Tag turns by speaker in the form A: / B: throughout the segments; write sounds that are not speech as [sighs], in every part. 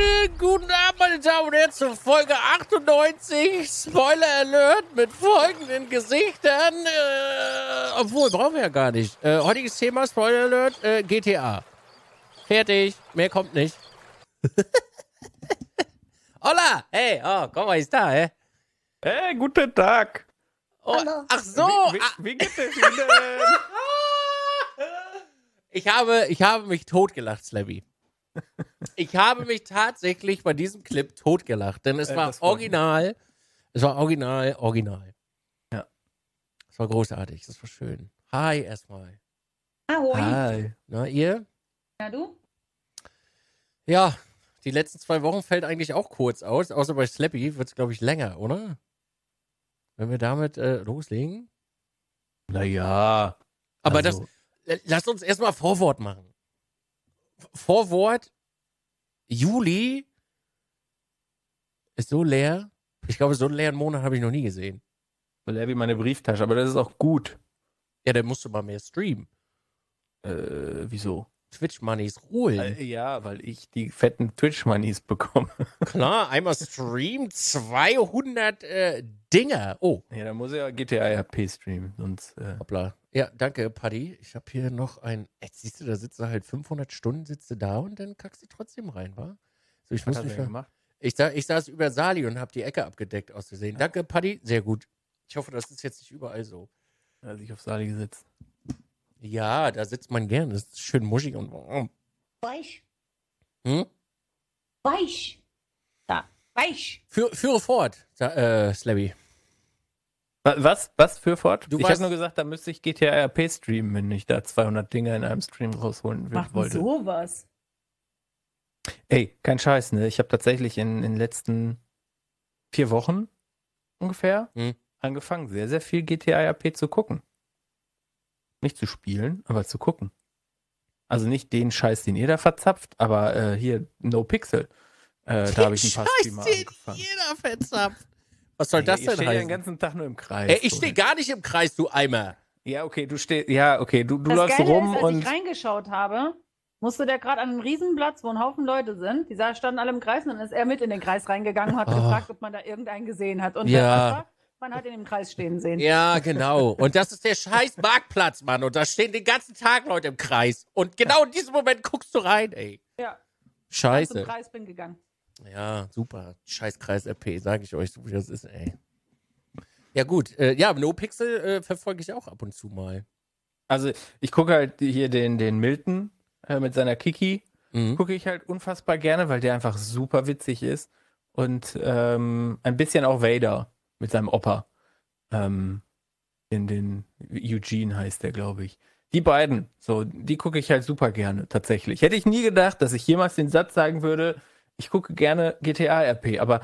A: Einen guten Abend, meine Damen und Herren, zu Folge 98. Spoiler Alert mit folgenden Gesichtern. Äh, obwohl, brauchen wir ja gar nicht. Äh, heutiges Thema, Spoiler Alert, äh, GTA. Fertig. Mehr kommt nicht. [laughs] Hola! Hey, oh, komm mal, ist da, hä?
B: Hey, guten Tag.
A: Oh, ach so!
B: Wie, wie,
A: ah,
B: wie geht es Ihnen? [laughs]
A: ich, habe, ich habe mich totgelacht, Slabby. Ich habe mich tatsächlich bei diesem Clip totgelacht, denn es
B: Äh,
A: war original. Es war original, original.
B: Ja.
A: Es war großartig, das war schön. Hi erstmal.
C: Ahoi.
B: Hi.
A: Na, ihr?
C: Ja, du?
A: Ja, die letzten zwei Wochen fällt eigentlich auch kurz aus, außer bei Slappy wird es, glaube ich, länger, oder? Wenn wir damit äh, loslegen.
B: Naja.
A: Aber
B: also,
A: das, äh, lass uns erstmal Vorwort machen. Vorwort, Juli ist so leer. Ich glaube, so einen leeren Monat habe ich noch nie gesehen.
B: So leer wie meine Brieftasche, aber das ist auch gut.
A: Ja, dann musst du mal mehr streamen.
B: Äh, wieso?
A: Twitch-Moneys holen.
B: Äh, ja, weil ich die fetten Twitch-Moneys bekomme. [laughs]
A: Klar, einmal Stream, 200 äh, Dinger. Oh,
B: ja, dann muss ja GTA RP streamen, sonst. Äh,
A: hoppla. Ja, danke, Paddy. Ich habe hier noch ein. Jetzt siehst du, da sitzt du halt 500 Stunden, sitzt du da und dann kackst du trotzdem rein, wa? So, ich
B: was
A: muss
B: hast
A: mich
B: gemacht?
A: Ich, sa ich saß über Sali und habe die Ecke abgedeckt auszusehen. Danke, Paddy. Sehr gut. Ich hoffe, das ist jetzt nicht überall so.
B: Als ich auf Sali gesetzt.
A: Ja, da sitzt man gern. Das ist schön muschig und warm.
C: Weich.
A: Hm?
C: Weich. Da. Weich.
A: Führ, führe fort, äh, Slabby.
B: Wa- Was? Was für fort?
A: Du
B: ich habe nur gesagt, da müsste ich GTA RP streamen, wenn ich da 200 Dinger in einem Stream rausholen will-
C: Macht
B: wollte.
C: sowas.
B: Ey, kein Scheiß, ne? Ich habe tatsächlich in, in den letzten vier Wochen ungefähr
A: Hm.
B: angefangen, sehr, sehr viel GTA RP zu gucken. Nicht zu spielen, aber zu gucken. Also nicht den Scheiß, den ihr da verzapft, aber äh, hier No Pixel. Äh, da habe ich ein paar Streamer angefangen.
A: jeder verzapft. Was soll
B: Ey,
A: das denn
B: steht ja den ganzen Tag nur im Kreis.
A: Ey, ich stehe gar nicht im Kreis, du Eimer.
B: Ja, okay, du stehst, ja, okay, du, du
C: das
B: läufst
C: Geile
B: rum
C: ist, als
B: und
C: ich reingeschaut habe, musste der gerade an einem Riesenplatz, wo ein Haufen Leute sind. Die standen alle im Kreis und dann ist er mit in den Kreis reingegangen und hat
A: Oh.
C: gefragt, ob man da irgendeinen gesehen hat. Und
A: Ja.
C: Man hat ihn im Kreis stehen sehen.
A: Ja, genau. Und das ist der scheiß Marktplatz, Mann. Und da stehen den ganzen Tag Leute im Kreis. Und genau in diesem Moment guckst du rein, ey.
C: Ja. Zum
A: Scheiße.
C: Kreis bin gegangen.
A: Ja, super. Scheiß Kreis RP, sage ich euch, so wie das ist, ey. Ja, gut. Äh, ja, No Pixel äh, verfolge ich auch ab und zu mal.
B: also ich gucke halt hier den, den Milton äh, mit seiner Kiki.
A: Mhm.
B: gucke ich halt unfassbar gerne, weil der einfach super witzig ist. Und ähm, ein bisschen auch Vader mit seinem Opa. Ähm, in den Eugene heißt der, glaube ich. Die beiden, so, die gucke ich halt super gerne, tatsächlich. Hätte ich nie gedacht, dass ich jemals den Satz sagen würde, ich gucke gerne GTA RP, aber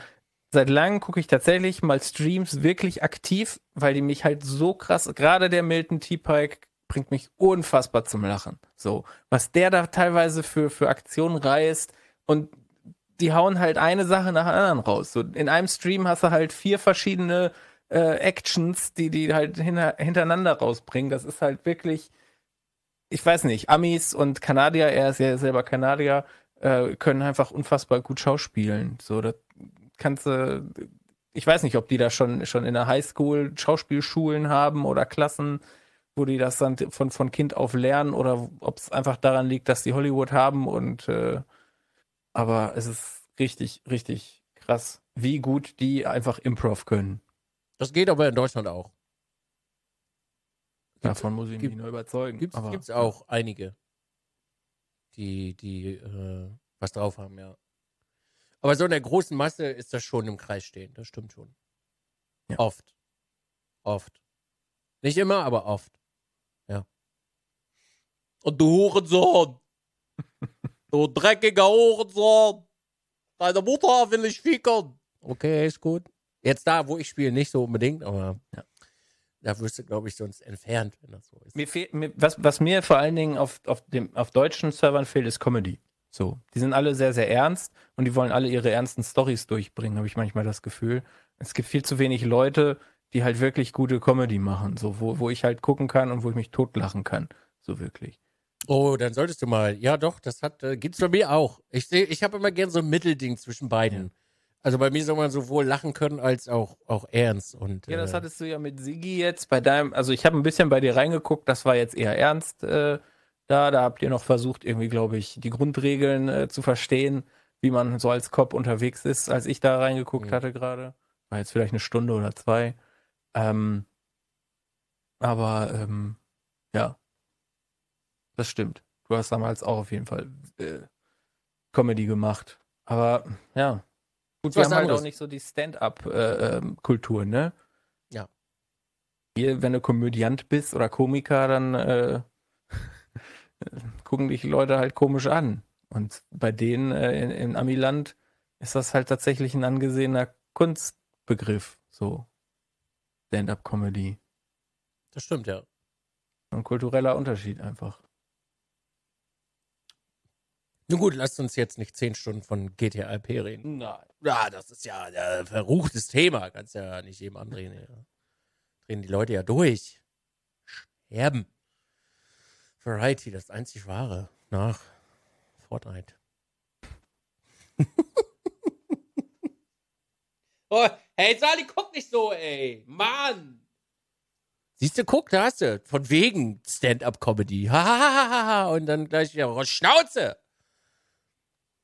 B: seit langem gucke ich tatsächlich mal Streams wirklich aktiv, weil die mich halt so krass, gerade der Milton T-Pike bringt mich unfassbar zum Lachen. So, was der da teilweise für, für Aktionen reißt und die hauen halt eine Sache nach der anderen raus. So, in einem Stream hast du halt vier verschiedene äh, Actions, die die halt hinter, hintereinander rausbringen. Das ist halt wirklich, ich weiß nicht, Amis und Kanadier, er ist ja selber Kanadier, äh, können einfach unfassbar gut schauspielen. So, das kannst du, ich weiß nicht, ob die da schon, schon in der Highschool Schauspielschulen haben oder Klassen, wo die das dann von, von Kind auf lernen oder ob es einfach daran liegt, dass die Hollywood haben und äh, aber es ist richtig, richtig krass, wie gut die einfach Improv können.
A: Das geht aber in Deutschland auch.
B: Davon muss ich
A: gibt-
B: mich nur überzeugen.
A: Gibt's,
B: aber,
A: gibt's auch einige, die, die äh, was drauf haben, ja. Aber so in der großen Masse ist das schon im Kreis stehen, das stimmt schon.
B: Ja.
A: Oft. Oft. Nicht immer, aber oft. Ja. Und du Hurensohn! [laughs] du dreckiger Hurensohn! Deine Mutter will ich ficken! Okay, ist gut. Jetzt da, wo ich spiele, nicht so unbedingt, aber
B: Ja.
A: da wirst du, glaube ich, sonst entfernt, wenn das so ist.
B: Mir fehlt, mir, was, was mir vor allen Dingen auf, auf, dem, auf deutschen Servern fehlt, ist Comedy. So, die sind alle sehr, sehr ernst und die wollen alle ihre ernsten Stories durchbringen, habe ich manchmal das Gefühl. Es gibt viel zu wenig Leute, die halt wirklich gute Comedy machen, so wo, wo ich halt gucken kann und wo ich mich totlachen kann. So wirklich.
A: Oh, dann solltest du mal. Ja, doch, das hat, äh, gibt's bei mir auch. Ich sehe, ich habe immer gern so ein Mittelding zwischen beiden. Also bei mir soll man sowohl lachen können als auch, auch ernst. Und,
B: Ja, das
A: äh,
B: hattest du ja mit Sigi jetzt bei deinem, also ich habe ein bisschen bei dir reingeguckt, das war jetzt eher ernst äh, da. Da habt ihr noch versucht, irgendwie, glaube ich, die Grundregeln äh, zu verstehen, wie man so als Cop unterwegs ist, als ich da reingeguckt
A: Mhm.
B: hatte gerade. War jetzt vielleicht eine Stunde oder zwei. Ähm, aber ähm, ja, das stimmt. Du hast damals auch auf jeden Fall äh, Comedy gemacht. Aber ja, gut, wir haben halt auch nicht so die Stand-up-Kultur, ne?
A: Ja.
B: Hier, wenn du Komödiant bist oder Komiker, dann äh, [laughs] gucken dich Leute halt komisch an. Und bei denen äh, in, in Amiland ist das halt tatsächlich ein angesehener Kunstbegriff, so Stand-up-Comedy.
A: Das stimmt, ja.
B: Ein kultureller Unterschied einfach.
A: Nun gut, lasst uns jetzt nicht zehn Stunden von GTAP reden.
B: Nein.
A: Ja, das ist ja ein verruchtes Thema. Kannst ja nicht jedem andrehen. Ja. Drehen die Leute ja durch. Sterben. Variety, das einzig wahre nach Fortnite. [laughs] oh, hey, Sali, guck nicht so, ey. Mann. Siehst du, guck, da hast du. Von wegen Stand-up-Comedy. Hahaha. Und dann gleich wieder raus. Schnauze.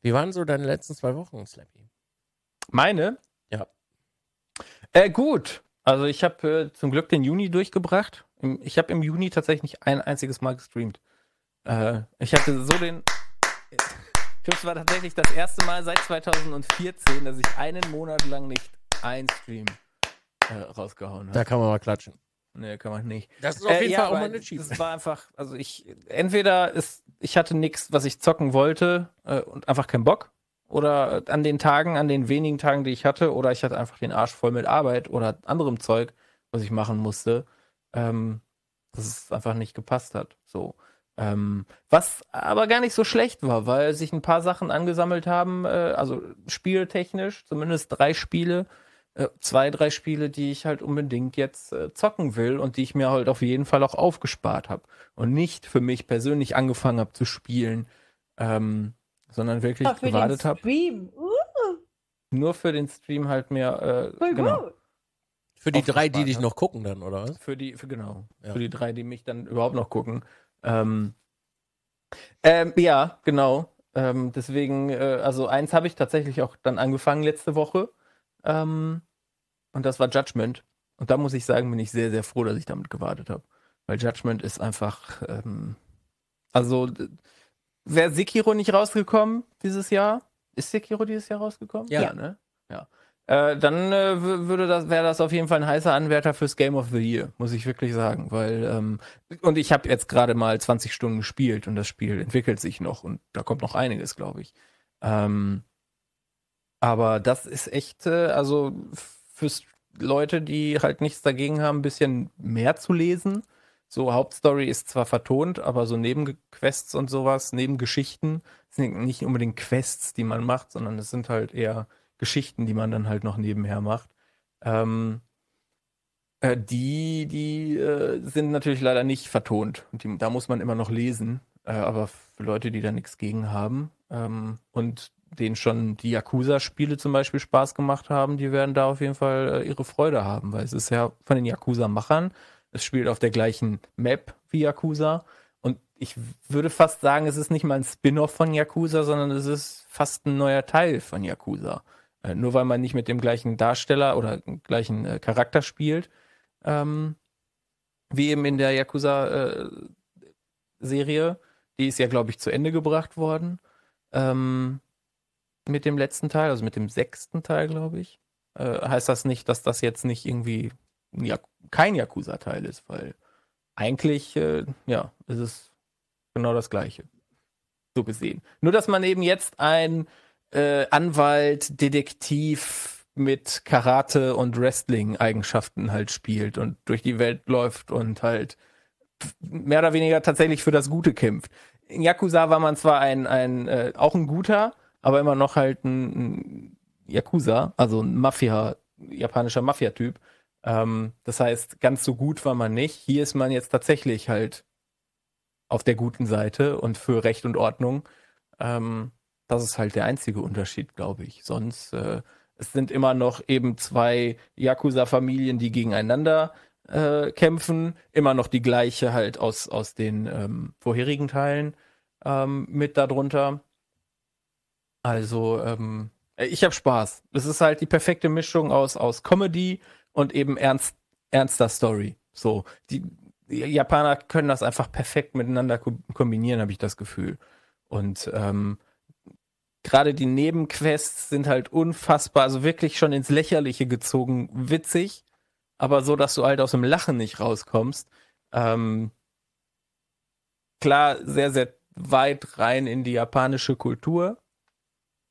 A: Wie waren so deine letzten zwei Wochen, Slappy?
B: Meine?
A: Ja.
B: Äh, gut. Also ich habe äh, zum Glück den Juni durchgebracht. Ich habe im Juni tatsächlich nicht ein einziges Mal gestreamt. Äh, ich hatte so den. Ich glaube, es war tatsächlich das erste Mal seit 2014, dass ich einen Monat lang nicht ein Stream äh, rausgehauen habe.
A: Da kann man mal klatschen.
B: Nee, kann man nicht.
A: Das ist auf
B: Äh,
A: jeden
B: ja,
A: Fall auch mal ein Achievement.
B: Das war einfach, also ich, entweder ist, ich hatte nichts, was ich zocken wollte äh, und einfach keinen Bock. Oder an den Tagen, an den wenigen Tagen, die ich hatte, oder ich hatte einfach den Arsch voll mit Arbeit oder anderem Zeug, was ich machen musste, ähm, dass es einfach nicht gepasst hat. So. Ähm, was aber gar nicht so schlecht war, weil sich ein paar Sachen angesammelt haben, äh, also spieltechnisch, zumindest drei Spiele, äh, zwei, drei Spiele, die ich halt unbedingt jetzt äh, zocken will und die ich mir halt auf jeden Fall auch aufgespart habe und nicht für mich persönlich angefangen habe zu spielen, ähm, sondern wirklich
C: Ach, für den
B: gewartet habe,
C: Stream. Uh,
B: nur für den Stream halt mir, äh,
C: voll
B: genau,
C: gut.
A: Für die drei, die dich noch gucken dann, oder was?
B: für die, für genau,
A: Ja.
B: für die drei, die mich dann überhaupt noch gucken. Ähm, ähm, ja, genau. Ähm, deswegen, äh, also eins habe ich tatsächlich auch dann angefangen letzte Woche. Ähm, und das war Judgment. Und da muss ich sagen, bin ich sehr, sehr froh, dass ich damit gewartet habe. Weil Judgment ist einfach, ähm, also wäre Sekiro nicht rausgekommen dieses Jahr? Ist Sekiro dieses Jahr rausgekommen?
A: Ja.
B: ne? Ja. Äh, dann äh, wü- würde das, wäre das auf jeden Fall ein heißer Anwärter fürs Game of the Year, muss ich wirklich sagen. Weil, ähm, und ich habe jetzt gerade mal 20 Stunden gespielt und das Spiel entwickelt sich noch und da kommt noch einiges, glaube ich. Ähm, aber das ist echt, äh, also fürs Leute, die halt nichts dagegen haben, ein bisschen mehr zu lesen. So, Hauptstory ist zwar vertont, aber so Nebenquests und sowas, Nebengeschichten, sind nicht unbedingt Quests, die man macht, sondern es sind halt eher Geschichten, die man dann halt noch nebenher macht. Ähm, äh, die, die äh, sind natürlich leider nicht vertont. Und die, da muss man immer noch lesen. Äh, aber für Leute, die da nichts gegen haben ähm, und denen schon die Yakuza-Spiele zum Beispiel Spaß gemacht haben, die werden da auf jeden Fall äh, ihre Freude haben, weil es ist ja von den Yakuza-Machern. Es spielt auf der gleichen Map wie Yakuza. Und ich würde fast sagen, es ist nicht mal ein Spin-off von Yakuza, sondern es ist fast ein neuer Teil von Yakuza. Äh, nur weil man nicht mit dem gleichen Darsteller oder gleichen äh, Charakter spielt, ähm, wie eben in der Yakuza-Serie. die ist ja, glaube ich, zu Ende gebracht worden. Ähm, mit dem letzten Teil, also mit dem sechsten Teil, glaube ich. Äh, heißt das nicht, dass das jetzt nicht irgendwie kein Yakuza-Teil ist, weil eigentlich, äh, ja, ist es genau das Gleiche. So gesehen. Nur, dass man eben jetzt ein äh, Anwalt, Detektiv mit Karate und Wrestling-Eigenschaften halt spielt und durch die Welt läuft und halt mehr oder weniger tatsächlich für das Gute kämpft. In Yakuza war man zwar ein, ein äh, auch ein guter, aber immer noch halt ein, ein Yakuza, also ein Mafia, japanischer Mafia-Typ. Ähm, das heißt, ganz so gut war man nicht. Hier ist man jetzt tatsächlich halt auf der guten Seite und für Recht und Ordnung. Ähm, das ist halt der einzige Unterschied, glaube ich. Sonst, äh, es sind immer noch eben zwei Yakuza-Familien, die gegeneinander äh, kämpfen. Immer noch die gleiche halt aus, aus den ähm, vorherigen Teilen ähm, mit darunter. Also, ähm, ich habe Spaß. Es ist halt die perfekte Mischung aus, aus Comedy und eben ernst, ernster Story. So, die, die Japaner können das einfach perfekt miteinander kombinieren, habe ich das Gefühl. Und ähm, gerade die Nebenquests sind halt unfassbar, also wirklich schon ins Lächerliche gezogen, witzig, aber so, dass du halt aus dem Lachen nicht rauskommst. Ähm, klar, sehr, sehr weit rein in die japanische Kultur,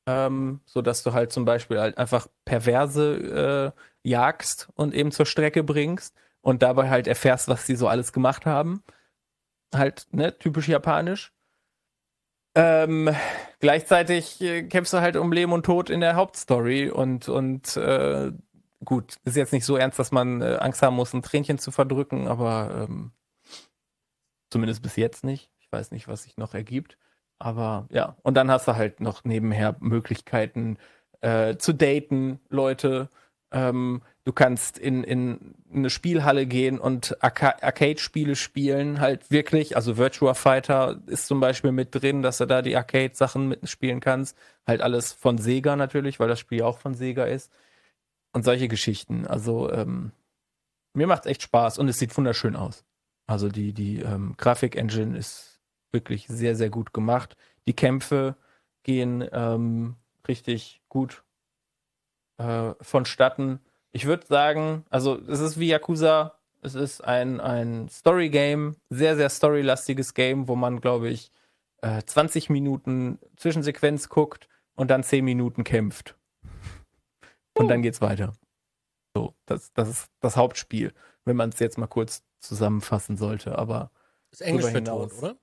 B: ähm, so dass du halt zum Beispiel halt einfach Perverse äh, jagst und eben zur Strecke bringst und dabei halt erfährst, was sie so alles gemacht haben. Halt, ne, typisch japanisch. Ähm, gleichzeitig äh, kämpfst du halt um Leben und Tod in der Hauptstory und, und äh, gut, ist jetzt nicht so ernst, dass man äh, Angst haben muss, ein Tränchen zu verdrücken, aber ähm, zumindest bis jetzt nicht. Ich weiß nicht, was sich noch ergibt. Aber ja, und dann hast du halt noch nebenher Möglichkeiten äh, zu daten, Leute. Ähm, du kannst in, in eine Spielhalle gehen und Arca Arcade-Spiele spielen, halt wirklich. Also Virtua Fighter ist zum Beispiel mit drin, dass du da die Arcade-Sachen mitspielen kannst. Halt alles von Sega natürlich, weil das Spiel auch von Sega ist. Und solche Geschichten. Also ähm, mir macht echt Spaß und es sieht wunderschön aus. Also die, die ähm, Grafik-Engine ist wirklich sehr, sehr gut gemacht. Die Kämpfe gehen ähm, richtig gut äh, vonstatten. Ich würde sagen, also es ist wie Yakuza, es ist ein, ein Story-Game, sehr, sehr storylastiges Game, wo man, glaube ich, äh, 20 Minuten Zwischensequenz guckt und dann 10 Minuten kämpft. Und dann geht's weiter. So, das, das ist das Hauptspiel, wenn man es jetzt mal kurz zusammenfassen sollte. Aber
A: ist Englisch vertont, oder?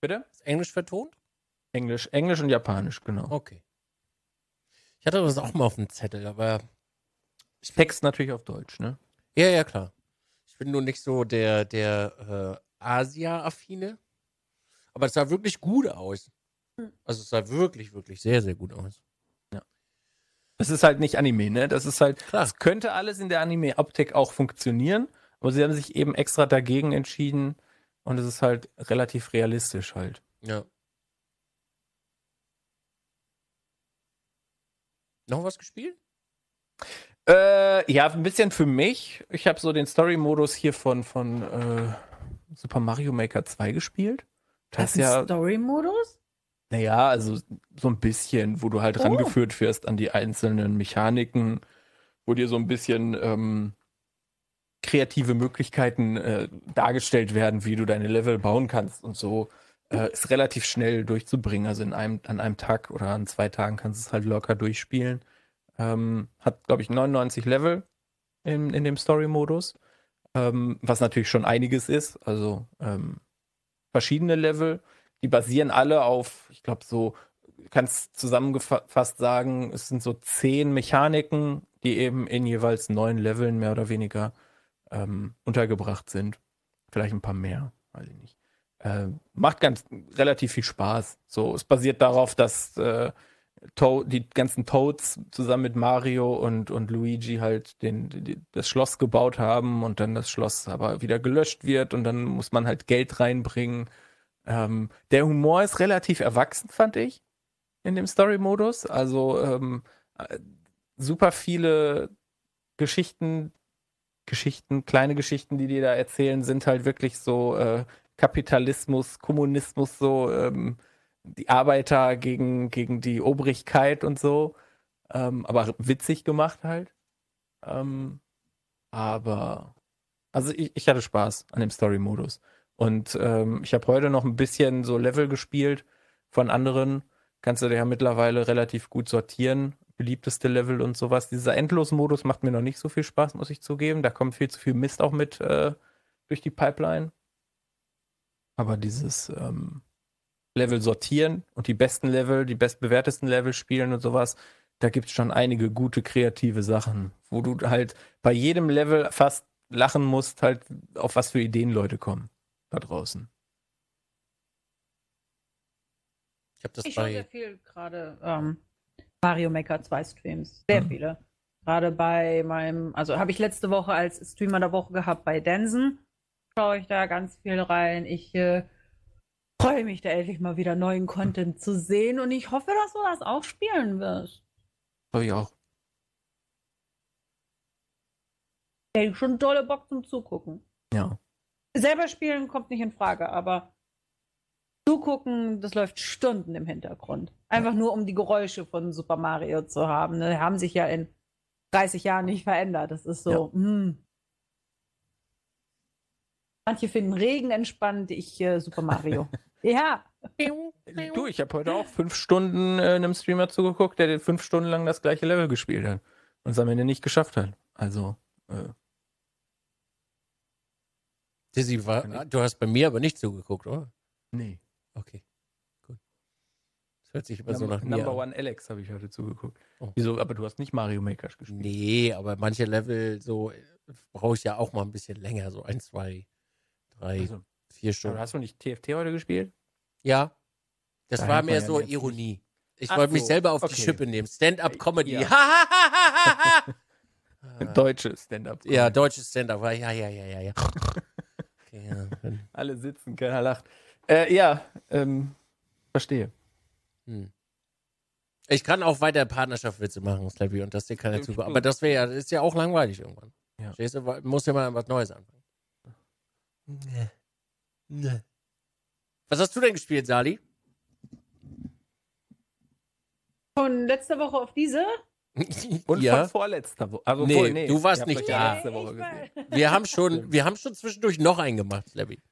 B: Bitte?
A: Ist Englisch vertont?
B: Englisch, Englisch und Japanisch, genau.
A: Okay. Ich hatte das auch mal auf dem Zettel, aber.
B: Text natürlich auf Deutsch, ne?
A: Ja, ja, klar. Ich bin nur nicht so der, der äh, Asia-Affine. Aber es sah wirklich gut aus. Also es sah wirklich, wirklich sehr, sehr gut aus.
B: Ja. Es ist halt nicht Anime, ne? Das ist halt, Klar. das könnte alles in der Anime-Optik auch funktionieren, aber sie haben sich eben extra dagegen entschieden, und es ist halt relativ realistisch halt.
A: Ja. Noch was gespielt?
B: Äh, ja, ein bisschen für mich. Ich habe so den Story-Modus hier von, von äh, Super Mario Maker 2 gespielt.
C: Das ist ja Story-Modus?
B: Naja, also so ein bisschen, wo du halt oh. rangeführt wirst an die einzelnen Mechaniken, wo dir so ein bisschen ähm, kreative Möglichkeiten äh, dargestellt werden, wie du deine Level bauen kannst und so. Äh, ist relativ schnell durchzubringen. Also in einem, an einem Tag oder an zwei Tagen kannst du es halt locker durchspielen. Ähm, hat, glaube ich, 99 Level in, in dem Story-Modus. Ähm, was natürlich schon einiges ist. Also ähm, verschiedene Level. Die basieren alle auf, ich glaube, so, kannst zusammengefasst sagen, es sind so zehn Mechaniken, die eben in jeweils neun Leveln mehr oder weniger ähm, untergebracht sind. Vielleicht ein paar mehr, weiß ich nicht. Äh, macht ganz relativ viel Spaß. So, es basiert darauf, dass äh, die ganzen Toads zusammen mit Mario und, und Luigi halt den, die, das Schloss gebaut haben und dann das Schloss aber wieder gelöscht wird und dann muss man halt Geld reinbringen. Ähm, der Humor ist relativ erwachsen, fand ich, in dem Story-Modus. Also ähm, äh, super viele Geschichten, Geschichten, kleine Geschichten, die die da erzählen, sind halt wirklich so äh, Kapitalismus, Kommunismus, so ähm, die Arbeiter gegen, gegen die Obrigkeit und so. Ähm, aber witzig gemacht halt. Ähm, aber also ich, ich, hatte Spaß an dem Story-Modus. Und ähm, ich habe heute noch ein bisschen so Level gespielt von anderen. Kannst du ja mittlerweile relativ gut sortieren beliebteste Level und sowas. Dieser Endlos-Modus macht mir noch nicht so viel Spaß, muss ich zugeben. Da kommt viel zu viel Mist auch mit äh, durch die Pipeline. Aber dieses ähm, Level sortieren und die besten Level, die bestbewertesten Level spielen und sowas, da gibt es schon einige gute kreative Sachen, wo du halt bei jedem Level fast lachen musst, halt auf was für Ideen Leute kommen da draußen.
A: Ich habe das
C: Ich schaue sehr
A: bei.
C: viel gerade ähm, Mario Maker 2 Streams. Sehr
B: Mhm.
C: viele. Gerade bei meinem, also habe ich letzte Woche als Streamer der Woche gehabt bei Densen. Schaue ich da ganz viel rein. Ich äh, freue mich da endlich mal wieder neuen Content zu sehen und ich hoffe, dass du das auch spielen wirst.
B: Habe ich auch.
C: Ey, schon dolle Bock zum Zugucken.
B: Ja.
C: Selber spielen kommt nicht in Frage, aber zugucken, das läuft Stunden im Hintergrund. Einfach nur, um die Geräusche von Super Mario zu haben. Ne? Die haben sich ja in 30 Jahren nicht verändert. Das ist so, hm. Manche finden Regen entspannt, ich äh, Super Mario. [laughs] ja.
B: Du, ich habe heute auch fünf Stunden äh, einem Streamer zugeguckt, der fünf Stunden lang das gleiche Level gespielt hat und es am Ende nicht geschafft hat. Also, äh,
A: Dizzy war, du hast bei mir aber nicht zugeguckt, oder?
B: nee.
A: Okay. Gut. Das hört sich immer so
B: Number,
A: nach mir
B: Number
A: an.
B: One Alex habe ich heute zugeguckt.
A: Oh.
B: Wieso? Aber du hast nicht Mario Maker gespielt.
A: Nee, aber manche Level so brauche ich ja auch mal ein bisschen länger, so ein, zwei, drei,
B: Also,
A: vier
B: aber
A: Stunden.
B: hast du nicht TFT heute gespielt?
A: Ja. Das
B: Da
A: war mehr
B: ja
A: so Ironie. Ich
B: Ach
A: wollte mich
B: so,
A: selber auf die
B: okay.
A: Schippe nehmen. Stand-up-Comedy.
B: Ja. [laughs] [laughs] Deutsches Stand-up.
A: ja, deutsches Stand-up. Ja, ja, ja, ja, ja. [laughs] Okay, ja.
B: Alle sitzen, keiner lacht. Äh, ja, ähm, verstehe.
A: Hm. Ich kann auch weiter Partnerschaftswitze machen, Slappy, und das dir keiner
B: Ja,
A: zu. Aber das wäre ja, das ist ja auch langweilig irgendwann.
B: Ja.
A: Du? Muss ja mal was Neues anfangen. Nee. Nee. Was hast du denn gespielt, Sali?
C: Von letzter Woche auf diese? [laughs]
B: Und
A: ja.
B: von vorletzter Woche. Also,
A: Nee,
B: obwohl,
A: du warst nicht da.
C: Nee, war-.
A: Wir haben schon, [laughs] wir haben schon zwischendurch noch einen gemacht, Slappy.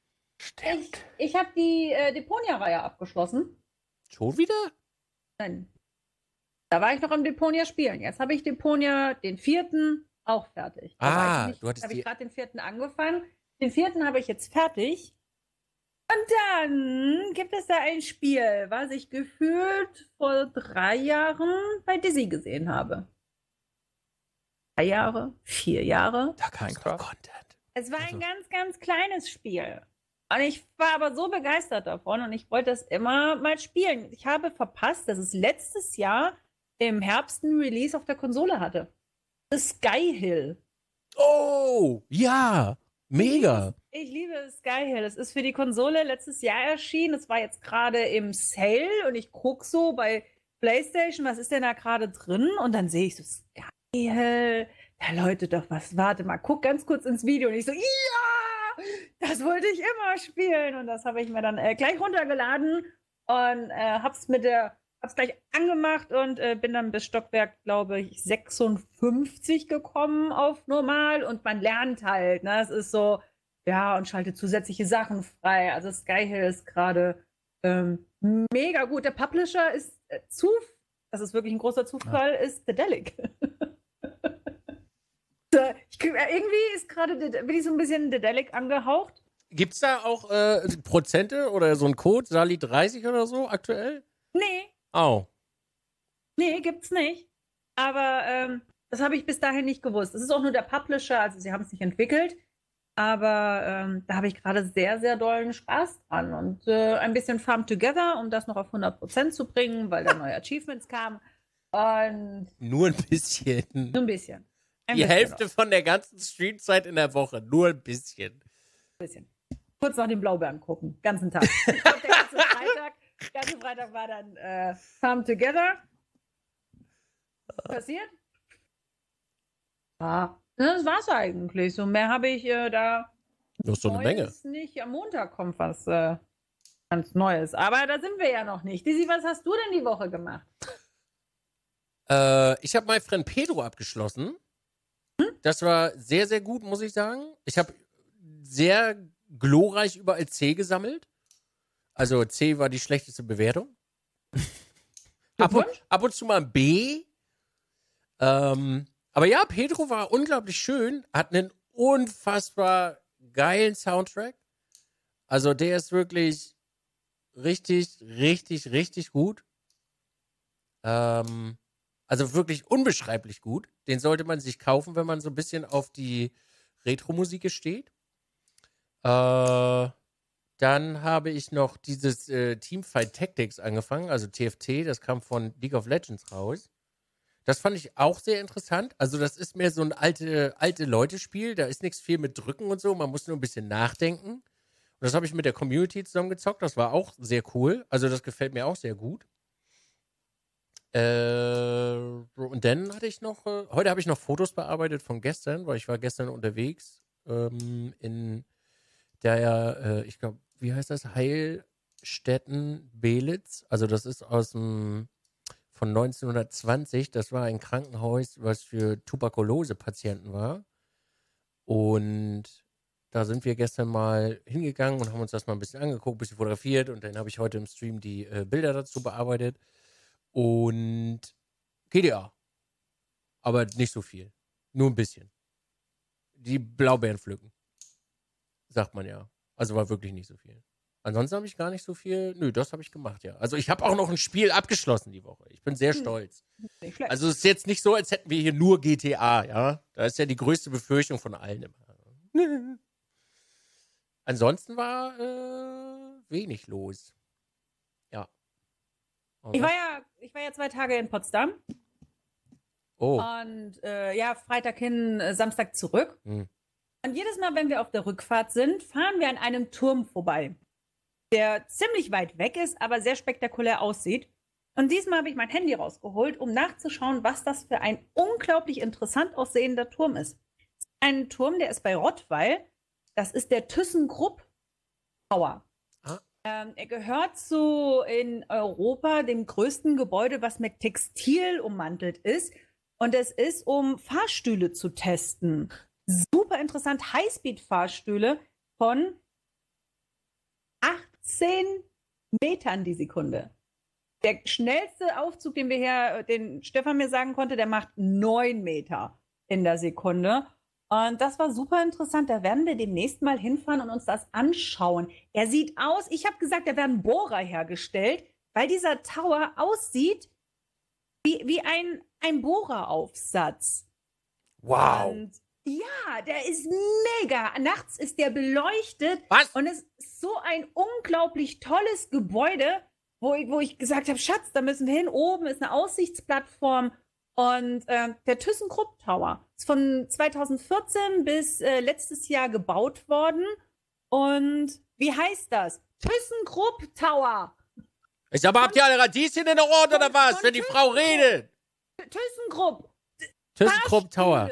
C: Ich, ich habe die äh, Deponia-Reihe abgeschlossen.
A: Schon wieder?
C: Nein. Da war ich noch im Deponia spielen. Jetzt habe ich Deponia den vierten auch fertig. Da
A: Ah,
C: ich nicht-
A: du hattest
C: habe
A: die-
C: ich gerade den vierten angefangen. Den vierten habe ich jetzt fertig. Und dann gibt es da ein Spiel, was ich gefühlt vor drei Jahren bei Dizzy gesehen habe. Drei Jahre? Vier Jahre?
A: Da
B: Minecraft?
A: Content.
C: Es war
A: Also-
C: ein ganz, ganz kleines Spiel. Und ich war aber so begeistert davon und ich wollte das immer mal spielen. Ich habe verpasst, dass es letztes Jahr im Herbst ein Release auf der Konsole hatte. The Sky Hill.
A: Oh, ja, mega.
C: Ich liebe Sky Hill. Es ist für die Konsole letztes Jahr erschienen. Es war jetzt gerade im Sale und ich gucke so bei PlayStation, was ist denn da gerade drin? Und dann sehe ich so Sky Hill. Da läutet doch was. Warte mal, guck ganz kurz ins Video und ich so, ja, das wollte ich immer spielen. Und das habe ich mir dann äh, gleich runtergeladen und äh, hab's mit der, hab's gleich angemacht und äh, bin dann bis Stockwerk, glaube ich, 56 gekommen auf normal und man lernt halt, ne? Es ist so, ja, und schaltet zusätzliche Sachen frei. Also Sky Hill ist gerade ähm, mega gut. Der Publisher ist äh, zu, das ist wirklich ein großer Zufall, ist Dedelic. So, [laughs] ich, äh, irgendwie ist gerade, bin ich so ein bisschen Dedelic angehaucht.
A: Gibt's da auch äh, Prozente oder so ein Code, Sali 30 oder so aktuell?
C: Nee,
A: Au.
C: nee, gibt's nicht. Aber ähm, das habe ich bis dahin nicht gewusst. Es ist auch nur der Publisher, also sie haben es nicht entwickelt. Aber ähm, da habe ich gerade sehr, sehr dollen Spaß dran. Und äh, ein bisschen Farm Together, um das noch auf 100% zu bringen, weil da neue Achievements kamen. Und
A: Nur ein bisschen.
C: so ein bisschen. Ein
A: Die Hälfte von der ganzen Streamzeit in der Woche. Nur ein bisschen.
C: noch, ein bisschen. Kurz nach den Blaubeeren gucken, ganzen Tag. [laughs] Der ganze Freitag, ganze Freitag war dann äh, Farm Together. Passiert? Ja, das war's eigentlich. So mehr habe ich äh, da
A: Nur so eine Menge.
C: Nicht. Am Montag kommt was äh, ganz Neues. Aber da sind wir ja noch nicht. Dizzy, was hast du denn die Woche gemacht?
A: Äh, ich habe mein Freund Pedro abgeschlossen. Das war sehr, sehr gut, muss ich sagen. Ich habe sehr glorreich überall C gesammelt. Also C war die schlechteste Bewertung. [laughs] ab, und, ab und zu mal ein B. Ähm, aber ja, Pedro war unglaublich schön, hat einen unfassbar geilen Soundtrack. Also der ist wirklich richtig, richtig, richtig gut. Ähm, also wirklich unbeschreiblich gut. Den sollte man sich kaufen, wenn man so ein bisschen auf die Retro-Musik steht. Äh, Dann habe ich noch dieses äh, Teamfight Tactics angefangen, also TFT, das kam von League of Legends raus. Das fand ich auch sehr interessant. Also, das ist mehr so ein alte, alte Leute-Spiel. Da ist nichts viel mit Drücken und so. Man muss nur ein bisschen nachdenken. Und das habe ich mit der Community zusammengezockt. Das war auch sehr cool. Also, das gefällt mir auch sehr gut. Äh, und dann hatte ich noch, äh, heute habe ich noch Fotos bearbeitet von gestern, weil ich war gestern unterwegs ähm, in der, äh, ich glaube, wie heißt das? Heilstätten Belitz. Also das ist aus dem von 1920. Das war ein Krankenhaus, was für Tuberkulose-Patienten war. Und da sind wir gestern mal hingegangen und haben uns das mal ein bisschen angeguckt, ein bisschen fotografiert und dann habe ich heute im Stream die äh, Bilder dazu bearbeitet. Und GDA. Aber nicht so viel. Nur ein bisschen. Die Blaubeeren pflücken. Sagt man ja. Also war wirklich nicht so viel. Ansonsten habe ich gar nicht so viel. Nö, das habe ich gemacht, ja. Also ich habe auch noch ein Spiel abgeschlossen die Woche. Ich bin sehr
C: Hm.
A: stolz. Also es ist jetzt nicht so, als hätten wir hier nur GTA, ja. Da ist ja die größte Befürchtung von allen immer. [laughs] Ansonsten war äh, wenig los.
C: Ich, war ja, ich war ja zwei Tage in Potsdam
A: oh.
C: und äh, ja, Freitag hin, äh, Samstag zurück.
A: Hm.
C: Und jedes Mal, wenn wir auf der Rückfahrt sind, fahren wir an einem Turm vorbei, der ziemlich weit weg ist, aber sehr spektakulär aussieht. Und diesmal habe ich mein Handy rausgeholt, um nachzuschauen, was das für ein unglaublich interessant aussehender Turm ist. Ein Turm, der ist bei Rottweil. Das ist der ThyssenKrupp Tower. Ähm, er gehört zu in Europa dem größten Gebäude, was mit Textil ummantelt ist. Und es ist, um Fahrstühle zu testen. Super interessant. Highspeed-Fahrstühle von 18 Metern die Sekunde. Der schnellste Aufzug, den wir hier, den Stefan mir sagen konnte, der macht 9 Meter in der Sekunde. Und das war super interessant. Da werden wir demnächst mal hinfahren und uns das anschauen. Er sieht aus, ich habe gesagt, da werden Bohrer hergestellt, weil dieser Tower aussieht wie, wie ein, ein Bohreraufsatz.
A: Wow.
C: Und ja, der ist mega. Nachts ist der beleuchtet
A: Was?
C: und es ist so ein unglaublich tolles Gebäude, wo ich, wo ich gesagt habe, Schatz, da müssen wir hin. Oben ist eine Aussichtsplattform und äh, der ThyssenKrupp Tower ist von 2014 bis äh, letztes Jahr gebaut worden. Und wie heißt das? ThyssenKrupp Tower.
A: Ich sag mal, habt ihr alle Radieschen in der Ohren oder was, wenn die Frau redet?
C: ThyssenKrupp
A: ThyssenKrupp Tower.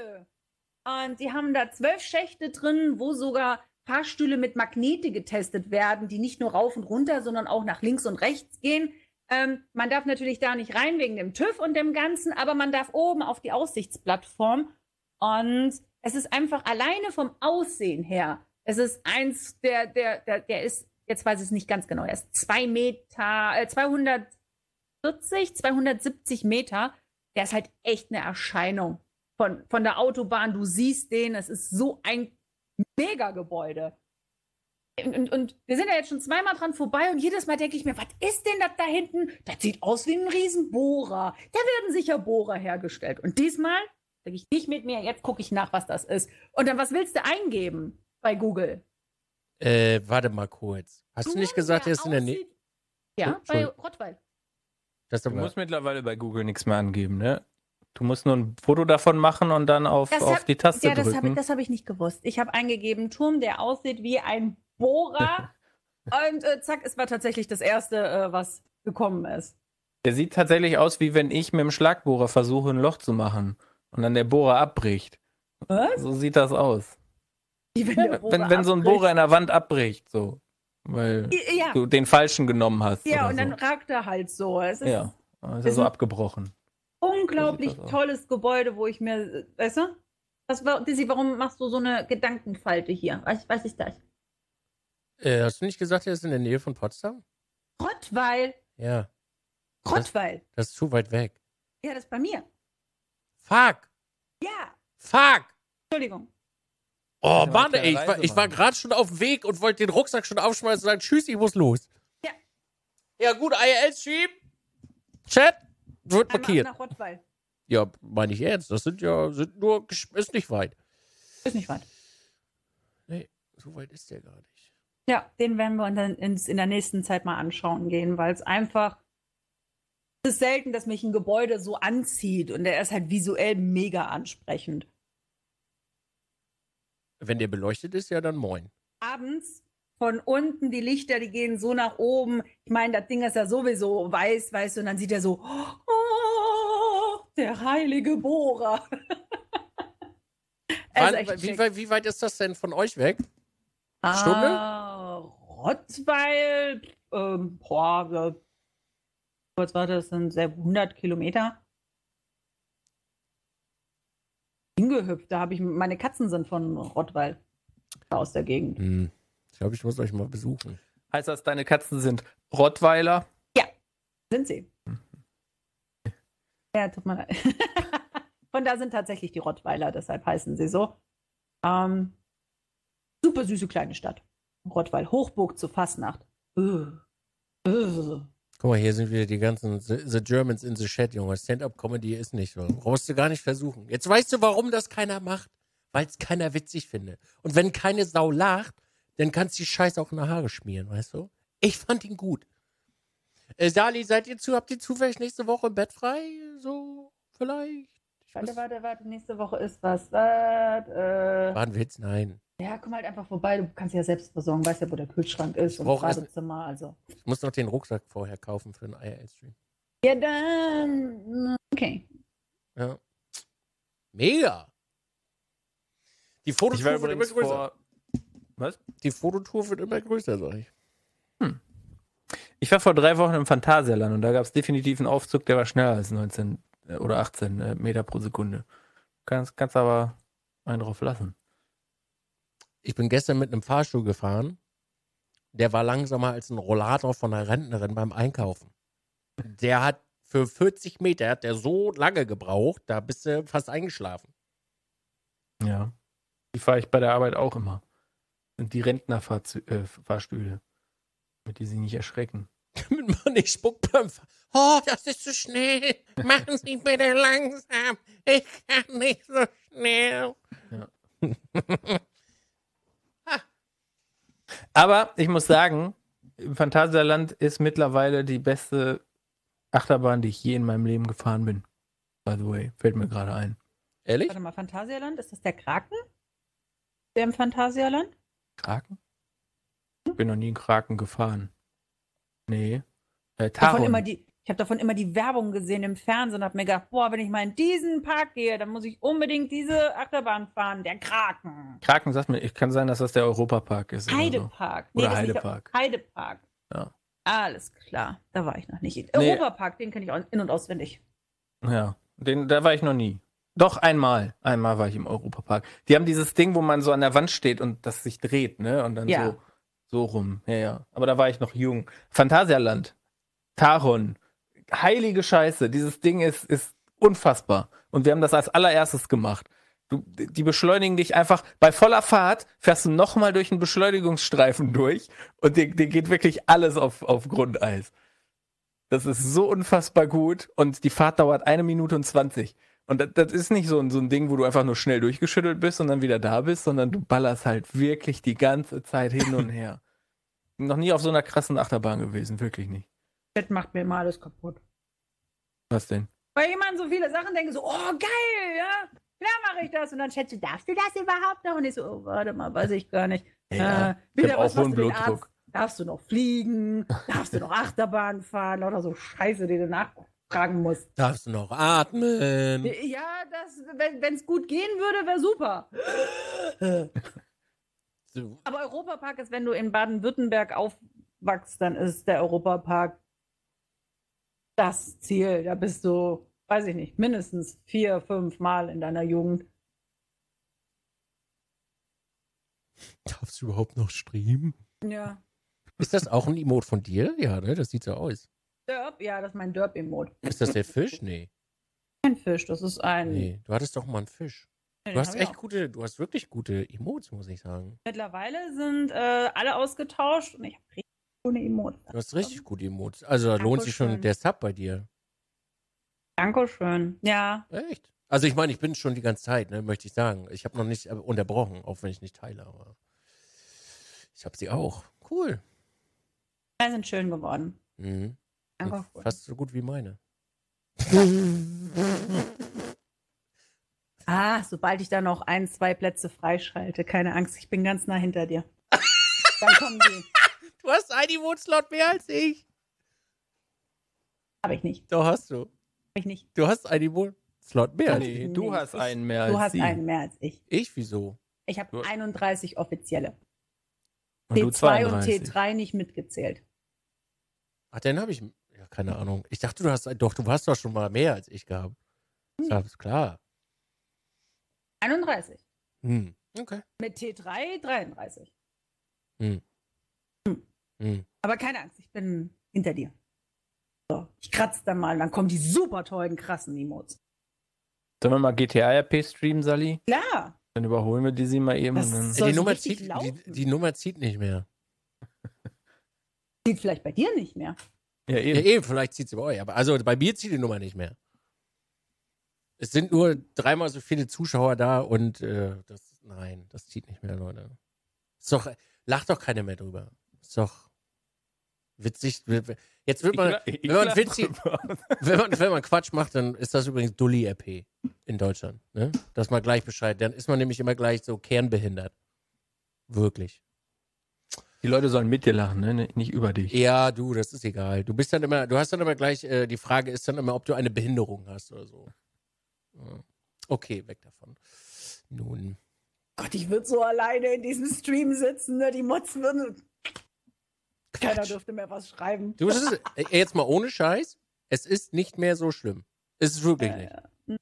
C: Und die haben da zwölf Schächte drin, wo sogar Fahrstühle mit Magnete getestet werden, die nicht nur rauf und runter, sondern auch nach links und rechts gehen. Ähm, man darf natürlich da nicht rein wegen dem TÜV und dem Ganzen, aber man darf oben auf die Aussichtsplattform. Und es ist einfach alleine vom Aussehen her. Es ist eins der, der, der, der ist, jetzt weiß ich es nicht ganz genau, er ist zwei Meter, äh, 240, 270 Meter. Der ist halt echt eine Erscheinung von, von der Autobahn. Du siehst den, es ist so ein Megagebäude. Und, und, wir sind ja jetzt schon zweimal dran vorbei und jedes Mal denke ich mir, was ist denn das da hinten? Das sieht aus wie ein Riesenbohrer. Da werden sicher Bohrer hergestellt. Und diesmal denke ich nicht mit mir, jetzt gucke ich nach, was das ist. Und dann, was willst du eingeben bei Google?
A: Äh, warte mal kurz. Hast du nicht gesagt, er ist in der Nähe?
C: Ja,
A: Oh,
C: bei. Rottweil.
B: Du musst mittlerweile bei Google nichts mehr angeben, ne? Du musst nur ein Foto davon machen und dann auf,
C: Das
B: auf
C: hab-
B: die Taste
C: Ja, das habe ich,
B: drücken.
C: hab ich nicht gewusst. Ich habe eingegeben, Turm, der aussieht wie ein Bohrer. und äh, zack, es war tatsächlich das Erste, äh, was gekommen ist.
B: Der sieht tatsächlich aus, wie wenn ich mit dem Schlagbohrer versuche, ein Loch zu machen und dann der Bohrer abbricht.
C: Was?
B: So sieht das aus.
C: Wie wenn,
B: Ja, wenn, wenn so ein. Bohrer in der Wand abbricht, so. Weil
C: Ja,
B: du den falschen genommen hast.
C: ja und dann
B: so.
C: ragt er halt so. Es ist
B: Ja, dann ist er so abgebrochen.
C: unglaublich
B: so
C: tolles Gebäude, wo ich mir, weißt du? Was war, Dizzy, warum machst du so eine Gedankenfalte hier? Weiß, weiß ich das.
A: Äh, hast du nicht gesagt, er ist in der Nähe von Potsdam?
C: Rottweil.
A: Ja,
C: Rottweil.
A: das ist zu weit weg.
C: Ja, das ist bei mir.
A: Fuck!
C: Ja,
A: Fuck!
C: Entschuldigung.
A: Oh Mann, ey, ich war, ich war gerade schon auf dem Weg und wollte den Rucksack schon aufschmeißen und sagen, tschüss, ich muss los.
C: Ja.
A: Ja gut, IRL-Stream. Chat. Wird
C: Einmal
A: markiert.
C: nach Rottweil.
A: Ja, meine ich ernst. Das sind ja, sind nur, ist nicht weit.
C: Ist nicht weit.
A: Nee, so weit ist der gar nicht.
C: Ja, den werden wir ins, in der nächsten Zeit mal anschauen gehen, weil es einfach. Es ist selten, dass mich ein Gebäude so anzieht und der ist halt visuell mega ansprechend.
A: Wenn der beleuchtet ist, ja dann moin.
C: Abends von unten die Lichter, die gehen so nach oben. Ich meine, das Ding ist ja sowieso weiß, weißt du, und dann sieht er so, oh, der heilige Bohrer. [laughs] Er
A: Wann, wie, wie weit ist das denn von euch weg?
C: Ah, Rottweil, ähm, boah, ja, was war das, sind sehr 100 Kilometer. Hingehüpft, da habe ich, meine Katzen sind von Rottweil aus der Gegend.
A: Hm. Ich glaube, ich muss euch mal besuchen.
B: Heißt das, deine Katzen sind Rottweiler?
C: Sind sie? Ja, tut mir leid. [laughs] Von da sind tatsächlich die Rottweiler, deshalb heißen sie so. Ähm, super süße kleine Stadt. Rottweil, Hochburg zur Fastnacht. Äh, äh.
A: Guck mal, hier sind wieder die ganzen The, Germans in the Chat, Junge. Stand-up-Comedy ist nicht so. Brauchst du gar nicht versuchen. Jetzt weißt du, warum das keiner macht. Weil es keiner witzig findet. Und wenn keine Sau lacht, dann kannst du die Scheiße auch in die Haare schmieren, weißt du? Ich fand ihn gut. Äh, Sali, seid ihr zu, habt ihr zufällig nächste Woche im Bett frei? So, vielleicht? Ich
C: Warte, warte, warte, nächste Woche ist was. Was? Äh,
A: War ein Witz? Nein.
C: Ja, komm halt einfach vorbei. Du kannst ja selbst versorgen. Weißt ja, wo der Kühlschrank ist und
A: brauch erst-
C: Badezimmer. Also.
A: Ich muss noch den Rucksack vorher kaufen für den IRL-Stream.
C: Ja, dann. Okay.
A: Ja. Mega. Die
B: Ich
A: Fototour wird immer größer.
B: vor. Was?
A: Die Fototour wird immer größer, sag ich.
B: Ich war vor drei Wochen im Phantasialand und da gab es definitiv einen Aufzug, der war schneller als 19 äh, oder 18 äh, Meter pro Sekunde. Kannst, kannst aber einen drauf lassen.
A: Ich bin gestern mit einem Fahrstuhl gefahren. Der war langsamer als ein Rollator von einer Rentnerin beim Einkaufen. Der hat für 40 Meter hat der so lange gebraucht, da bist du fast eingeschlafen.
B: Ja. Die fahre ich bei der Arbeit auch immer. Und die Rentnerfahrstühle, äh, damit die sich nicht erschrecken. [laughs]
A: Damit man nicht spuckt beim Fahren. Oh, das ist zu schnell. Machen Sie bitte langsam. Ich kann nicht so schnell. [laughs]
B: Aber ich muss sagen, im Phantasialand ist mittlerweile die beste Achterbahn, die ich je in meinem Leben gefahren bin. By the way, fällt mir gerade ein.
A: Ehrlich?
C: Warte mal, Phantasialand? Ist das der Kraken? Der im Phantasialand?
B: Kraken? Ich bin noch nie in Kraken gefahren. Nee. Äh,
C: Davon
B: Taron.
C: immer die, ich habe davon immer die Werbung gesehen im Fernsehen und habe mir gedacht, boah, wenn ich mal in diesen Park gehe, dann muss ich unbedingt diese Achterbahn fahren, der Kraken.
B: Kraken sagt mir, ich kann sein, dass das der Europapark ist. oder so.
C: Heidepark.
B: Oder
C: das ist nicht der-
B: Heidepark.
C: Heidepark.
B: Ja.
C: Alles klar, da war ich noch nicht.
B: Nee.
C: Europapark, den kenne ich auch in- und auswendig.
B: Ja, den, da war ich noch nie. Doch, einmal. Einmal war ich im Europapark. Die haben dieses Ding, wo man so an der Wand steht und das sich dreht, ne? Und dann
C: Ja.
B: so, so rum. Ja, ja. Aber da war ich noch jung. Phantasialand. Taron. Heilige Scheiße. Dieses Ding ist, ist unfassbar. Und wir haben das als allererstes gemacht. Du, die beschleunigen dich einfach, bei voller Fahrt fährst du nochmal durch einen Beschleunigungsstreifen durch und dir, dir geht wirklich alles auf, auf Grundeis. Das ist so unfassbar gut und die Fahrt dauert eine Minute und 20. Und das, das ist nicht so ein, so ein Ding, wo du einfach nur schnell durchgeschüttelt bist und dann wieder da bist, sondern du ballerst halt wirklich die ganze Zeit hin und her. Noch nie auf so einer krassen Achterbahn gewesen, wirklich nicht.
C: Das macht mir immer alles kaputt.
B: Was denn?
C: Weil an so viele Sachen denke, so, oh geil, ja, klar mache ich das. Und dann schätze du, darfst du das überhaupt noch? Und ich so, oh, warte mal, weiß ich gar nicht.
B: Ja,
C: äh,
B: ich
C: wieder
B: auch
C: was,
B: hohen Blutdruck.
C: Darfst du noch fliegen? Darfst du noch [laughs] Achterbahn fahren? Lauter so Scheiße, die du nachfragen musst.
A: Darfst du noch atmen?
C: Ja, das, wenn es gut gehen würde, wäre super. [laughs]
A: So,
C: Aber Europapark ist, wenn du in Baden-Württemberg aufwachst, dann ist der Europapark das Ziel. Da bist du, weiß ich nicht, mindestens vier, fünf Mal in deiner Jugend.
A: Darfst du überhaupt noch streamen?
C: Ja.
A: Ist das auch ein Emote von dir? Ja, ne? Das sieht so aus.
C: Derp, ja, das ist mein Derp-Emote.
A: Ist das der Fisch? Nee.
C: Ein Fisch, das ist ein.
A: Nee. Du hattest doch mal einen Fisch.
C: Nee,
A: Du hast echt gute, du hast wirklich gute Emotes, muss ich sagen.
C: Mittlerweile sind äh, alle ausgetauscht und ich habe richtig coole Emote.
A: Du hast richtig gute Emotes. Also da lohnt sich schon der Sub bei dir.
C: Dankeschön. Ja.
A: Echt? Also ich meine, ich bin schon die ganze Zeit, ne, möchte ich sagen. Ich habe noch nicht äh, unterbrochen, auch wenn ich nicht teile, aber ich habe sie auch. Cool.
C: Die sind schön geworden.
A: Mhm.
C: Cool.
A: Fast so gut wie meine. [laughs]
C: Ah, sobald ich da noch ein, zwei Plätze freischalte, keine Angst, ich bin ganz nah hinter dir. [laughs] Dann kommen die.
A: Du hast einen Emote-Slot mehr als ich.
C: Habe ich nicht.
A: Doch hast du.
C: Habe ich nicht.
A: Du hast einen Emote-Slot mehr als
B: Nee,
A: ich.
B: du hast
C: ich-
B: einen mehr
C: Du
B: als
C: hast
B: sie.
C: einen mehr als ich.
A: Ich? Wieso?
C: Ich habe
B: Du-
C: 31 offizielle.
B: Und du
C: T2 und
B: 32.
C: T3 nicht mitgezählt.
A: Ach, dann habe ich. Ja, keine Ahnung. Ich dachte, du hast. Doch, du hast doch schon mal mehr als ich gehabt.
C: Hm.
A: Das ist klar.
C: 31.
A: Hm. Okay.
C: Mit T3 33.
A: Hm.
C: Aber keine Angst, ich bin hinter dir. So, ich kratze dann mal, dann kommen die super tollen, krassen Emotes.
B: Sollen wir mal GTA-RP streamen, Sally?
C: Klar.
B: Dann überholen wir die sie mal eben.
C: Das
B: und dann
C: Soll
A: die, Nummer zieht, die, die Nummer zieht nicht mehr.
C: Sieht vielleicht bei dir nicht mehr.
B: ja,
A: Ja,
B: eben.
A: eben, vielleicht zieht sie bei euch. Aber also bei mir zieht die Nummer nicht mehr. Es sind nur dreimal so viele Zuschauer da und äh, das, nein, das zieht nicht mehr, Leute. Ist doch, lacht doch keiner mehr drüber. Ist doch witzig. Jetzt wird man,
B: Ich- ich
A: wenn man witzig, wenn man, wenn man Quatsch macht, dann ist das übrigens Dulli-RP in Deutschland. Ne? Dass man gleich Bescheid. Dann ist man nämlich immer gleich so kernbehindert. Wirklich.
B: Die Leute sollen mit dir lachen, ne? Nicht über dich.
A: Ja, du, das ist egal. Du bist dann immer, du hast dann immer gleich, äh, die Frage ist dann immer, ob du eine Behinderung hast oder so. Okay, weg davon. Nun.
C: Gott, ich würde so alleine in diesem Stream sitzen, ne? Die Mods würden. Keiner
A: Quatsch.
C: dürfte mehr was schreiben.
A: Du, ist, äh, jetzt mal ohne Scheiß, es ist nicht mehr so schlimm. Es ist wirklich
C: Ja,
A: nicht.
C: ja.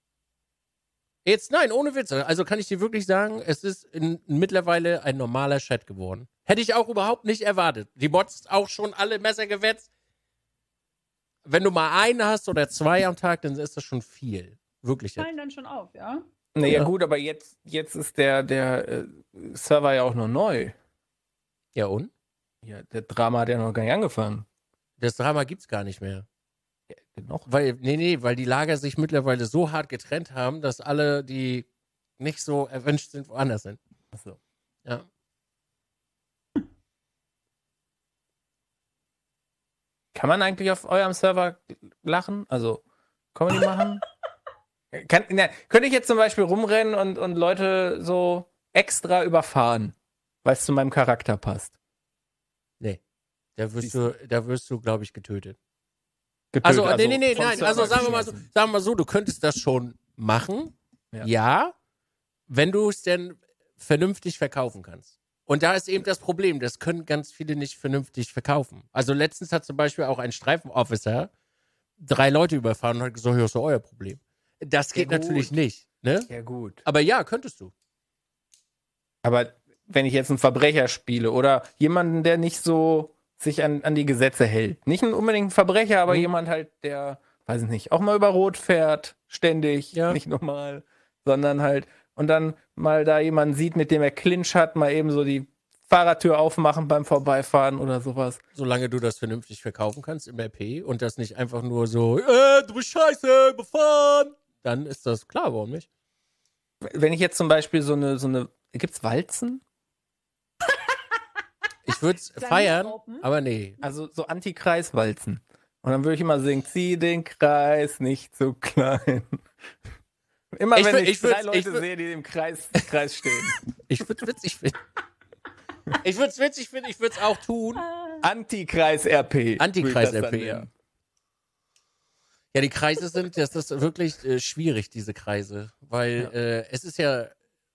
A: Jetzt, nein, ohne Witz. Also kann ich dir wirklich sagen, es ist in, mittlerweile ein normaler Chat geworden. Hätte ich auch überhaupt nicht erwartet. Die Bots auch schon alle Messer gewetzt. Wenn du mal einen hast oder zwei am Tag, dann ist das schon viel. Wirklich. jetzt.
C: Fallen dann schon auf, ja?
B: Naja,
A: Ja.
B: gut, aber jetzt, jetzt ist der, der äh, Server ja auch noch neu.
A: Ja, und?
B: Ja, der Drama hat ja noch gar nicht angefangen.
A: Das Drama gibt's gar nicht mehr.
B: Noch?
A: Weil, nee, nee, weil die Lager sich mittlerweile so hart getrennt haben, dass alle, die nicht so erwünscht sind, woanders sind.
B: Achso.
A: Ja.
B: Kann man eigentlich auf eurem Server lachen? Also Comedy machen? [laughs] Kann, na, könnte ich jetzt zum Beispiel rumrennen und, und Leute so extra überfahren, weil es zu meinem Charakter passt?
A: Nee. Da wirst du, da wirst du, glaube ich, getötet.
B: Getötet,
A: Also, nee, nee, nee,
B: vom
A: nein. Also sagen wir mal so, sagen wir mal so, du könntest das schon machen.
B: Ja.
A: Ja. wenn du es denn vernünftig verkaufen kannst. Und da ist eben das Problem, das können ganz viele nicht vernünftig verkaufen. Also letztens hat zum Beispiel auch ein Streifenofficer drei Leute überfahren und hat gesagt, ja, ist euer Problem. Das geht
B: Ja,
A: natürlich nicht, ne?
B: Ja, gut.
A: Aber ja, könntest du.
B: Aber wenn ich jetzt einen Verbrecher spiele oder jemanden, der nicht so sich an, an die Gesetze hält, nicht ein unbedingt ein Verbrecher, aber
A: Mhm.
B: jemand halt, der, weiß ich nicht, auch mal über Rot fährt, ständig,
A: Ja.
B: nicht normal, sondern halt, und dann mal da jemanden sieht, mit dem er Clinch hat, mal eben so die Fahrradtür aufmachen beim Vorbeifahren oder sowas.
A: Solange du das vernünftig verkaufen kannst im RP und das nicht einfach nur so, äh, du bist scheiße, befahren, dann ist das klar, warum nicht?
B: Wenn ich jetzt zum Beispiel so eine, so eine, gibt's Walzen?
A: Ich würde es [laughs] feiern, aber nee.
B: Also so Anti-Kreis-Walzen. Und dann würde ich immer singen, zieh den Kreis nicht so klein. [laughs] Immer
A: Ich
B: wenn
A: wür-
B: ich, drei Leute
A: ich
B: sehe, die im Kreis, Kreis stehen. [laughs]
A: Ich würde es witzig finden. Ich würde es witzig finden, ich würde es auch tun.
B: Anti-Kreis-RP.
A: Anti-Kreis-RP, ja. Ja, die Kreise sind, das ist wirklich äh, schwierig, diese Kreise. Weil
B: Ja.
A: äh, es ist ja,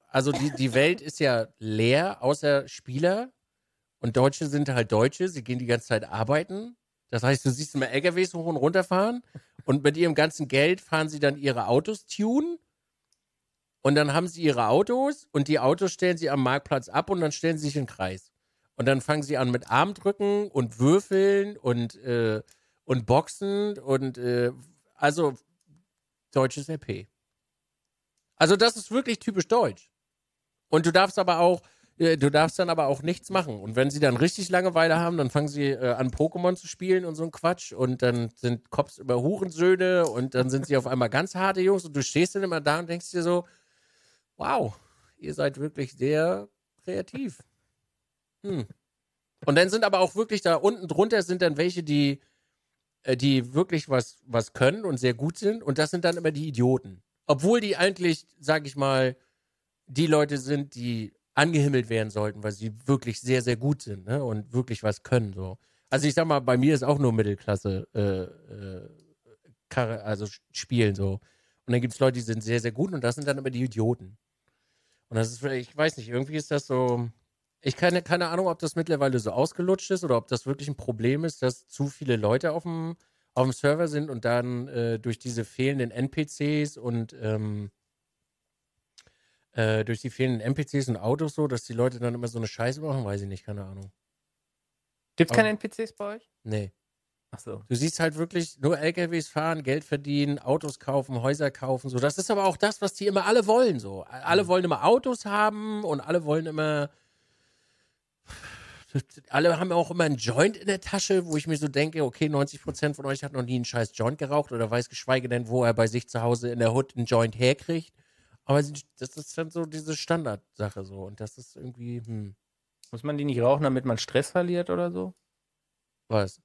A: also die, die Welt ist ja leer, außer Spieler. Und Deutsche sind halt Deutsche, sie gehen die ganze Zeit arbeiten. Das heißt, du siehst immer LKWs hoch und runter fahren und mit ihrem ganzen Geld fahren sie dann ihre Autos tunen. Und dann haben sie ihre Autos und die Autos stellen sie am Marktplatz ab und dann stellen sie sich in den Kreis. Und dann fangen sie an mit Armdrücken und Würfeln und, äh, und Boxen und äh, also deutsches RP. Also das ist wirklich typisch deutsch. Und du darfst aber auch, du darfst dann aber auch nichts machen. Und wenn sie dann richtig Langeweile haben, dann fangen sie äh, an Pokémon zu spielen und so ein Quatsch und dann sind Cops über Hurensöhne und dann sind sie auf einmal ganz harte Jungs und du stehst dann immer da und denkst dir so, wow, ihr seid wirklich sehr kreativ. Hm. Und dann sind aber auch wirklich da unten drunter sind dann welche, die, äh, die wirklich was, was können und sehr gut sind. Und das sind dann immer die Idioten. Obwohl die eigentlich, sag ich mal, die Leute sind, die angehimmelt werden sollten, weil sie wirklich sehr, sehr gut sind ne? und wirklich was können. So. Also ich sag mal, bei mir ist auch nur Mittelklasse äh, äh, also spielen so. Und dann gibt es Leute, die sind sehr, sehr gut und das sind dann immer die Idioten. Und das ist, ich weiß nicht, irgendwie ist das so. Ich keine, keine Ahnung, ob das mittlerweile so ausgelutscht ist oder ob das wirklich ein Problem ist, dass zu viele Leute auf dem, auf dem Server sind und dann äh, durch diese fehlenden NPCs und ähm, äh, durch die fehlenden NPCs und Autos so, dass die Leute dann immer so eine Scheiße machen, weiß ich nicht, keine Ahnung.
B: Gibt's
A: Aber-
B: keine NPCs bei euch?
A: Nee.
B: Ach so.
A: Du siehst halt wirklich nur LKWs fahren, Geld verdienen, Autos kaufen, Häuser kaufen, so. Das ist aber auch das, was die immer alle wollen, so. Alle wollen immer Autos haben und alle wollen immer. Alle haben auch immer einen Joint in der Tasche, wo ich mir so denke, okay, 90% von euch hat noch nie einen scheiß Joint geraucht oder weiß geschweige denn, wo er bei sich zu Hause in der Hood einen Joint herkriegt. Aber das ist dann so diese Standardsache so. Und das ist irgendwie, hm,
B: Muss man die nicht rauchen, damit man Stress verliert oder so?
A: was?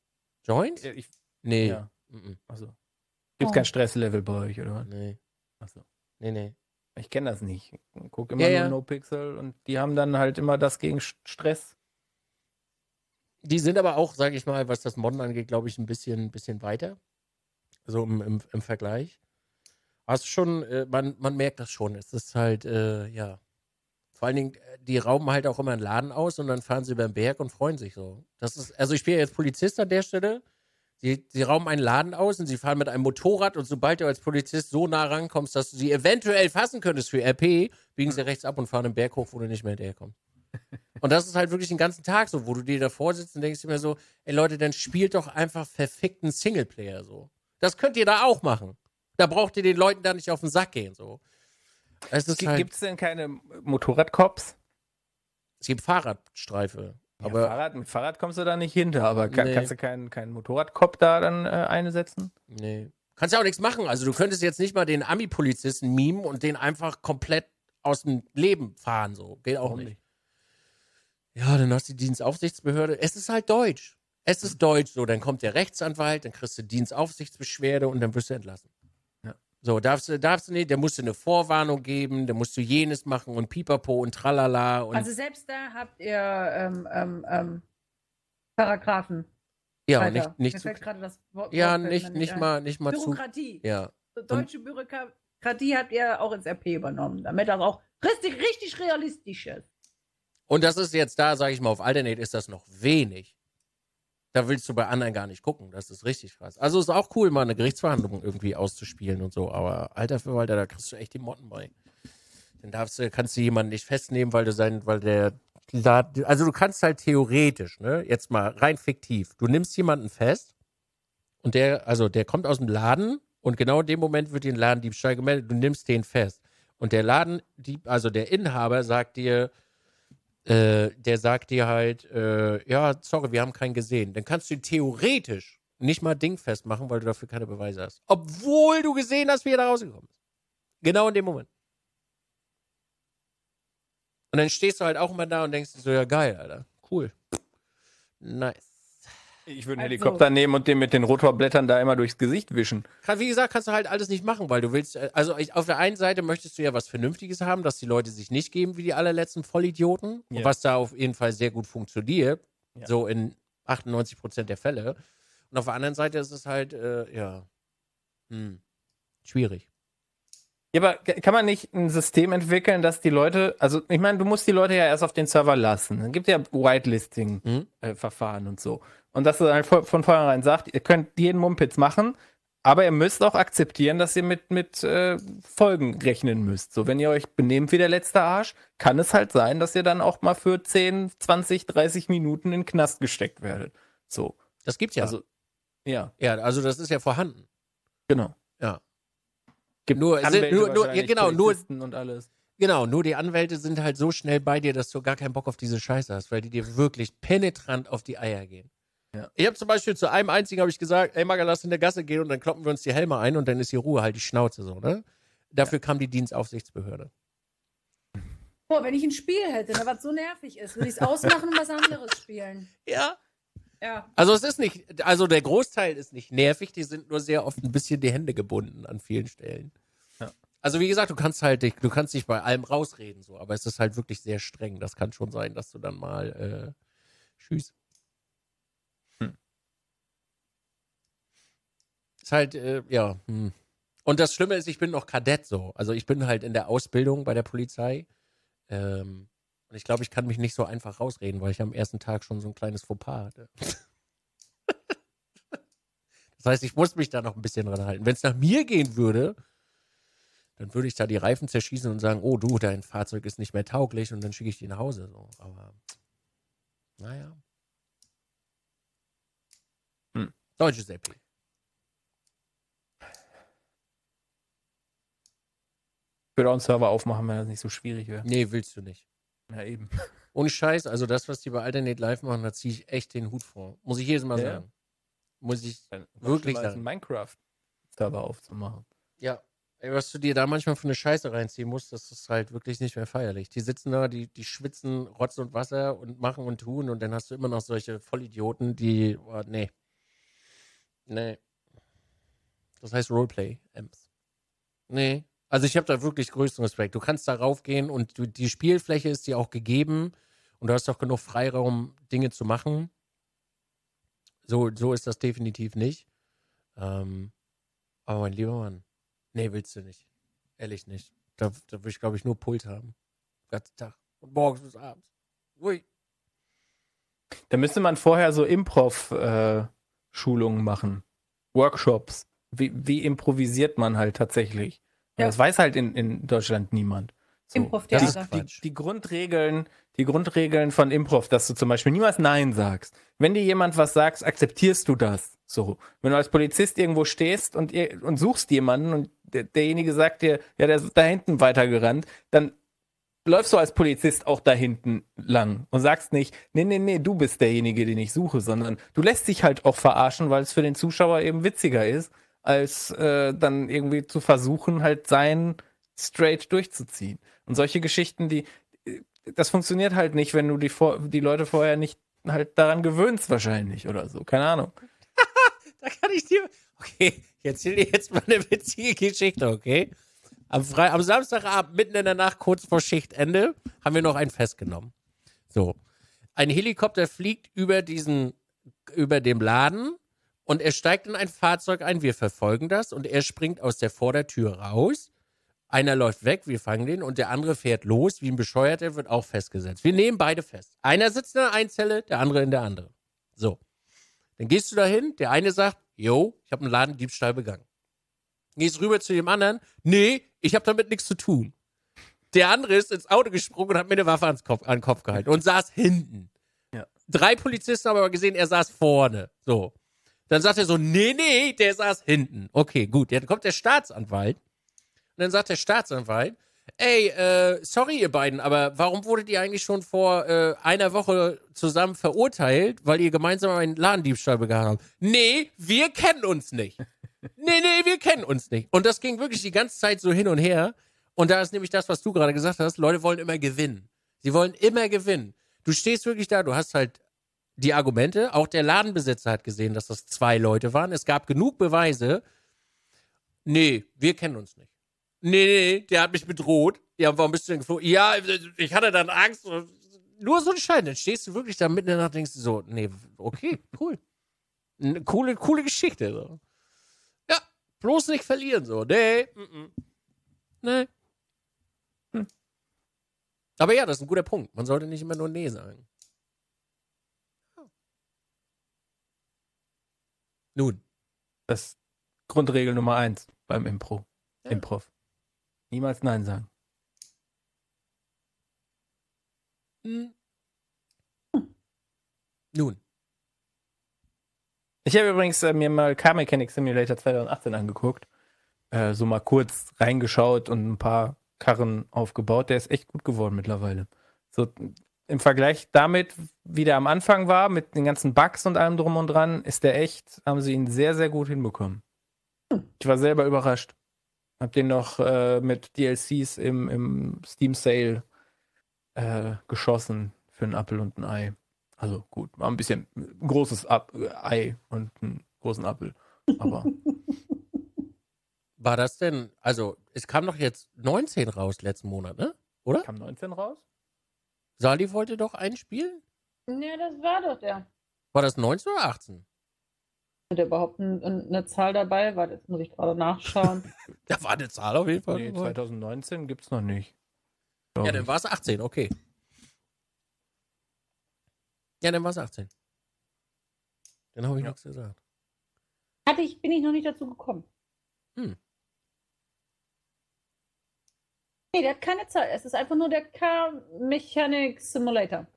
A: Joint?
B: Ja, ich,
A: Nee.
B: ja.
A: Mhm.
B: Also. Gibt's
C: Oh.
B: kein Stresslevel bei euch, oder was?
A: Nee.
B: Achso.
A: Nee, nee.
B: Ich kenne das nicht. Ich gucke immer
A: Ja,
B: nur
A: ja.
B: No Pixel und die haben dann halt immer das gegen St- Stress.
A: Die sind aber auch, sage ich mal, was das Modden angeht, glaube ich, ein bisschen, ein bisschen weiter. So im, im, im Vergleich. Also schon, äh, man, man merkt das schon. Es ist halt, äh, ja. Vor allen Dingen, äh, die rauben halt auch immer einen Laden aus und dann fahren sie über den Berg und freuen sich so. Das ist, also ich bin ja jetzt Polizist an der Stelle. Sie, sie rauben einen Laden aus und sie fahren mit einem Motorrad und sobald du als Polizist so nah rankommst, dass du sie eventuell fassen könntest für RP, biegen sie rechts ab und fahren den Berg hoch, wo du nicht mehr hinterherkommst. Und das ist halt wirklich den ganzen Tag so, wo du dir davor sitzt und denkst dir immer so, ey Leute, dann spielt doch einfach verfickten Singleplayer so. Das könnt ihr da auch machen. Da braucht ihr den Leuten da nicht auf den Sack gehen so. Es ist halt,
B: Gibt's denn keine Motorradcops?
A: es gibt Fahrradstreife.
B: Ja,
A: Aber
B: Fahrrad, mit Fahrrad kommst du da nicht hinter, aber kann,
A: Nee.
B: kannst du keinen, keinen Motorradcop da dann äh, einsetzen?
A: Nee. Kannst ja auch nichts machen. Also du könntest jetzt nicht mal den Ami-Polizisten mimen und den einfach komplett aus dem Leben fahren. So. Geht auch
B: Warum
A: nicht. Ja, dann hast du die Dienstaufsichtsbehörde. Es ist halt Deutsch. Es ist Deutsch. So, dann kommt der Rechtsanwalt, dann kriegst du Dienstaufsichtsbeschwerde und dann wirst du entlassen. So, darfst du, darfst du nicht, der musst du eine Vorwarnung geben, der musst du jenes machen und pipapo und tralala und
C: Also selbst da habt ihr ähm, ähm, ähm, Paragraphen.
A: ja,
C: weiter.
A: nicht, nicht zu,
C: das Wort
A: ja,
C: Wort
A: nicht, nicht
C: ein.
A: mal, nicht mal zu,
C: Bürokratie.
A: ja.
C: Deutsche Bürokratie habt ihr auch ins RP übernommen, damit das auch richtig, richtig realistisch ist.
A: Und das ist jetzt da, sage ich mal, auf Alternate ist das noch wenig. Da willst du bei anderen gar nicht gucken. Das ist richtig krass. Also ist auch cool, mal eine Gerichtsverhandlung irgendwie auszuspielen und so. Aber alter Verwalter, da kriegst du echt die Motten bei. Dann darfst du, kannst du jemanden nicht festnehmen, weil du sein, weil der Laden- also du kannst halt theoretisch, ne, jetzt mal rein fiktiv, du nimmst jemanden fest und der, also der kommt aus dem Laden und genau in dem Moment wird den Ladendiebstahl gemeldet, du nimmst den fest. Und der Ladendieb, also der Inhaber sagt dir, äh, der sagt dir halt, äh, ja, sorry, wir haben keinen gesehen. Dann kannst du theoretisch nicht mal dingfest machen, weil du dafür keine Beweise hast. Obwohl du gesehen hast, wie er da rausgekommen ist. Genau in dem Moment. Und dann stehst du halt auch immer da und denkst dir so, ja geil, Alter. Cool. Nice.
B: Ich würde einen
C: Also-
B: Helikopter nehmen und den mit den Rotorblättern da immer durchs Gesicht wischen.
A: Wie gesagt, kannst du halt alles nicht machen, weil du willst, äh, also ich, auf der einen Seite möchtest du ja was Vernünftiges haben, dass die Leute sich nicht geben wie die allerletzten Vollidioten,
B: Ja.
A: was da auf jeden Fall sehr gut funktioniert,
B: Ja.
A: so in 98 Prozent der Fälle. Und auf der anderen Seite ist es halt, äh, ja, hm, schwierig.
B: Ja, aber kann man nicht ein System entwickeln, dass die Leute, also ich meine, du musst die Leute ja erst auf den Server lassen. Dann gibt ja
A: Mhm.
B: Whitelisting-Verfahren und so. Und dass du halt von, von vornherein sagt, ihr könnt jeden Mumpitz machen, aber ihr müsst auch akzeptieren, dass ihr mit, mit äh, Folgen rechnen müsst. So, wenn ihr euch benehmt wie der letzte Arsch, kann es halt sein, dass ihr dann auch mal für 10, 20, 30 Minuten in den Knast gesteckt werdet. So.
A: Das gibt's ja.
B: Also, ja,
A: ja, also das ist ja vorhanden.
B: genau.
A: Ja.
B: Gibt
A: Nur- sind-
B: Anwälte
A: nur- nur- ja, genau, nur-
B: und alles.
A: Genau, nur die Anwälte sind halt so schnell bei dir, dass du gar keinen Bock auf diese Scheiße hast, weil die dir wirklich penetrant auf die Eier gehen.
B: Ja.
A: Ich habe zum Beispiel zu einem einzigen habe ich gesagt, ey Maga, lass in der Gasse gehen und dann kloppen wir uns die Helme ein und dann ist hier Ruhe, halt die Schnauze so, ne? Dafür kam die Dienstaufsichtsbehörde.
C: Boah, wenn ich ein Spiel hätte, ne, was so nervig ist, würde ich es ausmachen und was anderes spielen. [laughs]
A: Ja.
C: Ja.
A: Also es ist nicht, also der Großteil ist nicht nervig, die sind nur sehr oft ein bisschen die Hände gebunden an vielen Stellen.
B: Ja.
A: Also wie gesagt, du kannst halt, dich- du kannst dich bei allem rausreden, so, aber es ist halt wirklich sehr streng. Das kann schon sein, dass du dann mal äh, tschüss.
B: Hm.
A: Ist halt, äh, ja. Hm. Und das Schlimme ist, ich bin noch Kadett so. Also ich bin halt in der Ausbildung bei der Polizei. Ähm, und ich glaube, ich kann mich nicht so einfach rausreden, weil ich am ersten Tag schon so ein kleines Fauxpas hatte. [laughs] das heißt, ich muss mich da noch ein bisschen dran halten. Wenn es nach mir gehen würde, dann würde ich da die Reifen zerschießen und sagen, oh du, dein Fahrzeug ist nicht mehr tauglich und dann schicke ich die nach Hause. So. Aber naja.
B: Hm.
A: So, Giuseppe.
B: Ich würde auch einen Server aufmachen, wenn das nicht so schwierig wäre.
A: Nee, willst du nicht.
B: Ja, eben.
A: Ohne Scheiß, also das, was die bei Alternate Live machen, da ziehe ich echt den Hut vor. Muss ich jedes Mal
B: Ja.
A: sagen. Muss ich,
B: Dann
A: Wirklich sagen.
B: einen Minecraft-Server aufzumachen.
A: ja. Ey, was du dir da manchmal für eine Scheiße reinziehen musst, das ist halt wirklich nicht mehr feierlich. Die sitzen da, die, die schwitzen Rotz und Wasser und machen und tun und dann hast du immer noch solche Vollidioten, die, oh, nee. Nee. Das heißt Roleplay, Ems. Nee. Also ich habe da wirklich größten Respekt. Du kannst da raufgehen und du, die Spielfläche ist dir auch gegeben und du hast auch genug Freiraum, Dinge zu machen. So, so ist das definitiv nicht. Ähm, aber mein lieber Mann, nee, willst du nicht. Ehrlich nicht. Da, da will ich, glaube ich, nur Pult haben. Den ganzen Tag. Und morgens bis abends. Ui.
B: Da müsste man vorher so Improv-Schulungen machen. Workshops. Wie, wie improvisiert man halt tatsächlich?
C: Ja.
B: Das weiß halt in, in Deutschland niemand. So.
C: Improv-Theater.
A: Ist
B: Die,
A: Quatsch.
B: die Grundregeln, die Grundregeln von Improv, dass du zum Beispiel niemals Nein sagst. Wenn dir jemand was sagt, akzeptierst du das. So. Wenn du als Polizist irgendwo stehst und, ihr- und suchst jemanden und der, derjenige sagt dir, ja, der ist da hinten weitergerannt, dann läufst du als Polizist auch da hinten lang und sagst nicht, nee, nee, nee, du bist derjenige, den ich suche, sondern du lässt dich halt auch verarschen, weil es für den Zuschauer eben witziger ist, als äh, dann irgendwie zu versuchen, halt sein straight durchzuziehen. Und solche Geschichten, die, das funktioniert halt nicht, wenn du die, vor, die Leute vorher nicht halt daran gewöhnst wahrscheinlich oder so. Keine Ahnung. [laughs]
A: Da kann ich dir. Okay, ich erzähle dir jetzt mal eine witzige Geschichte, okay? Am, Fre am Samstagabend, mitten in der Nacht, kurz vor Schichtende, haben wir noch einen festgenommen. So. Ein Helikopter fliegt über diesen, über dem Laden und er steigt in ein Fahrzeug ein. Wir verfolgen das und er springt aus der Vordertür raus. Einer läuft weg, wir fangen den und der andere fährt los, wie ein Bescheuerter, wird auch festgesetzt. Wir nehmen beide fest. Einer sitzt in der einen Zelle, der andere in der anderen. So. Dann gehst du dahin, der eine sagt, yo, ich habe einen Ladendiebstahl begangen. Gehst rüber zu dem anderen, nee, ich habe damit nichts zu tun. Der andere ist ins Auto gesprungen und hat mir eine Waffe ans Kopf, an den Kopf gehalten und saß hinten.
B: Ja.
A: Drei Polizisten haben aber gesehen, er saß vorne. So. Dann sagt er so, nee, nee, der saß hinten. Okay, gut. Dann kommt der Staatsanwalt. Und dann sagt der Staatsanwalt, ey, äh, sorry ihr beiden, aber warum wurdet ihr eigentlich schon vor äh, einer Woche zusammen verurteilt, weil ihr gemeinsam einen Ladendiebstahl begangen habt? Nee, wir kennen uns nicht. Nee, nee, wir kennen uns nicht. Und das ging wirklich die ganze Zeit so hin und her. Und da ist nämlich das, was du gerade gesagt hast, Leute wollen immer gewinnen. Sie wollen immer gewinnen. Du stehst wirklich da, du hast halt die Argumente. Auch der Ladenbesitzer hat gesehen, dass das zwei Leute waren. Es gab genug Beweise. Nee, wir kennen uns nicht. Nee, nee, der hat mich bedroht. Ja, warum bist du denn geflogen? Ja, ich hatte dann Angst. Nur so ein Schein. Dann stehst du wirklich da mitten in der Nacht und denkst so, nee, okay, cool. Eine coole, coole Geschichte. So. Ja, bloß nicht verlieren so. Nee, -mm. nee. Hm. Aber ja, das ist ein guter Punkt. Man sollte nicht immer nur Nee sagen. Nun,
B: Das ist Grundregel Nummer eins beim Impro.
A: Ja.
B: Improv. Niemals Nein sagen.
A: hm. nun.
B: Ich habe übrigens äh, mir mal Car Mechanic Simulator 2018 angeguckt. Äh, so mal kurz reingeschaut und ein paar Karren aufgebaut. Der ist echt gut geworden mittlerweile. So im Vergleich damit, wie der am Anfang war, mit den ganzen Bugs und allem drum und dran, ist der echt, haben sie ihn sehr, sehr gut hinbekommen. Ich war selber überrascht. Hab den noch äh, mit DLCs im, im Steam Sale äh, geschossen für einen Apfel und ein Ei. Also gut, war ein bisschen ein großes Ap äh, Ei und einen großen Apfel. Aber [laughs]
A: War das denn, also es kam doch jetzt 19 raus letzten Monat, ne? Oder?
B: kam 19 raus?
A: Sali wollte doch einspielen?
C: Ja, das war doch der.
A: War das 19 oder 18?
C: Hat er überhaupt ein, ein, eine Zahl dabei? Warte, jetzt muss ich gerade nachschauen. [laughs]
A: Da war eine Zahl auf jeden Fall.
B: Nee,
A: dabei.
B: 2019 gibt's noch nicht.
A: ja, dann war es 18, okay. Ja, dann war es 18. Dann habe ich
B: Ja.
A: nichts gesagt.
C: Hatte ich, bin ich noch nicht dazu gekommen.
A: Hm.
C: Nee, der hat keine Zahl. Es ist einfach nur der Car Mechanic Simulator.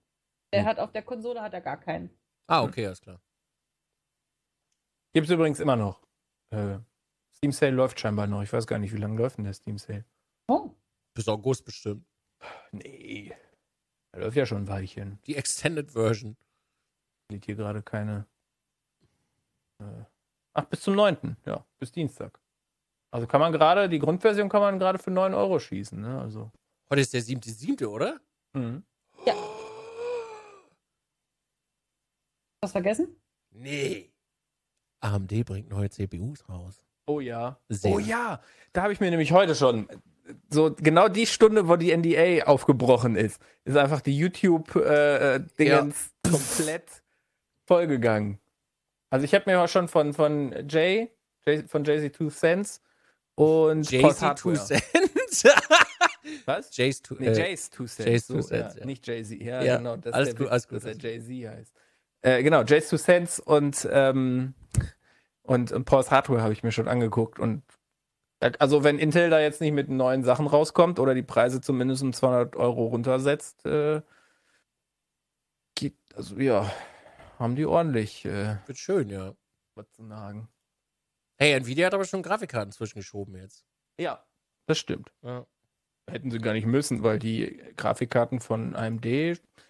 C: Der
A: Hm.
C: hat auf der Konsole hat er gar keinen.
A: Ah, okay, alles klar.
B: Gibt's übrigens immer noch. Äh, Steam Sale läuft scheinbar noch. Ich weiß gar nicht, wie lange läuft denn der Steam Sale?
C: Oh.
A: Bis August bestimmt.
B: Nee. Der läuft ja schon ein Weilchen.
A: Die Extended Version.
B: Liegt hier gerade keine. Äh, ach, bis zum 9. Ja, bis Dienstag. Also kann man gerade, die Grundversion kann man gerade für 9 Euro schießen. Ne? Also.
A: Heute ist der 7.7., oder?
B: Mhm.
C: Was vergessen?
A: Nee. AMD bringt neue CPUs raus.
B: Oh ja.
A: Sehr.
B: Oh ja. Da habe ich mir nämlich heute schon. So genau die Stunde, wo die NDA aufgebrochen ist, ist einfach die YouTube-Dingens komplett vollgegangen. Also ich habe mir auch schon von, von Jay, Jay von JC2 Cents und
A: JC2
B: Hardware.
A: Cents.
B: Was?
A: Jace to,
B: Nee, Jay's Two Cents.
A: Jay's
B: so,
A: Two Cents,
B: ja.
A: ja.
B: Nicht Jay-Z. Ja,
A: Ja,
B: genau. Das
A: alles
B: ist
A: gut, alles gut,
B: dass er Jay-Z heißt. Äh, genau, Jay's Two Cents und, ähm, und, und Paul's Hardware habe ich mir schon angeguckt. Und also, wenn Intel da jetzt nicht mit neuen Sachen rauskommt oder die Preise zumindest um 200 Euro runtersetzt, äh, geht, also ja, haben die ordentlich äh,
A: Wird schön, ja.
B: was zu nagen.
A: Hey, Nvidia hat aber schon Grafikkarten zwischengeschoben jetzt.
B: Ja, das stimmt.
A: Ja.
B: Hätten sie gar nicht müssen, weil die Grafikkarten von AMD,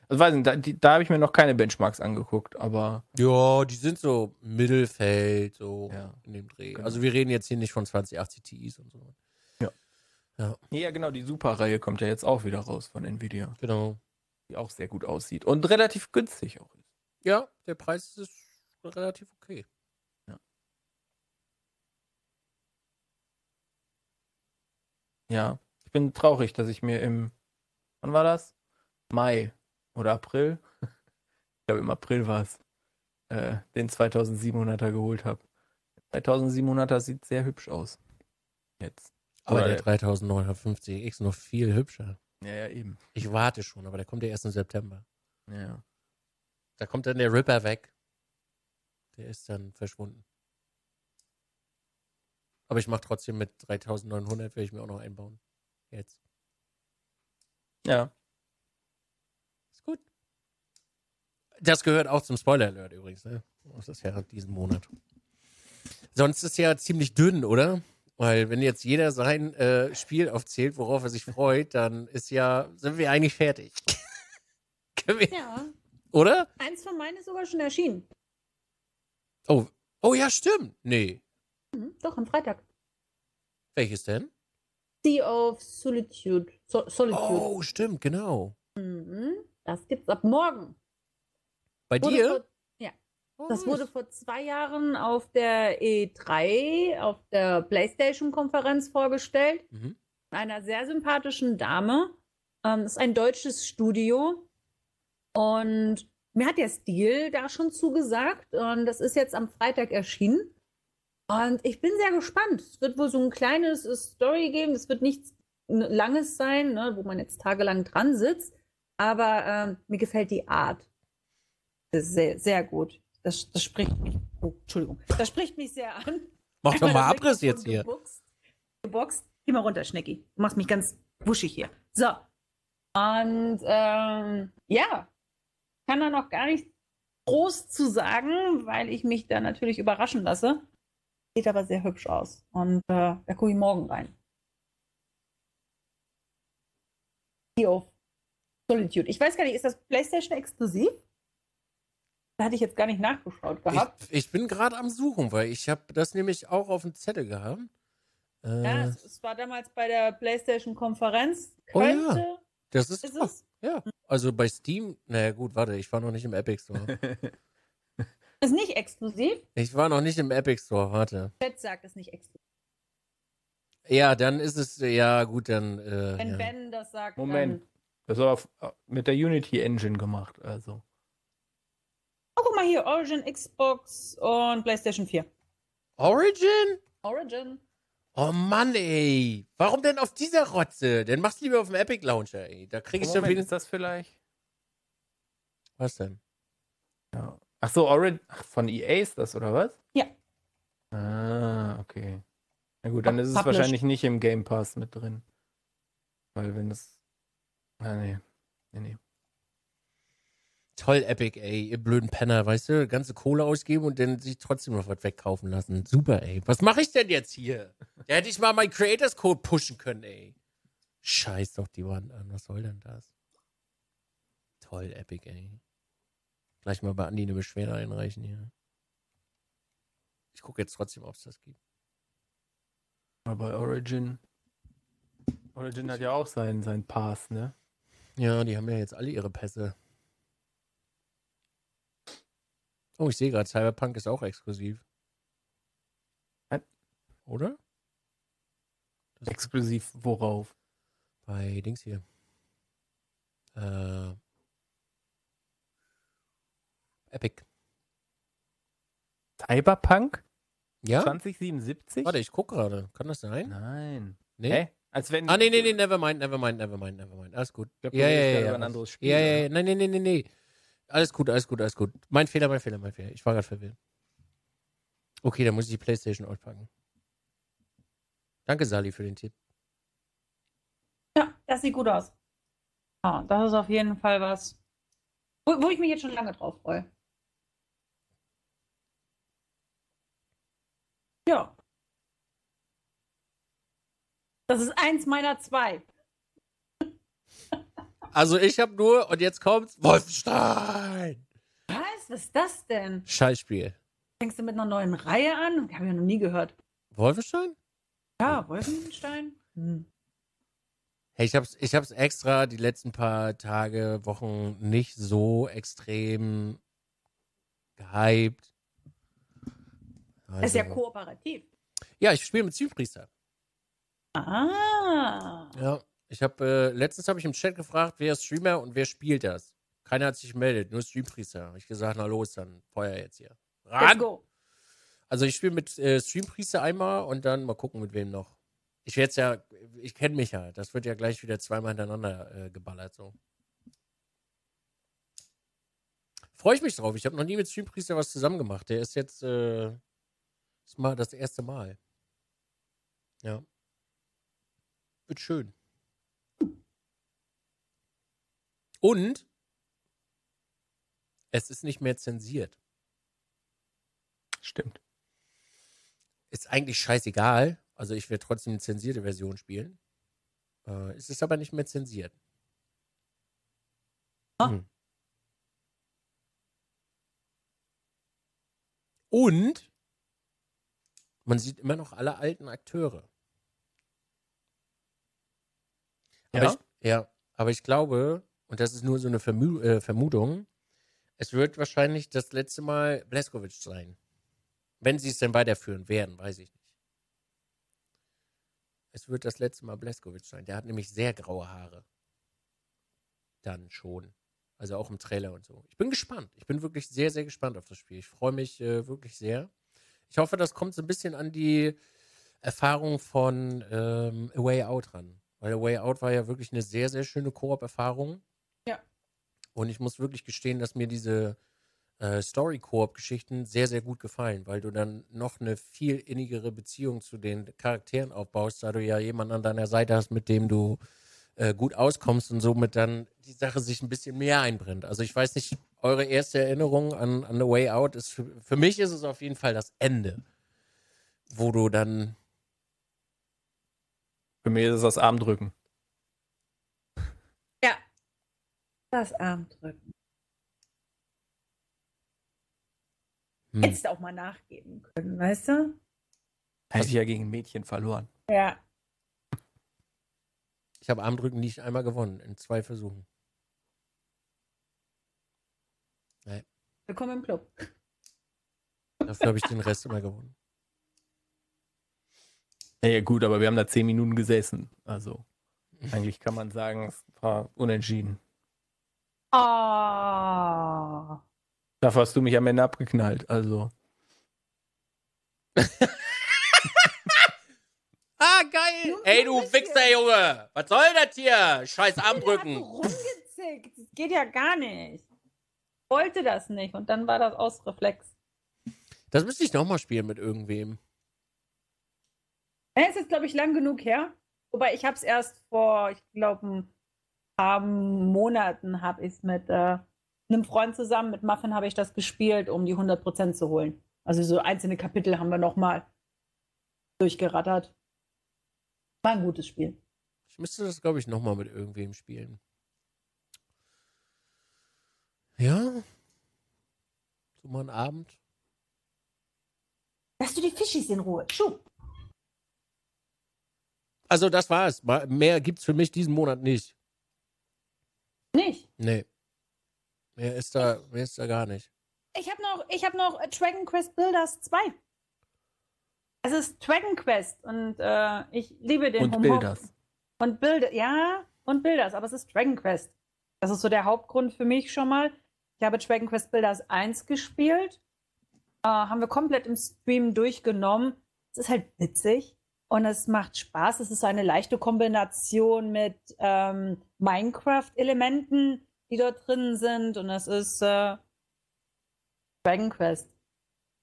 B: also weiß nicht, da, die- da habe ich mir noch keine Benchmarks angeguckt, aber
A: Ja, die sind so Mittelfeld, so
B: Ja.
A: in dem Dreh.
B: Genau.
A: Also wir reden jetzt hier nicht von 2080 Tis und so.
B: ja genau, die Super-Reihe kommt ja jetzt auch wieder raus von Nvidia,
A: Genau.
B: die auch sehr gut aussieht und relativ günstig auch ist.
A: Ja, der Preis ist relativ okay.
B: Ja, ich bin traurig, dass ich mir im, wann war das? Mai oder April? [laughs] Ich glaube im April war es, äh, den 2700er geholt habe. 2700er sieht sehr hübsch aus. Jetzt.
A: Aber
B: Aber
A: der
B: der-
A: 3950 X noch viel hübscher.
B: Ja, ja, eben.
A: Ich warte schon, aber der kommt ja erst im September.
B: Ja.
A: Da kommt dann der Ripper weg. Der ist dann verschwunden. Aber ich mache trotzdem mit 3900, werde ich mir auch noch einbauen. Jetzt.
B: ja.
A: Ist gut. Das gehört auch zum Spoiler-Alert übrigens, ne? Das ist ja diesen Monat. Sonst ist ja ziemlich dünn, oder? Weil wenn jetzt jeder sein äh, Spiel aufzählt, worauf er sich freut, dann ist ja, sind wir eigentlich fertig. [laughs] Können wir,
C: Ja.
A: oder?
C: Eins von meinen ist sogar schon erschienen.
A: Oh, oh ja, stimmt. Nee.
C: Mhm, doch, am Freitag.
A: Welches denn?
C: Sea of Solitude. So Solitude.
A: Oh, stimmt, genau.
C: Mhm. Das gibt's ab morgen.
A: Bei
C: Wurde
A: dir?
C: Vor,
A: Oh,
C: das wurde vor zwei Jahren auf der E3, auf der PlayStation-Konferenz vorgestellt.
A: Mhm.
C: Einer sehr sympathischen Dame. Ähm, ist ein deutsches Studio. Und mir hat der Stil da schon zugesagt. Und das ist jetzt am Freitag erschienen. Und ich bin sehr gespannt. Es wird wohl so ein kleines äh, Story geben. Es wird nichts Langes sein, ne, wo man jetzt tagelang dran sitzt. Aber ähm, mir gefällt die Art. Sehr, sehr gut. Das, das spricht mich. Oh, Entschuldigung. Das spricht mich sehr an.
A: Mach doch mal Abriss jetzt hier.
C: Geboxt. geboxt. Geh mal runter, Schnecki. Du machst mich ganz wuschig hier. So. Und ähm, ja, kann da noch gar nicht groß zu sagen, weil ich mich da natürlich überraschen lasse. Sieht aber sehr hübsch aus. Und äh, da gucke ich morgen rein. Sea of Solitude. Ich weiß gar nicht, ist das PlayStation exklusiv? Da hatte ich jetzt gar nicht nachgeschaut gehabt.
A: Ich, ich bin gerade am Suchen, weil ich habe das nämlich auch auf dem Zettel gehabt. Äh,
C: Ja, es, es war damals bei der PlayStation-Konferenz.
A: Oh ja.
C: Könnte
A: Das ist,
C: Ist es?
A: Ja. Also bei Steam, naja gut, warte, ich war noch nicht im Epic Store. [laughs]
C: Ist nicht exklusiv?
A: ich war noch nicht im Epic Store, warte.
C: Chat sagt es nicht exklusiv.
A: Ja, dann ist es, ja gut, dann. Äh,
C: Wenn
A: ja.
C: Ben das sagt,
B: Moment.
C: dann.
B: Das ist aber f- mit der Unity Engine gemacht, also.
C: Oh, guck mal hier, Origin, Xbox und PlayStation 4.
A: Origin?
C: Origin?
A: Oh Mann, ey. Warum denn auf dieser Rotze? Dann mach's lieber auf dem Epic Launcher, ey. Da krieg ich dann
B: Moment, ist
A: wenigstens.
B: das vielleicht?
A: Was denn?
B: Ja. Ach so, Origin. Ach, von EA ist das, oder was?
C: Ja.
B: Ah, okay. Na gut, dann ist es
C: Published.
B: wahrscheinlich nicht im Game Pass mit drin. Weil wenn das. Ah, nee. Nee, nee.
A: Toll, Epic, ey, ihr blöden Penner, weißt du? Ganze Kohle ausgeben und dann sich trotzdem noch was wegkaufen lassen. Super, ey. Was mache ich denn jetzt hier? Da hätte ich mal meinen Creators Code pushen können, ey. Scheiß doch die Wand an. Was soll denn das? Toll, Epic, ey. Gleich mal bei Andi eine Beschwerde einreichen hier. Ich gucke jetzt trotzdem, ob es das gibt.
B: Aber bei Origin. Origin hat ja auch seinen, seinen Pass, ne?
A: Ja, die haben ja jetzt alle ihre Pässe. Oh, ich sehe gerade, Cyberpunk ist auch exklusiv. Oder? Das
B: Exklusiv worauf?
A: bei Dings hier. Äh, Epic.
B: Cyberpunk?
A: Ja?
B: 2077?
A: Warte, ich gucke gerade. Kann das sein?
B: Nein.
A: Nee?
B: Hä? Als wenn.
A: Ah, nee, nee, nee, never mind, never mind, never mind, never mind. Alles gut.
B: Ich glaub,
A: ja, ja, ja, ja.
B: ein anderes Spiel,
A: Ja, ja,
B: oder?
A: ja. Nein, nee, nee, nee, nee. Alles gut, alles gut, alles gut. Mein Fehler, mein Fehler, mein Fehler. Ich war gerade verwirrt. Okay, dann muss ich die Playstation auspacken. Danke, Sali, für den Tipp.
C: Ja, das sieht gut aus. Ah, das ist auf jeden Fall was, wo, wo ich mich jetzt schon lange drauf freue. Ja. Das ist eins meiner zwei. [laughs]
A: Also ich habe nur, und jetzt kommt's, Wolfenstein.
C: Was? Was ist das denn?
A: Scheißspiel.
C: Fängst du mit einer neuen Reihe an? Habe ich ja noch nie gehört.
A: Wolfenstein?
C: Ja, Wolfenstein? Hm.
A: Hey, ich hab's, ich hab's extra die letzten paar Tage, Wochen nicht so extrem gehypt.
C: Ist ja
A: Also-
C: kooperativ.
A: Ja, ich spiele mit Zielpriester.
C: Ah.
A: Ja, ich habe äh, letztens habe ich im Chat gefragt, wer ist Streamer und wer spielt das. Keiner hat sich gemeldet, nur Streampriester. Hab ich gesagt, na los, dann Feuer jetzt hier. Ran! Also ich spiele mit äh, Streampriester einmal und dann mal gucken, mit wem noch. Ich werde ja, ich kenne mich ja. Das wird ja gleich wieder zweimal hintereinander äh, geballert so. Freue ich mich drauf. Ich habe noch nie mit Streampriester was zusammen gemacht. Der ist jetzt äh, ist mal das erste Mal. Ja. Wird schön. Und es ist nicht mehr zensiert.
B: Stimmt.
A: Ist eigentlich scheißegal. Also ich werde trotzdem eine zensierte Version spielen. Äh, es ist aber nicht mehr zensiert.
C: Ah.
A: Hm. Und man sieht immer noch alle alten Akteure. Aber
B: Ja?
A: ich, ja, aber ich glaube, und das ist nur so eine Vermu äh, Vermutung, es wird wahrscheinlich das letzte Mal Bleskowitz sein. Wenn sie es denn weiterführen werden, weiß ich nicht. Es wird das letzte Mal Bleskowitz sein. Der hat nämlich sehr graue Haare. Dann schon. Also auch im Trailer und so. Ich bin gespannt. Ich bin wirklich sehr, sehr gespannt auf das Spiel. Ich freue mich äh, wirklich sehr. Ich hoffe, das kommt so ein bisschen an die Erfahrung von ähm, A Way Out ran. Weil A Way Out war ja wirklich eine sehr, sehr schöne Koop-Erfahrung.
C: Ja.
A: Und ich muss wirklich gestehen, dass mir diese äh, Story-Koop-Geschichten sehr, sehr gut gefallen, weil du dann noch eine viel innigere Beziehung zu den Charakteren aufbaust, da du ja jemanden an deiner Seite hast, mit dem du äh, gut auskommst und somit dann die Sache sich ein bisschen mehr einbrennt. Also ich weiß nicht, eure erste Erinnerung an, an The Way Out ist, für, für mich ist es auf jeden Fall das Ende, wo du dann,
B: Für mich ist es das Armdrücken.
C: Ja. Das Armdrücken.
A: hm,
C: Hättest du auch mal nachgeben können, weißt du?
B: Hätte ich ja gegen ein Mädchen verloren.
C: Ja.
A: Ich habe Armdrücken nicht einmal gewonnen, in zwei Versuchen.
C: Willkommen im Club.
A: Dafür habe ich den Rest immer gewonnen.
B: Ja, ja, gut, aber wir haben da zehn Minuten gesessen. Also, [laughs] eigentlich kann man sagen, es war unentschieden.
C: Ah.
B: Dafür hast du mich am Ende abgeknallt. Also, [laughs]
A: Geil!
C: Nur-
A: Ey,
C: nur
A: du. Wichser, Junge! Was soll das hier? Scheiß
C: Der hat so rumgezickt. Das geht ja gar nicht. Ich wollte das nicht und dann war das aus Reflex.
A: Das müsste ich nochmal spielen mit irgendwem.
C: Es ist, glaube ich, lang genug her. Wobei ich habe es erst vor, ich glaube, ein paar Monaten habe ich es mit äh, einem Freund zusammen, mit Muffin habe ich das gespielt, um die 100% zu holen. Also so einzelne Kapitel haben wir nochmal durchgerattert. War ein gutes Spiel.
A: Ich müsste das, glaube ich, nochmal mit irgendwem spielen. Ja. So mal einen Abend.
C: Lass du die Fischis in Ruhe. Schuh.
A: Also, das war's. Mehr gibt's für mich diesen Monat nicht.
C: Nicht.
A: Nee. Mehr ist da, mehr ist da gar nicht.
C: Ich habe noch, ich habe noch Dragon Quest Builders 2. Es ist Dragon Quest und äh, ich liebe den
B: und
C: Humor.
B: Bilders.
C: Und Bilder, ja, und Bilders, aber es ist Dragon Quest. Das ist so der Hauptgrund für mich schon mal. Ich habe Dragon Quest Builders 1 gespielt. Äh, haben wir komplett im Stream durchgenommen. Es ist halt witzig und es macht Spaß. Es ist eine leichte Kombination mit ähm, Minecraft-Elementen, die dort drin sind. Und es ist äh, Dragon Quest.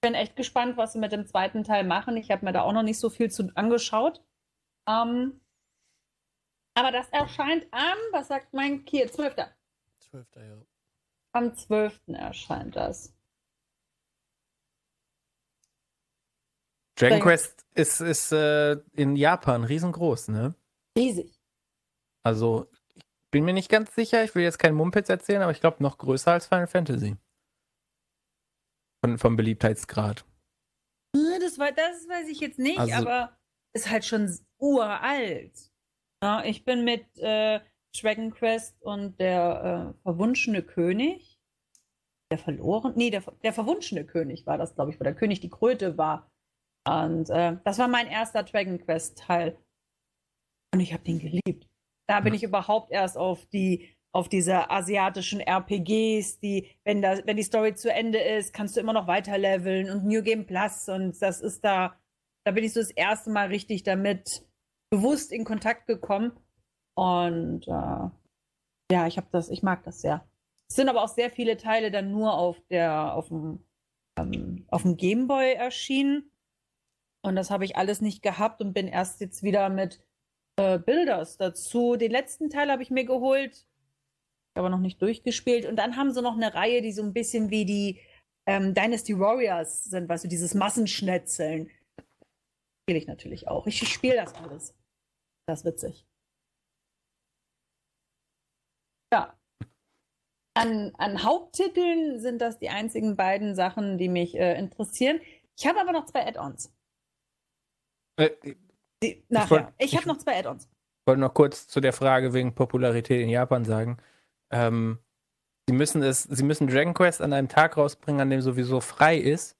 C: Ich bin echt gespannt, was sie mit dem zweiten Teil machen. Ich habe mir da auch noch nicht so viel zu angeschaut. Ähm, aber das erscheint am, was sagt mein Kiel, 12.
A: Zwölfter, ja.
C: Am 12. erscheint das.
B: Dragon
C: Dragon-
B: Quest ist, ist äh, in Japan riesengroß, ne?
C: Riesig.
B: Also, ich bin mir nicht ganz sicher, ich will jetzt keinen Mumpitz erzählen, aber ich glaube noch größer als Final Fantasy. Von, vom Beliebtheitsgrad.
C: Äh, Das, wei- das weiß ich jetzt nicht,
B: Also-
C: aber ist halt schon uralt. Ja, ich bin mit äh, Dragon Quest und der äh, verwunschene König. Der verloren? Nee, der, der verwunschene König war das, glaube ich, wo der König die Kröte war. Und äh, das war mein erster Dragon Quest-Teil. Und ich habe den geliebt. Da bin ich überhaupt erst auf die auf diese asiatischen RPGs, die, wenn, da, wenn die Story zu Ende ist, kannst du immer noch weiter leveln und New Game Plus und das ist da, da bin ich so das erste Mal richtig damit bewusst in Kontakt gekommen. Und äh, ja, ich habe das, ich mag das sehr. Es sind aber auch sehr viele Teile dann nur auf der, auf dem, ähm, auf dem Gameboy erschienen. Und das habe ich alles nicht gehabt und bin erst jetzt wieder mit äh, Builders dazu. Den letzten Teil habe ich mir geholt, aber noch nicht durchgespielt. Und dann haben sie noch eine Reihe, die so ein bisschen wie die ähm, Dynasty Warriors sind, weißt du, dieses Massenschnetzeln. Spiele ich natürlich auch. Ich spiele das alles. Das ist witzig. Ja. An, an Haupttiteln sind das die einzigen beiden Sachen, die mich äh, interessieren. Ich habe aber noch zwei Add-ons.
B: Äh,
C: Nachher. Ich,
B: ich-
C: habe noch zwei Add-ons.
B: wollte noch kurz zu der Frage wegen Popularität in Japan sagen. Ähm, sie müssen es, sie müssen Dragon Quest an einem Tag rausbringen, an dem sowieso frei ist,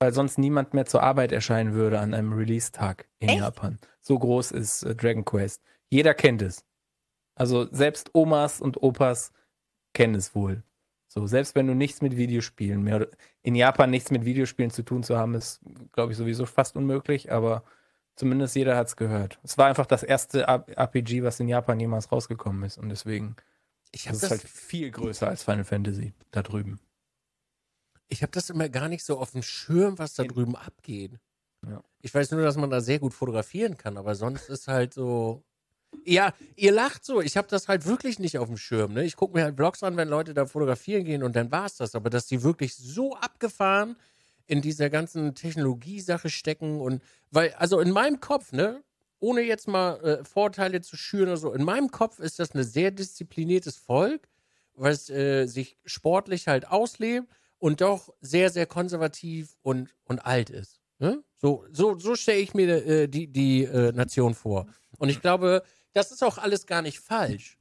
B: weil sonst niemand mehr zur Arbeit erscheinen würde an einem Release-Tag in
C: Echt?
B: Japan. So groß ist äh, Dragon Quest. Jeder kennt es. Also selbst Omas und Opas kennen es wohl. So, selbst wenn du nichts mit Videospielen mehr oder- in Japan nichts mit Videospielen zu tun zu haben, ist, glaube ich, sowieso fast unmöglich, aber zumindest jeder hat es gehört. Es war einfach das erste RPG, was in Japan jemals rausgekommen ist und deswegen
A: Ich
B: das
A: habe
B: ist
A: das,
B: halt viel größer als Final Fantasy da drüben.
A: ich hab das immer gar nicht so auf dem Schirm, was da
B: In-
A: drüben abgeht.
B: Ja.
A: Ich weiß nur, dass man da sehr gut fotografieren kann, aber sonst ist halt so. Ja, ihr lacht so. Ich habe das halt wirklich nicht auf dem Schirm. Ne? Ich gucke mir halt Vlogs an, wenn Leute da fotografieren gehen und dann war's das. Aber dass die wirklich so abgefahren in dieser ganzen Technologiesache stecken und weil, also in meinem Kopf, ne, ohne jetzt mal äh, Vorteile zu schüren oder so, in meinem Kopf ist das ein sehr diszipliniertes Volk, was äh, sich sportlich halt auslebt und doch sehr, sehr konservativ und, und alt ist. Ne? So, so, so stelle ich mir äh, die, die äh, Nation vor. Und ich glaube, das ist auch alles gar nicht falsch.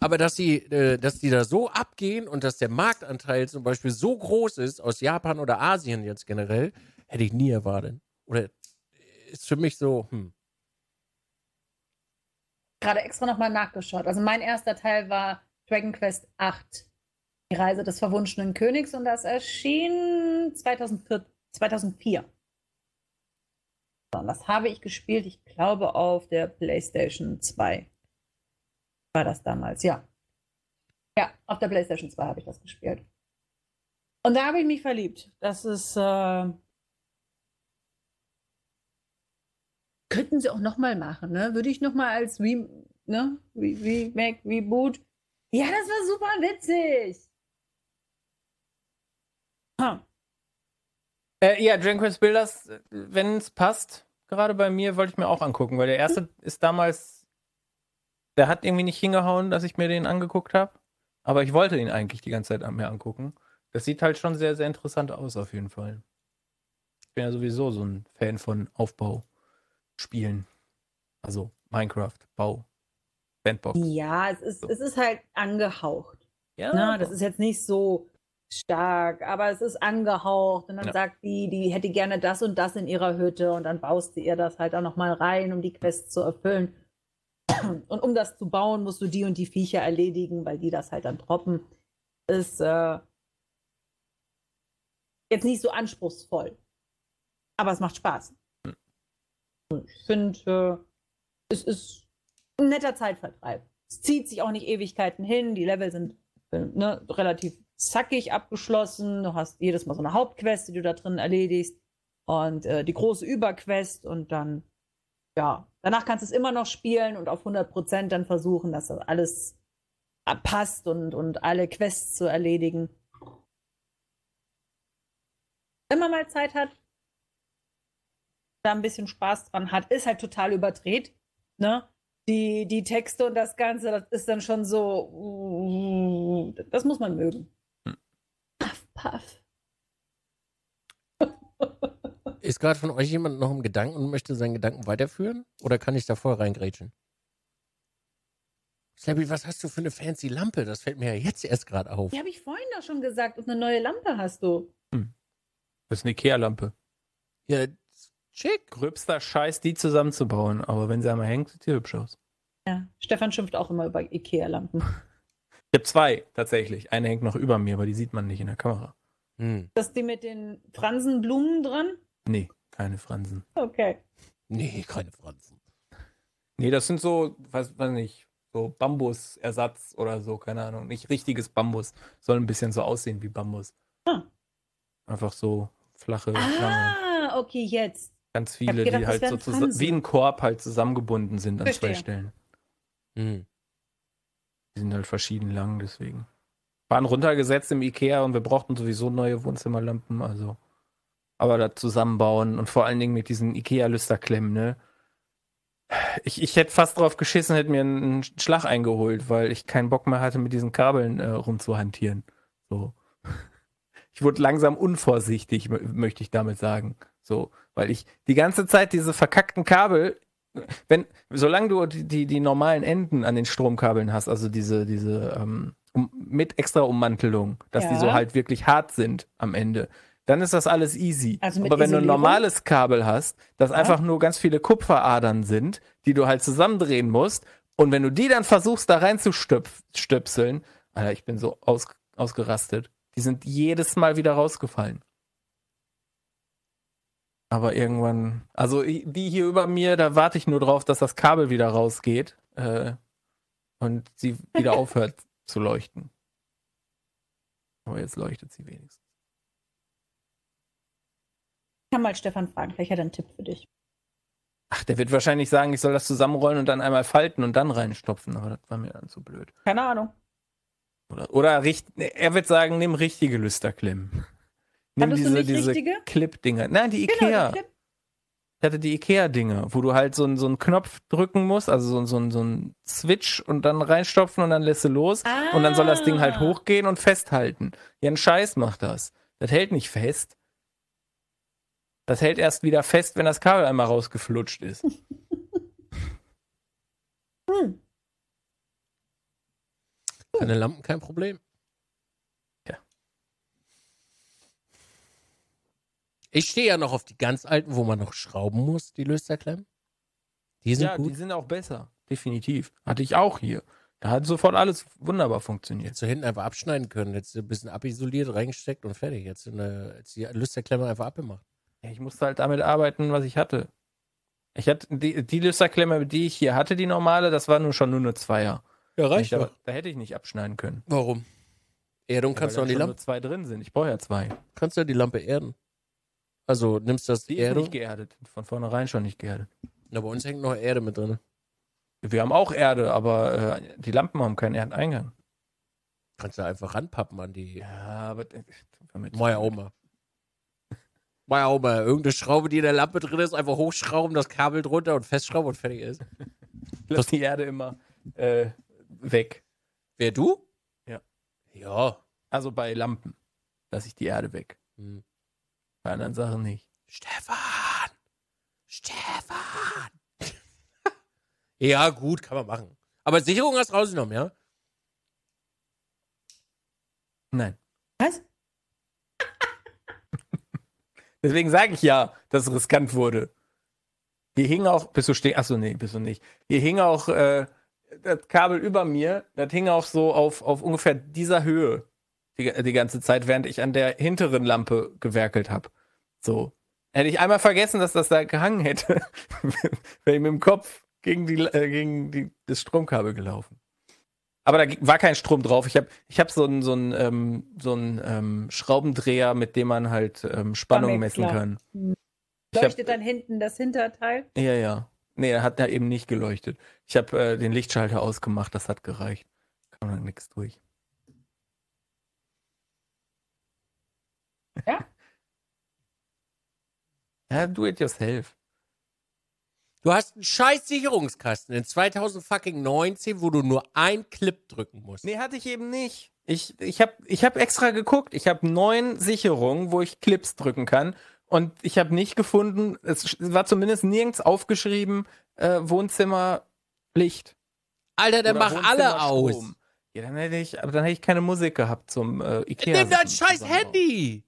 A: Aber dass sie, äh, dass die da so abgehen und dass der Marktanteil zum Beispiel so groß ist aus Japan oder Asien jetzt generell, hätte ich nie erwartet. Oder ist für mich so, hm.
C: Gerade extra nochmal nachgeschaut. Also mein erster Teil war Dragon Quest 8, die Reise des verwunschenen Königs und das erschien 2004. 2004. Und das habe ich gespielt, ich glaube, auf der PlayStation 2. War das damals, ja. Ja, auf der PlayStation 2 habe ich das gespielt. Und da habe ich mich verliebt. Das ist. Äh, könnten sie auch nochmal machen, ne? Würde ich nochmal als Re ne? Re Remake, Reboot. Ja, das war super witzig.
B: Huh. Äh, ja, Dragon Quest Builders, wenn es passt, gerade bei mir, wollte ich mir auch angucken, weil der erste hm. ist damals, der hat irgendwie nicht hingehauen, dass ich mir den angeguckt habe. Aber ich wollte ihn eigentlich die ganze Zeit an mir angucken. Das sieht halt schon sehr, sehr interessant aus, auf jeden Fall. Ich bin ja sowieso so ein Fan von Aufbauspielen. Also Minecraft, Bau, Bandbox.
C: Ja, es ist, so. es ist halt angehaucht. Ja. Na, ne, das ist jetzt nicht so stark, aber es ist angehaucht und dann ja. sagt die, die hätte gerne das und das in ihrer Hütte und dann baust du ihr das halt auch nochmal rein, um die Quest zu erfüllen. [clears throat] Und um das zu bauen, musst du die und die Viecher erledigen, weil die das halt dann droppen. Ist äh, jetzt nicht so anspruchsvoll, aber es macht Spaß. Hm. Ich finde, äh, es ist ein netter Zeitvertreib. Es zieht sich auch nicht Ewigkeiten hin, die Level sind äh, ne, relativ zackig abgeschlossen. Du hast jedes Mal so eine Hauptquest, die du da drin erledigst. Und äh, die große Überquest und dann, ja, danach kannst du es immer noch spielen und auf 100% dann versuchen, dass das alles passt und, und alle Quests zu erledigen. Wenn man mal Zeit hat, da ein bisschen Spaß dran hat, ist halt total überdreht. Ne? Die, die Texte und das Ganze, das ist dann schon so, das muss man mögen. Paff. [laughs]
A: Ist gerade von euch jemand noch im Gedanken und möchte seinen Gedanken weiterführen? Oder kann ich da voll reingrätschen? Slabby, was hast du für eine fancy Lampe? Das fällt mir ja jetzt erst gerade auf.
C: Die habe ich vorhin doch schon gesagt. Und eine neue Lampe hast du. Hm.
B: Das ist eine Ikea-Lampe.
A: Ja, schick.
B: Gröbster Scheiß, die zusammenzubauen. Aber wenn sie einmal hängt, sieht sie hübsch aus.
C: Ja, Stefan schimpft auch immer über Ikea-Lampen. [laughs]
B: Ich habe zwei tatsächlich. Eine hängt noch über mir, aber die sieht man nicht in der Kamera.
C: Hm. Das die mit den Fransenblumen dran?
B: Nee, keine Fransen.
C: Okay.
A: Nee, keine Fransen.
B: Nee, das sind so, weiß, weiß nicht, so Bambusersatz oder so, keine Ahnung. Nicht richtiges Bambus. Soll ein bisschen so aussehen wie Bambus. Ah. Einfach so flache,
C: ah, lange. okay, jetzt.
B: Ganz viele, gedacht, die halt so zusammen, wie ein Korb halt zusammengebunden sind an Verstehe. zwei Stellen. Hm. Die sind halt verschieden lang, deswegen. Waren runtergesetzt im Ikea und wir brauchten sowieso neue Wohnzimmerlampen, also. Aber da zusammenbauen und vor allen Dingen mit diesen Ikea-Lüsterklemmen, ne? Ich, ich hätte fast drauf geschissen, hätte mir einen Schlag eingeholt, weil ich keinen Bock mehr hatte, mit diesen Kabeln äh, rumzuhantieren. So. [laughs] Ich wurde langsam unvorsichtig, möchte ich damit sagen. So, weil ich die ganze Zeit diese verkackten Kabel wenn, solange du die, die, die, normalen Enden an den Stromkabeln hast, also diese, diese ähm, um, mit extra Ummantelung, dass ja. die so halt wirklich hart sind am Ende, dann ist das alles easy. Also Aber wenn Isolierung? du ein normales Kabel hast, das ja. einfach nur ganz viele Kupferadern sind, die du halt zusammendrehen musst, und wenn du die dann versuchst, da reinzustöpseln, Alter, ich bin so aus, ausgerastet. Die sind jedes Mal wieder rausgefallen. Aber irgendwann, also die hier über mir, da warte ich nur drauf, dass das Kabel wieder rausgeht äh, und sie wieder [laughs] aufhört zu leuchten. Aber jetzt leuchtet sie wenigstens.
C: Ich kann mal Stefan fragen, vielleicht hat er einen Tipp für dich.
B: Ach, der wird wahrscheinlich sagen, ich soll das zusammenrollen und dann einmal falten und dann reinstopfen, aber das war mir dann zu blöd.
C: Keine Ahnung.
B: Oder, oder er wird sagen, nimm richtige Lüsterklemmen. Nimm Hattest diese, diese Clip-Dinger. Nein, die genau, Ikea. Die ich hatte die Ikea-Dinge, wo du halt so, so einen Knopf drücken musst, also so, so, so einen Switch und dann reinstopfen und dann lässt du los. Ah. Und dann soll das Ding halt ah. hochgehen und festhalten. Ja, ein Scheiß macht das. Das hält nicht fest. Das hält erst wieder fest, wenn das Kabel einmal rausgeflutscht ist. [laughs]
C: Hm.
A: Keine Lampen, kein Problem. Ich stehe ja noch auf die ganz alten, wo man noch schrauben muss, die Lösterklemmen. Die sind
B: ja,
A: gut.
B: die sind auch besser. Definitiv. Hatte ich auch hier. Da hat sofort alles wunderbar funktioniert.
A: Jetzt so hinten einfach abschneiden können. Jetzt ein bisschen abisoliert, reingesteckt und fertig. Jetzt, eine, jetzt die Lüsterklemme einfach abgemacht.
B: Ja, ich musste halt damit arbeiten, was ich hatte. Ich hatte die, die Lüsterklemme, die ich hier hatte, die normale, das war nur schon nur eine Zweier.
A: Ja,
B: Ich, da, da hätte ich nicht abschneiden können.
A: Warum? Erdung kannst du an die Lampe,
B: nur zwei drin sind. Ich brauche ja zwei.
A: kannst du ja die Lampe erden. Also nimmst das
B: Die
A: Erdung.
B: nicht geerdet. Von vornherein schon nicht geerdet.
A: Na, bei uns hängt noch Erde mit drin.
B: Wir haben auch Erde, aber äh, die Lampen haben keinen Erdeneingang.
A: Kannst du einfach ranpappen an die.
B: Ja, aber.
A: Moja Oma. Moja Oma. Irgendeine Schraube, die in der Lampe drin ist, einfach hochschrauben, das Kabel drunter und festschrauben und fertig ist. [laughs]
B: Lass die Erde immer äh, weg.
A: Wer du?
B: Ja.
A: Ja.
B: Also bei Lampen lasse ich die Erde weg.
A: Hm.
B: Bei anderen Sachen nicht.
A: Stefan! Stefan! [laughs] ja, gut, kann man machen. Aber Sicherung hast du rausgenommen, ja?
B: Nein.
C: Was? [laughs]
B: Deswegen sage ich ja, dass es riskant wurde. Hier hing auch, bist du stehen? Achso, nee, bist du nicht. Hier hing auch äh, das Kabel über mir, das hing auch so auf, auf ungefähr dieser Höhe die, die ganze Zeit, während ich an der hinteren Lampe gewerkelt habe. So. Hätte ich einmal vergessen, dass das da gehangen hätte, [laughs] wäre ich mit dem Kopf gegen, die, äh, gegen die, das Stromkabel gelaufen. Aber da war kein Strom drauf. Ich habe ich hab so einen so einen, ähm, so einen ähm, Schraubendreher, mit dem man halt ähm, Spannung messen
C: klar.
B: kann. Hab-
C: Leuchtet dann hinten das Hinterteil.
B: Ja, ja. Nee, er hat da eben nicht geleuchtet. Ich habe äh, den Lichtschalter ausgemacht, das hat gereicht. Kam dann nichts durch.
C: Ja? [laughs]
B: Ja, do it yourself.
A: Du hast einen scheiß Sicherungskasten in 2019, wo du nur ein Clip drücken musst.
B: Nee, hatte ich eben nicht. Ich, ich habe ich hab extra geguckt. Ich habe neun Sicherungen, wo ich Clips drücken kann. Und ich habe nicht gefunden, es war zumindest nirgends aufgeschrieben, äh, Wohnzimmer Licht.
A: Alter, dann
B: Oder
A: mach alle aus.
B: Ja, dann hätte ich, aber dann hätte ich keine Musik gehabt zum äh, Ikea.
A: Nimm dein scheiß. Handy.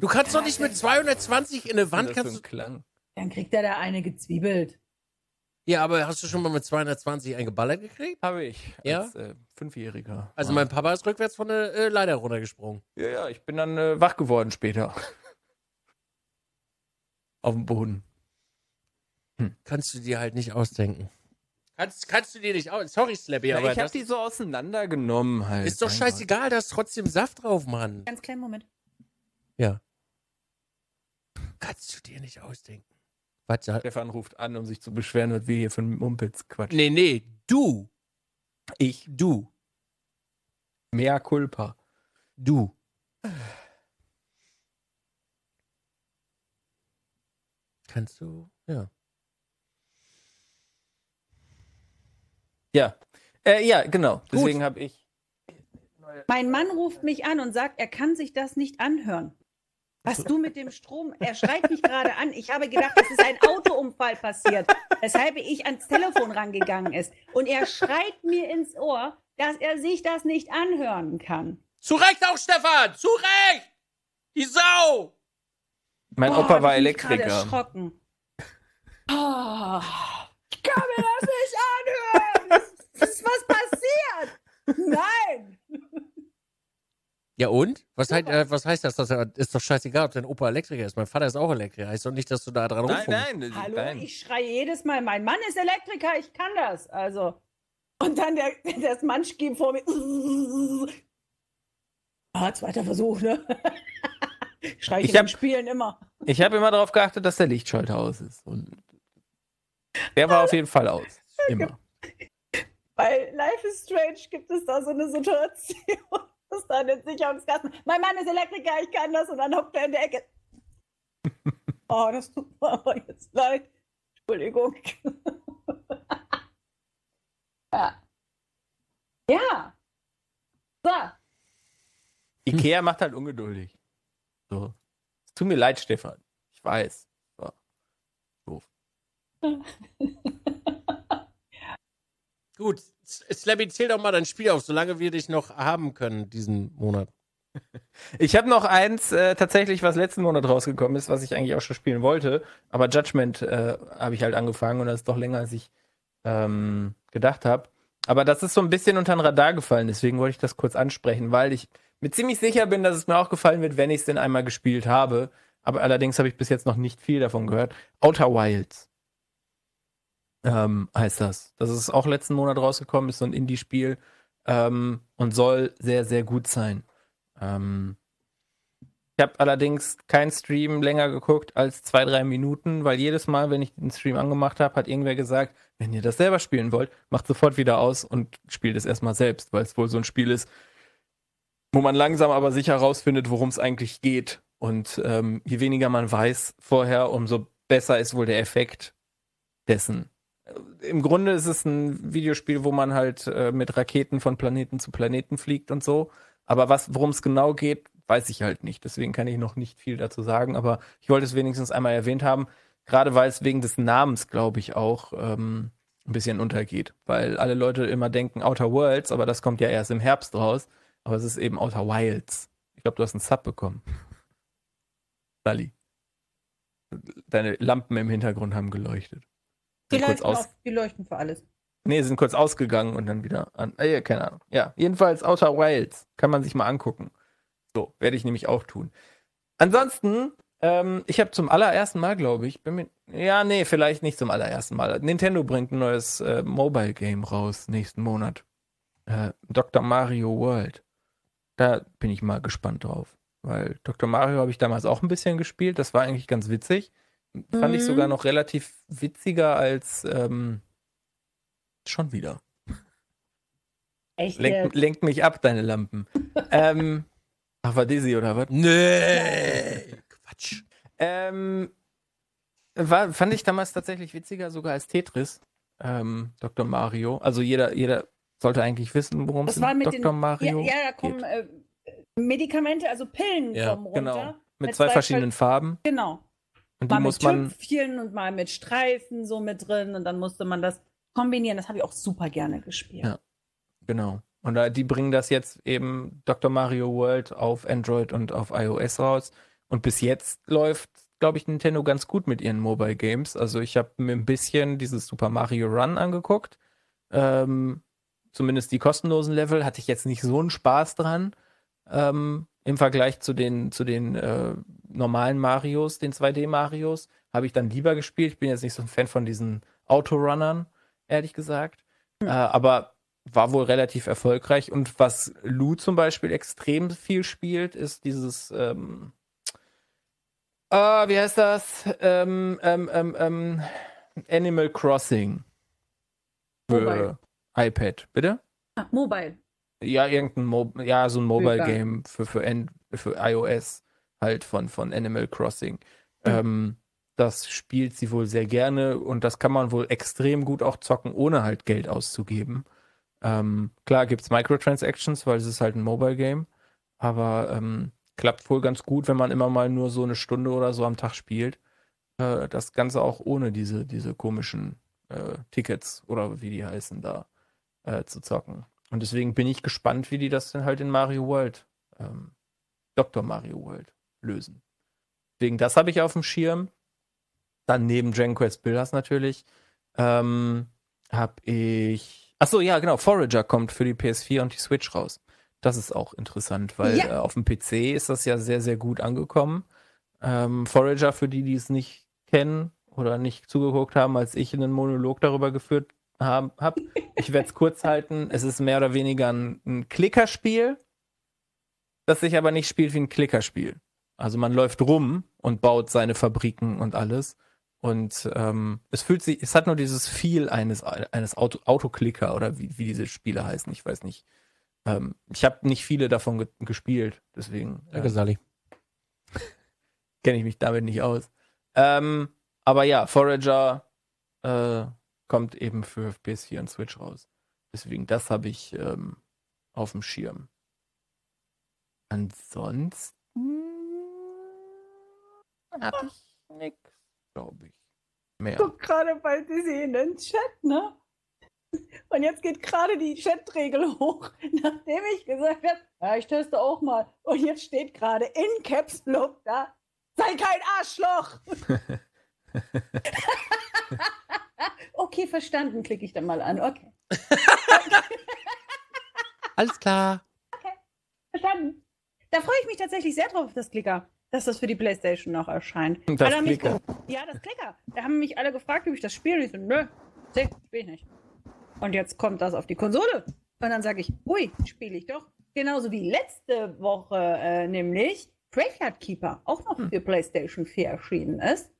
A: Du kannst doch nicht mit 220 in eine Wand
B: das
A: kannst.
B: Klang.
C: Dann kriegt er da eine gezwiebelt.
A: Ja, aber hast du schon mal mit 220 eingeballert gekriegt?
B: Habe ich.
A: Ja?
B: Als äh, Fünfjähriger.
A: Also
B: Ja.
A: mein Papa ist rückwärts von der äh, Leiter runtergesprungen.
B: Ja, ja, ich bin dann äh, wach geworden später. [laughs] Auf dem Boden.
A: Kannst du dir halt nicht ausdenken. Kannst, kannst du dir nicht aus. Sorry, Slappy,
B: Ja,
A: aber
B: ich habe
A: das
B: die so auseinandergenommen halt.
A: ist doch scheißegal, da ist trotzdem Saft drauf, Mann.
C: Ganz kleinen Moment.
A: Ja. Kannst du dir nicht ausdenken. Was.
B: Stefan ruft an, um sich zu beschweren, was wir hier für Mumpitz quatschen.
A: Nee, nee, du.
B: Ich.
A: Du.
B: Mehr Culpa.
A: Du. Kannst du, ja.
B: Ja. Äh, ja, genau. Deswegen habe ich.
C: Mein Mann ruft mich an und sagt, er kann sich das nicht anhören. Was du mit dem Strom, er schreit mich gerade an. Ich habe gedacht, es ist ein Autounfall passiert, weshalb ich ans Telefon rangegangen ist. Und er schreit mir ins Ohr, dass er sich das nicht anhören kann.
A: Zu Recht auch, Stefan! Zu Recht! Die Sau!
B: Mein
C: Boah,
B: Opa war
C: ich mich gerade
B: Elektriker.
C: erschrocken. Oh, ich kann mir das nicht anhören. Es ist was passiert. Nein.
A: Ja und? Was, heißt, äh, was heißt das? das? Ist doch scheißegal, ob dein Opa Elektriker ist. Mein Vater ist auch Elektriker. Heißt doch nicht, dass du da dran
B: Nein,
A: rumfunkst.
B: nein,
C: Hallo,
B: nein.
C: ich schreie jedes Mal, mein Mann ist Elektriker, ich kann das. Also. Und dann der, das Munchkin vor mir. Ah, zweiter Versuch, ne? [laughs] Schrei ich,
B: Ich
C: in
B: hab-
C: den Spielen immer.
B: Ich habe immer darauf geachtet, dass der Lichtschalter aus ist. Und der war auf jeden Fall aus. [laughs] Immer.
C: Bei Life is Strange gibt es da so eine Situation, dass da den Sicherungskasten. Mein Mann ist Elektriker, ich kann das. Und dann hockt er in der Ecke. [laughs] Oh, das tut mir aber jetzt leid. Entschuldigung. [laughs] ja. Ja. So.
B: Ikea macht halt ungeduldig. So. Es tut mir leid, Stefan. Ich weiß. So. Doof. [laughs]
A: Gut, Slabby, zähl doch mal dein Spiel auf, solange wir dich noch haben können diesen Monat. [laughs]
B: Ich habe noch eins äh, tatsächlich, was letzten Monat rausgekommen ist, was ich eigentlich auch schon spielen wollte. Aber Judgment äh, habe ich halt angefangen und das ist doch länger, als ich ähm, gedacht habe. Aber das ist so ein bisschen unter den Radar gefallen, deswegen wollte ich das kurz ansprechen, weil ich mir ziemlich sicher bin, dass es mir auch gefallen wird, wenn ich es denn einmal gespielt habe. Aber allerdings habe ich bis jetzt noch nicht viel davon gehört. Outer Wilds ähm, heißt das. Das ist auch letzten Monat rausgekommen, ist so ein Indie-Spiel ähm, und soll sehr, sehr gut sein. Ähm, ich habe allerdings keinen Stream länger geguckt als zwei, drei Minuten, weil jedes Mal, wenn ich den Stream angemacht habe, hat irgendwer gesagt, wenn ihr das selber spielen wollt, macht sofort wieder aus und spielt es erstmal selbst, weil es wohl so ein Spiel ist, wo man langsam aber sicher rausfindet, worum es eigentlich geht. Und ähm, je weniger man weiß vorher, umso besser ist wohl der Effekt dessen. Im Grunde ist es ein Videospiel, wo man halt äh, mit Raketen von Planeten zu Planeten fliegt und so. Aber was, worum es genau geht, weiß ich halt nicht. Deswegen kann ich noch nicht viel dazu sagen. Aber ich wollte es wenigstens einmal erwähnt haben. Gerade weil es wegen des Namens, glaube ich, auch ähm, ein bisschen untergeht. Weil alle Leute immer denken Outer Worlds, aber das kommt ja erst im Herbst raus. Aber es ist eben Outer Wilds. Ich glaube, du hast einen Sub bekommen. Sally. Deine Lampen im Hintergrund haben geleuchtet.
C: Die leuchten,
B: aus,
C: auf, die leuchten für alles.
B: Nee, sind kurz ausgegangen und dann wieder an. Äh, keine Ahnung. Ja, jedenfalls Outer Wilds. Kann man sich mal angucken. So, werde ich nämlich auch tun. Ansonsten, ähm, ich habe zum allerersten Mal, glaube ich, bin mir, ja, nee, vielleicht nicht zum allerersten Mal. Nintendo bringt ein neues äh, Mobile Game raus nächsten Monat. Äh, Dr. Mario World. Da bin ich mal gespannt drauf. Weil Dr. Mario habe ich damals auch ein bisschen gespielt. Das war eigentlich ganz witzig. Fand ich
C: Mhm.
B: sogar noch relativ witziger als ähm, schon wieder.
C: Echt
B: Lenk, lenkt mich ab, deine Lampen. [laughs] ähm, ach, war Dizzy oder was?
A: Nee, Quatsch.
B: Ähm, war, fand ich damals tatsächlich witziger, sogar als Tetris. Ähm, Dr. Mario. Also jeder, jeder sollte eigentlich wissen, worum es
C: Das war
B: in
C: mit
B: Dr.
C: den,
B: Mario
C: Ja, ja da kommen äh, Medikamente, also Pillen
A: Ja,
C: kommen runter.
B: Genau. Mit
C: Mit
B: zwei
C: zwei
B: verschiedenen Farben.
C: Genau.
B: Und die
C: Mal
B: muss
C: mit
B: man.
C: Tüpfchen und mal mit Streifen so mit drin und dann musste man das kombinieren. Das habe ich auch super gerne gespielt.
B: Ja. Genau. Und die bringen das jetzt eben Dr. Mario World auf Android und auf iOS raus. Und bis jetzt läuft, glaube ich, Nintendo ganz gut mit ihren Mobile Games. Also ich habe mir ein bisschen dieses Super Mario Run angeguckt. Ähm, zumindest die kostenlosen Level hatte ich jetzt nicht so einen Spaß dran. Ähm, Im Vergleich zu den, zu den äh, normalen Marios, den 2D-Marios, habe ich dann lieber gespielt. Ich bin jetzt nicht so ein Fan von diesen Autorunnern, ehrlich gesagt. Äh, aber war wohl relativ erfolgreich. Und was Lou zum Beispiel extrem viel spielt, ist dieses, ähm, ah, wie heißt das? Ähm, ähm, ähm, ähm, Animal Crossing. Für
C: Mobile.
B: iPad. Bitte?
C: Ah, Mobile.
B: Ja, irgendein Mo ja, so ein Mobile. Game für, für, N für iOS halt von, von Animal Crossing. Ähm, das spielt sie wohl sehr gerne und das kann man wohl extrem gut auch zocken, ohne halt Geld auszugeben. Ähm, klar gibt's Microtransactions, weil es ist halt ein Mobile Game, aber ähm, klappt wohl ganz gut, wenn man immer mal nur so eine Stunde oder so am Tag spielt. Äh, das Ganze auch ohne diese, diese komischen äh, Tickets oder wie die heißen da äh, zu zocken. Und deswegen bin ich gespannt, wie die das denn halt in Mario World, ähm, Dr. Mario World lösen. Deswegen, das habe ich auf dem Schirm. Dann neben Dragon Quest Builders natürlich, ähm, habe ich. Achso, ja, genau. Forager kommt für die PS4 und die Switch raus. Das ist auch interessant, weil
C: Ja.
B: äh, auf dem PC ist das ja sehr, sehr gut angekommen. Ähm, Forager, für die, die es nicht kennen oder nicht zugeguckt haben, als ich einen Monolog darüber geführt habe, hab, ich werde es kurz halten. Es ist mehr oder weniger ein, ein Klickerspiel, das sich aber nicht spielt wie ein Klickerspiel. Also man läuft rum und baut seine Fabriken und alles. Und ähm, es fühlt sich, es hat nur dieses Feel eines, eines Auto, Autoklicker oder wie, wie diese Spiele heißen, ich weiß nicht. Ähm, ich habe nicht viele davon ge gespielt, deswegen
A: Danke,
B: äh,
A: Sally. [laughs]
B: kenne ich mich damit nicht aus. Ähm, aber ja, Forager äh, kommt eben für PS4 und Switch raus. Deswegen, das habe ich ähm, auf dem Schirm. Ansonsten habe ich nix, glaube ich. Mehr.
C: Guck gerade bei Dizzy in den Chat, ne? Und jetzt geht gerade die Chatregel hoch, [laughs] nachdem ich gesagt habe, ja, ich teste auch mal. Und jetzt steht gerade in Caps Lock da, sei kein Arschloch. [laughs] [laughs] okay, verstanden, klicke ich dann mal an. Okay, [laughs]
A: Alles klar.
C: verstanden. Da freue ich mich tatsächlich sehr drauf, das Klicker, dass das für die Playstation noch erscheint.
B: Das
C: mich Ja, das Klicker. Da haben mich alle gefragt, ob ich das spiele. Und ich so, nö, nee, spiel ich nicht. Und jetzt kommt das auf die Konsole. Und dann sage ich, ui, spiele ich doch. Genauso wie letzte Woche äh, nämlich Graveyard Keeper auch noch für PlayStation 4 erschienen ist.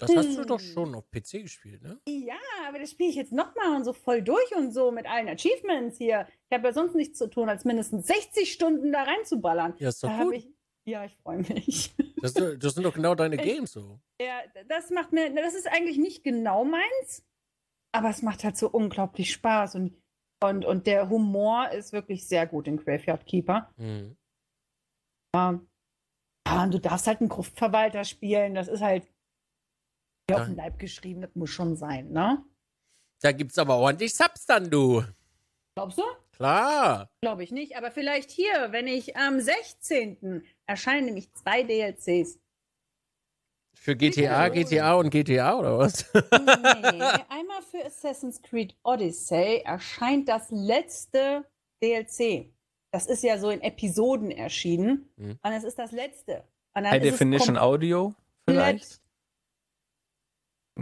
A: Das hast du
C: Hm.
A: doch schon auf PC gespielt, ne?
C: Ja, aber das spiele ich jetzt nochmal und so voll durch und so mit allen Achievements hier. Ich habe ja sonst nichts zu tun, als mindestens 60 Stunden da reinzuballern.
A: Ja, ist doch
C: Da
A: gut.
C: ich, ja, ich freue mich.
A: Das, [laughs] das sind doch genau deine
C: Ich-
A: Games so.
C: Ja, das macht mir, das ist eigentlich nicht genau meins, aber es macht halt so unglaublich Spaß und, und, und der Humor ist wirklich sehr gut in Graveyard Keeper.
A: Mhm.
C: Ja, und du darfst halt einen Gruftverwalter spielen, das ist halt auf den Leib geschrieben, das muss schon sein, ne?
A: Da gibt's aber ordentlich Subs dann, du.
C: Glaubst du?
A: Klar.
C: Glaube ich nicht, aber vielleicht hier, wenn ich am 16. erscheinen nämlich zwei DLCs.
A: Für GTA, GTA und GTA oder was?
C: Nee, einmal für Assassin's Creed Odyssey erscheint das letzte DLC. Das ist ja so in Episoden erschienen.
A: Mhm.
C: Und es ist das letzte. Und dann
B: High
C: ist es
B: Definition Audio vielleicht?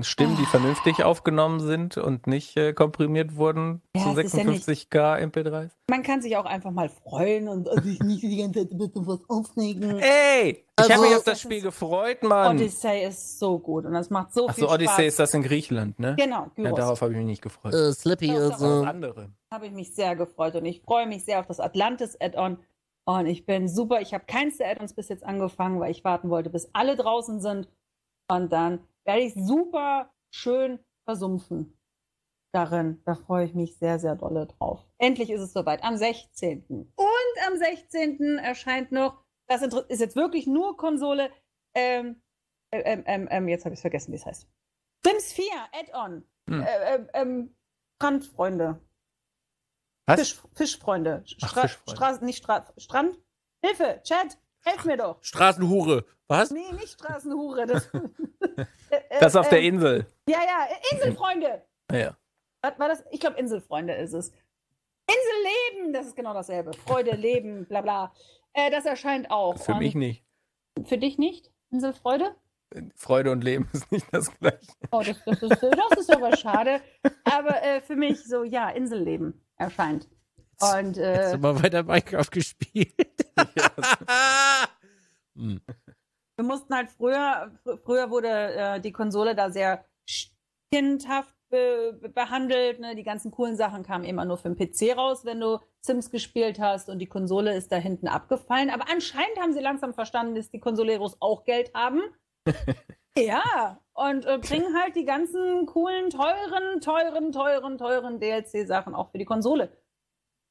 B: Stimmen, die
C: Ah.
B: vernünftig aufgenommen sind und nicht äh, komprimiert wurden
C: Ja,
B: zu
C: es ist ja nicht-
B: 56k MP3s.
C: Man kann sich auch einfach mal freuen und sich nicht die ganze Zeit über sowas aufregen.
B: Ey, ich
A: Also-
B: habe mich auf das
C: Das
B: Spiel
C: ist-
B: gefreut, Mann.
C: Odyssey ist so gut und das macht so viel
B: Achso, Odyssey
C: Spaß.
B: ist das in Griechenland, ne?
C: Genau,
B: Ja,
C: Gyros.
B: darauf habe ich mich nicht gefreut.
A: Äh, Slippy ist
C: doch,
B: Das
A: so.
B: andere.
C: habe ich mich sehr gefreut und ich freue mich sehr auf das Atlantis-Add-on. Und ich bin super. Ich habe keins der Add-ons bis jetzt angefangen, weil ich warten wollte, bis alle draußen sind. Und dann werde ich super schön versumpfen darin. Da freue ich mich sehr, sehr dolle drauf. Endlich ist es soweit, am 16. Und am 16. erscheint noch, das ist jetzt wirklich nur Konsole, ähm, ähm, ähm, ähm, jetzt habe ich vergessen, wie es heißt. Sims 4 Add-on.
B: Hm.
C: Äh, ähm, ähm, Strandfreunde.
B: Was?
C: Fisch, Fischfreunde.
B: Ach,
C: Stra
B: Fischfreunde.
C: Straßen, nicht Stra Strand. Hilfe, Chat, helf mir doch.
A: Straßenhure. Was?
C: Nee, nicht Straßenhure. Das, Äh, [laughs] äh,
B: Das auf der
C: ähm,
B: Insel.
C: Ja, ja, äh, Inselfreunde.
B: Ja, ja.
C: Was war das? Ich glaube, Inselfreunde ist es. Inselleben, das ist genau dasselbe. Freude, Leben, bla bla. Äh, das erscheint auch.
B: Für mich nicht.
C: Für dich nicht? Inselfreude?
B: Freude und Leben [laughs] ist nicht das gleiche.
C: Oh, das, das, ist, das ist aber schade. Aber äh, für mich so, ja, Inselleben erscheint. Und
A: Hast
C: äh,
A: du mal weiter Minecraft gespielt? [laughs] [laughs] hm.
C: wir mussten halt früher, fr früher wurde äh, die Konsole da sehr kindhaft be- behandelt. Ne? Die ganzen coolen Sachen kamen immer nur für den PC raus, wenn du Sims gespielt hast und die Konsole ist da hinten abgefallen. Aber anscheinend haben sie langsam verstanden, dass die Konsoleros auch Geld haben. [laughs] ja, und äh, bringen halt die ganzen coolen, teuren, teuren, teuren, teuren DLC-Sachen auch für die Konsole.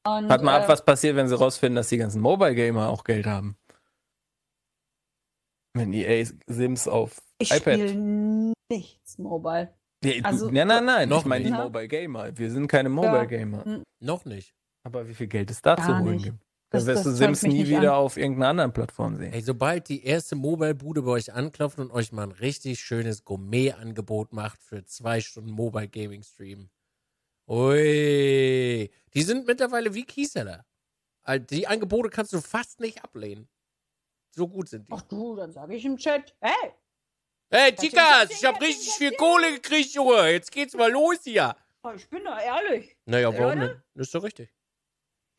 C: Und,
B: Warte mal
C: äh,
B: ab, was passiert, wenn sie rausfinden, dass die ganzen Mobile Gamer auch Geld haben. Wenn EA Sims auf
C: ich
B: iPad.
C: spiele nichts Mobile.
B: Ja,
C: also-
B: nein, nein, nein.
A: Noch
B: ich meine die
C: nicht.
B: Mobile Gamer. Wir sind keine Mobile Gamer.
A: Noch nicht.
B: Aber wie viel Geld es da zu
C: Gar
B: holen
C: nicht.
B: gibt.
C: Das-
B: Dann wirst du Sims nie wieder
C: an.
B: auf irgendeiner anderen Plattform sehen.
A: Ey, sobald die erste Mobile-Bude bei euch anklopft und euch mal ein richtig schönes Gourmet-Angebot macht für zwei Stunden Mobile Gaming Stream. Ui. Die sind mittlerweile wie Keyseller. Also Die Angebote kannst du fast nicht ablehnen. So gut sind die.
C: Ach du, dann sage ich im Chat, hey,
A: Hey, Tikas, ich hab
C: Katsching,
A: richtig viel. Kohle gekriegt, Junge. Jetzt geht's mal los hier.
C: oh, ich bin da ehrlich.
A: Naja, warum
C: Oder?
A: denn? Das ist doch richtig.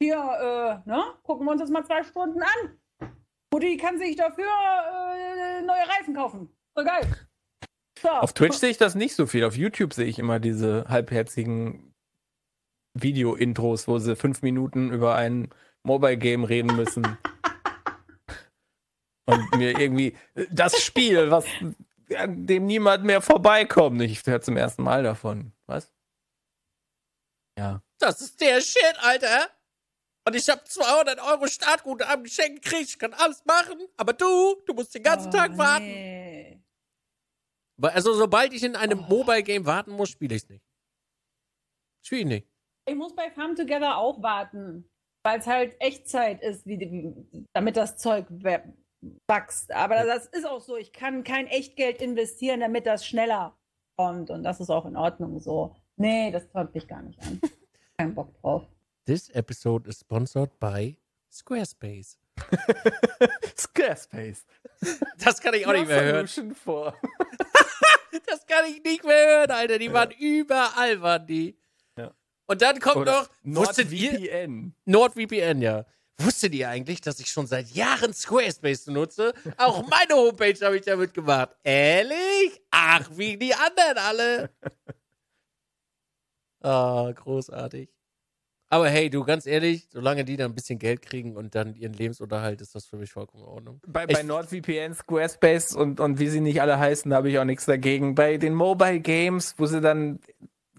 C: Hier, äh, ne, gucken wir uns das mal zwei Stunden an. Mutti kann sich dafür äh, neue Reifen kaufen. Voll geil. So.
B: Auf Twitch sehe ich das nicht so viel. Auf YouTube sehe ich immer diese halbherzigen Video-Intros, wo sie fünf Minuten über ein Mobile-Game reden müssen. Und mir irgendwie das Spiel, was an dem niemand mehr vorbeikommt. Ich höre zum ersten Mal davon. Was? Ja.
A: Das ist der Shit, Alter. Und ich hab 200 Euro Startguthaben geschenkt gekriegt. Ich kann alles machen. Aber du, du musst den ganzen
C: Oh,
A: Tag warten.
C: nee.
A: Also, sobald ich in einem
C: Oh.
A: Mobile-Game warten muss, spiele ich nicht. Spiel ich nicht.
C: Ich muss bei Farm Together auch warten, weil es halt Echtzeit ist, wie, wie, damit das Zeug wächst. Aber das ist auch so. Ich kann kein Echtgeld investieren, damit das schneller kommt. Und das ist auch in Ordnung so. Nee, das treibt mich gar nicht an. [laughs] Kein Bock drauf.
A: This episode is sponsored by Squarespace. [laughs]
B: Squarespace. [laughs]
A: Das kann ich auch nicht mehr hören.
B: Solution for.
A: Das kann ich nicht mehr hören, Alter. Die waren überall, waren die. Und dann kommt
B: Oder
A: noch, wusstet ihr,
B: NordVPN.
A: NordVPN, ja. Wusstet ihr eigentlich, dass ich schon seit Jahren Squarespace nutze? Auch meine Homepage habe ich damit gemacht. Ehrlich? Ach, wie die anderen alle. [laughs] Ah, großartig. Aber hey, du, ganz ehrlich, solange die da ein bisschen Geld kriegen und dann ihren Lebensunterhalt, ist das für mich vollkommen in Ordnung.
B: Bei, bei NordVPN, Squarespace und, und wie sie nicht alle heißen, habe ich auch nichts dagegen. Bei den Mobile Games, wo sie dann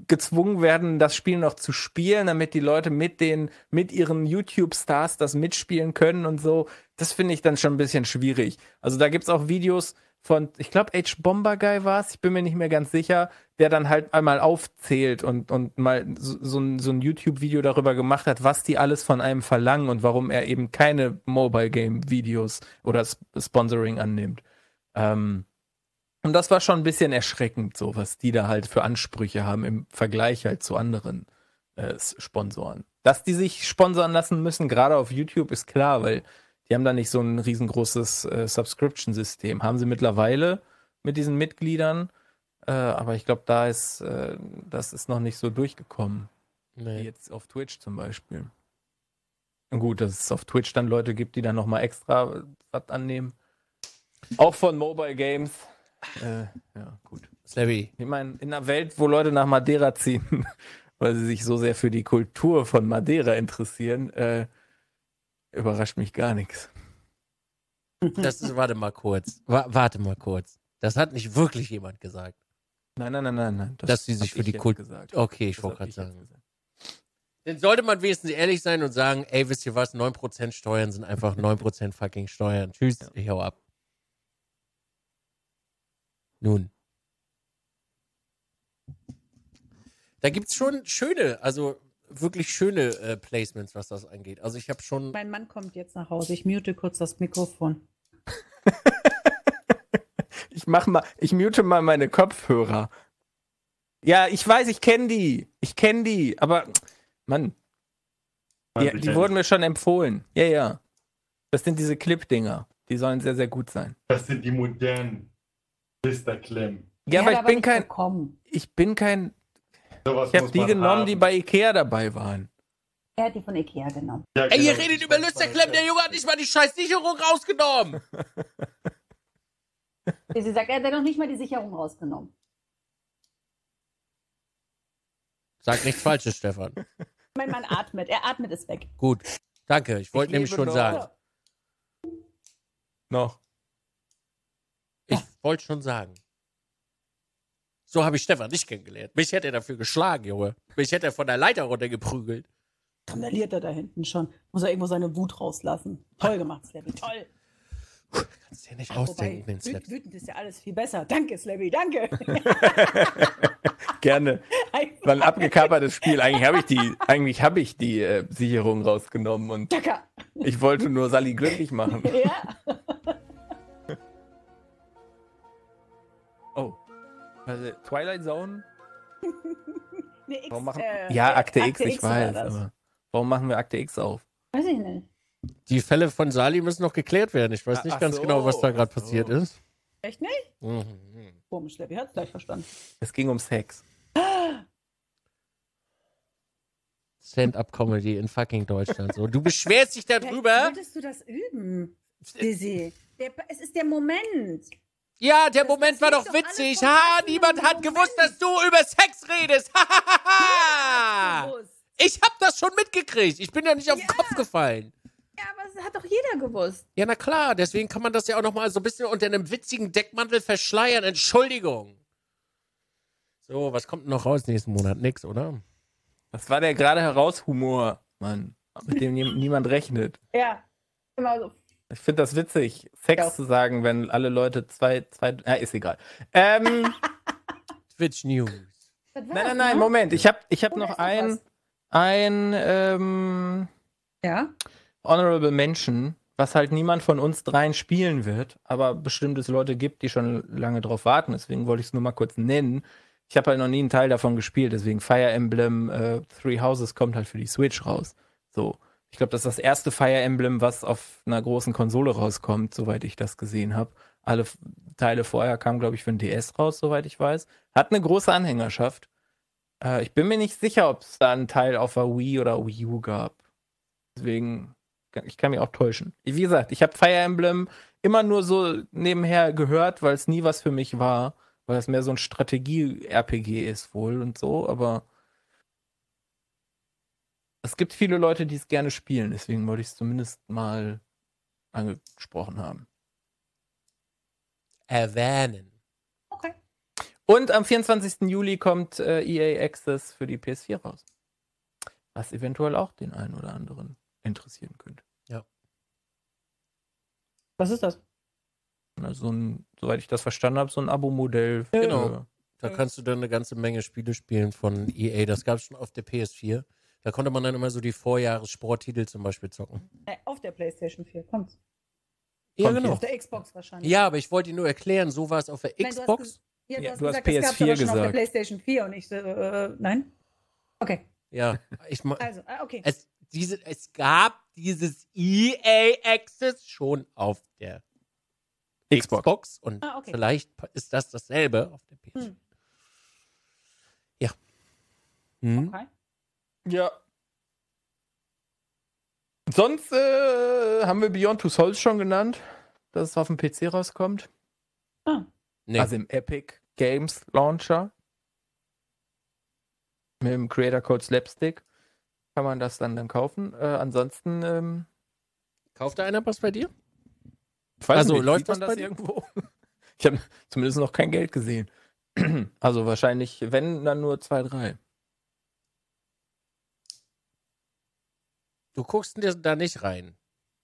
B: gezwungen werden, das Spiel noch zu spielen, damit die Leute mit den, mit ihren YouTube-Stars das mitspielen können und so, das finde ich dann schon ein bisschen schwierig. Also da gibt es auch Videos von, ich glaube, H Bomber Guy war es, ich bin mir nicht mehr ganz sicher, der dann halt einmal aufzählt und, und mal so, so ein, so ein YouTube-Video darüber gemacht hat, was die alles von einem verlangen und warum er eben keine Mobile Game-Videos oder Sp Sponsoring annimmt. Ähm, und das war schon ein bisschen erschreckend, so was die da halt für Ansprüche haben im Vergleich halt zu anderen äh, Sponsoren. Dass die sich sponsern lassen müssen, gerade auf YouTube, ist klar, weil die haben da nicht so ein riesengroßes äh, Subscription-System. Haben sie mittlerweile mit diesen Mitgliedern, äh, aber ich glaube, da ist äh, das ist noch nicht so durchgekommen. Wie
A: Nee.
B: jetzt auf Twitch zum Beispiel. Und gut, dass es auf Twitch dann Leute gibt, die dann nochmal extra was annehmen. Auch von Mobile Games. Äh, ja, gut.
A: Slabby,
B: Ich meine, in einer Welt, wo Leute nach Madeira ziehen, [laughs] weil sie sich so sehr für die Kultur von Madeira interessieren, äh, überrascht mich gar nichts.
A: das ist, warte mal kurz. Wa warte mal kurz. Das hat nicht wirklich jemand gesagt.
B: Nein, nein, nein, nein, nein. Das
A: Dass sie sich für die
B: jetzt
A: Kult-
B: gesagt.
A: Okay, ich wollte gerade sagen. Dann sollte man wenigstens ehrlich sein und sagen, ey, wisst ihr was, 9% Steuern sind einfach 9% fucking Steuern. Tschüss, ich hau ab. Nun. Da gibt's schon schöne, also wirklich schöne äh, Placements, was das angeht. Also ich habe schon,
C: Mein Mann kommt jetzt nach Hause. Ich mute kurz das Mikrofon. [laughs]
B: Ich mach mal, ich mute mal meine Kopfhörer. Ja, ich weiß, ich kenne die. Ich kenne die, aber Mann, die, die wurden mir schon empfohlen. Ja, ja. Das sind diese Clip-Dinger. Die sollen sehr, sehr gut sein.
D: Das sind die modernen Mr. Clem.
B: Ja, aber ich bin kein,
C: Bekommen.
B: ich bin kein,
D: Sowas
B: ich habe die genommen,
D: haben.
B: die bei Ikea dabei waren.
C: Er hat die von Ikea genommen.
D: Ja,
A: ey, ihr
D: genau.
A: redet über Lüsterklemm, der Junge hat nicht mal die scheiß Sicherung rausgenommen. [laughs]
C: Sie sagt, er hat ja noch nicht mal die Sicherung rausgenommen.
A: Sag nichts Falsches, Stefan.
C: Mein Mann atmet. Er atmet es weg.
A: Gut, danke. Ich wollte
B: Ich
A: nämlich schon
B: noch.
A: sagen.
B: Noch.
A: Ich wollte schon sagen. So habe ich Stefan nicht kennengelernt. Mich hätte er dafür geschlagen, Junge. Mich hätte er von der Leiter runtergeprügelt.
C: Randaliert er da hinten schon. Muss er irgendwo seine Wut rauslassen. Toll gemacht, Slabby. Toll.
A: Kannst du dir nicht ausdenken, den
C: Wobei,
A: Slap.
C: wüt- wütend ist ja alles viel besser. Danke, Slabby. Danke. [laughs]
B: Gerne. War ein abgekapertes Spiel. Eigentlich habe ich die, eigentlich habe ich die äh, Sicherung rausgenommen und
C: Danke.
B: ich wollte nur Sally glücklich machen. [laughs]
C: Ja.
B: Also, Twilight Zone? [laughs]
C: Nee, X,
B: Warum machen,
C: äh,
B: ja,
C: äh,
B: Akte X, ich
C: war
B: weiß. Aber warum machen wir Akte X auf?
C: Weiß ich nicht.
A: Die Fälle von Sali müssen noch geklärt werden. Ich weiß nicht
B: ach
A: ganz
B: so,
A: genau, was da gerade
B: so.
A: passiert ist.
C: Echt nicht?
A: Mhm.
C: Komisch, Slabby hat es gleich verstanden.
B: Es ging um Sex. [gasps]
A: Stand-up-Comedy in fucking Deutschland. So, du beschwerst dich [laughs] darüber.
C: Solltest du das üben, Dizzy? Der, es ist der Moment.
A: Ja, der
C: Das
A: Moment war doch witzig. Ha, niemand hat
C: Moment.
A: gewusst, dass du über Sex redest. Ha, ha, ha, ha.
C: Gewusst.
A: Ich hab das schon mitgekriegt. Ich bin ja nicht auf den
C: Ja.
A: Kopf gefallen.
C: Ja, aber es hat doch jeder gewusst.
A: Ja, na klar. Deswegen kann man das ja auch noch mal so ein bisschen unter einem witzigen Deckmantel verschleiern. Entschuldigung. So, was kommt denn noch raus nächsten Monat? Nix, oder?
B: Das war der gerade heraus Humor, Mann, mit dem nie, niemand rechnet.
C: Ja, immer so.
B: Ich finde das witzig, Sex
C: Ja.
B: zu sagen, wenn alle Leute zwei, zwei, ja, ist egal. Ähm, [laughs]
A: Twitch News.
B: Nein, nein, nein,
C: ne?
B: Moment. Ich habe ich hab
C: Oh,
B: noch ein, ein ähm,
C: Ja.
B: Honorable Mention, was halt niemand von uns dreien spielen wird, aber bestimmt es Leute gibt, die schon lange drauf warten. Deswegen wollte ich es nur mal kurz nennen. Ich habe halt noch nie einen Teil davon gespielt, deswegen Fire Emblem äh, Three Houses kommt halt für die Switch raus. So. Ich glaube, das ist das erste Fire Emblem, was auf einer großen Konsole rauskommt, soweit ich das gesehen habe. Alle Teile vorher kamen, glaube ich, für den DS raus, soweit ich weiß. Hat eine große Anhängerschaft. Äh, ich bin mir nicht sicher, ob es da einen Teil auf der Wii oder Wii U gab. Deswegen, ich kann mich auch täuschen. Wie gesagt, ich habe Fire Emblem immer nur so nebenher gehört, weil es nie was für mich war. Weil es mehr so ein Strategie-RPG ist wohl und so, aber es gibt viele Leute, die es gerne spielen, deswegen wollte ich es zumindest mal angesprochen haben.
A: Erwähnen.
C: Okay.
B: Und am 24. Juli kommt äh, EA Access für die PS4 raus. Was eventuell auch den einen oder anderen interessieren könnte.
C: Was ist das?
B: Na, so ein, soweit ich das verstanden habe, so ein Abo-Modell.
A: Genau. Da kannst du dann eine ganze Menge Spiele spielen von EA. Das gab es schon auf der PS4. Da konnte man dann immer so die Vorjahres-Sporttitel zum Beispiel zocken.
C: Äh, auf der PlayStation 4. Kommt.
A: Ja,
B: Kommt
A: genau.
C: Auf der Xbox wahrscheinlich.
A: Ja, aber ich wollte dir nur erklären, so war es auf der
C: Nein, du hast
A: Xbox.
C: Ja, du
B: Ja,
C: hast
B: du hast
C: gesagt, es gab's
B: PS4
C: aber schon auf der
B: gesagt.
C: PlayStation 4 und ich so, äh, nein? Okay.
A: Ja, ich ma-
C: Also, ah, okay.
A: es, diese, es gab dieses EA Access schon auf der
B: Xbox.
A: Xbox und
C: Ah, okay.
A: vielleicht ist das dasselbe auf der PS4.
C: Hm.
A: Ja. Hm.
C: okay.
B: Ja. Sonst äh, haben wir Beyond Two Souls schon genannt, dass es auf dem PC rauskommt.
C: Ah.
A: Nee.
B: Also im Epic Games Launcher. Mit dem Creator Code Slapstick kann man das dann, dann kaufen. Äh, ansonsten, ähm,
A: Kauft da einer was bei dir? Also,
B: nicht,
A: läuft
B: sieht man
A: das
B: irgendwo? [laughs] Ich habe zumindest noch kein Geld gesehen. [clears throat] Also wahrscheinlich, wenn, dann nur zwei, drei.
A: Du guckst da nicht rein.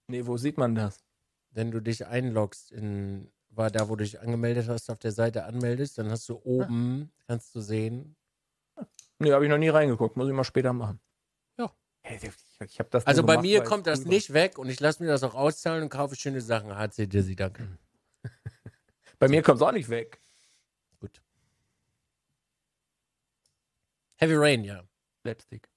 B: Nee, wo sieht man das?
A: Wenn du dich einloggst in, war da, wo du dich angemeldet hast, auf der Seite anmeldest, dann hast du oben, kannst du sehen.
B: Nee, habe ich noch nie reingeguckt. Muss ich mal später machen.
A: Ja.
B: Ich, hab das
A: Also bei
B: gemacht,
A: mir kommt das nicht weg und ich lasse mir das auch auszahlen und kaufe schöne Sachen. HC Dizzy, danke. [laughs]
B: Bei mir kommt es auch nicht weg.
A: Gut. Heavy Rain, ja.
B: Slapstick.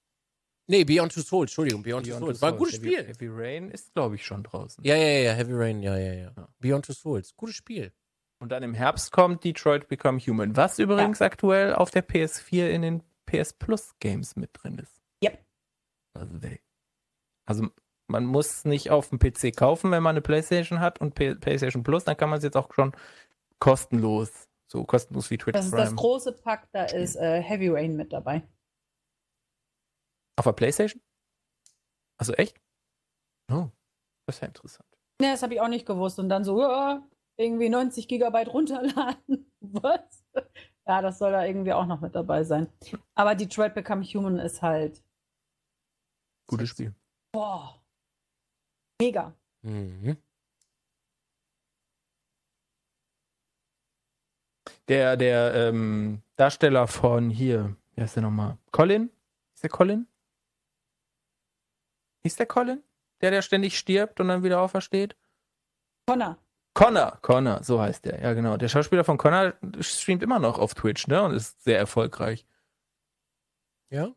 A: Nee, Beyond Two Souls, Entschuldigung, Beyond, Two
B: Beyond
A: Souls.
B: Two
A: War ein
B: Souls.
A: gutes
B: Heavy,
A: Spiel.
B: Heavy Rain ist, glaube ich, schon draußen.
A: Ja, ja, ja, Heavy Rain, ja, ja, ja.
B: Ja.
A: Beyond Two Souls, gutes Spiel.
B: Und dann im Herbst kommt Detroit Become Human, was übrigens aktuell auf der PS4 in den PS Plus Games mit drin ist.
C: Yep.
B: Also, also man muss es nicht auf dem PC kaufen, wenn man eine PlayStation hat und P PlayStation Plus, dann kann man es jetzt auch schon kostenlos, so kostenlos wie Twitch
C: Das ist
B: Prime.
C: das große Pack, da ist äh, Heavy Rain mit dabei.
B: Auf der PlayStation? Also echt? Oh, das ist ja interessant.
C: Ne, das habe ich auch nicht gewusst. Und dann so, ja, irgendwie 90 Gigabyte runterladen. [laughs] Was? Ja, das soll da irgendwie auch noch mit dabei sein. Aber Detroit Become Human ist halt,
B: Gutes Spiel.
C: boah, mega.
A: Mhm.
B: Der, der ähm, Darsteller von hier, wie heißt der nochmal? Colin? Ist der Colin? Ist der Colin? Der, der ständig stirbt und dann wieder aufersteht?
C: Connor.
B: Connor, Connor, so heißt der, ja genau. Der Schauspieler von Connor streamt immer noch auf Twitch, ne? Und ist sehr erfolgreich.
A: Ja?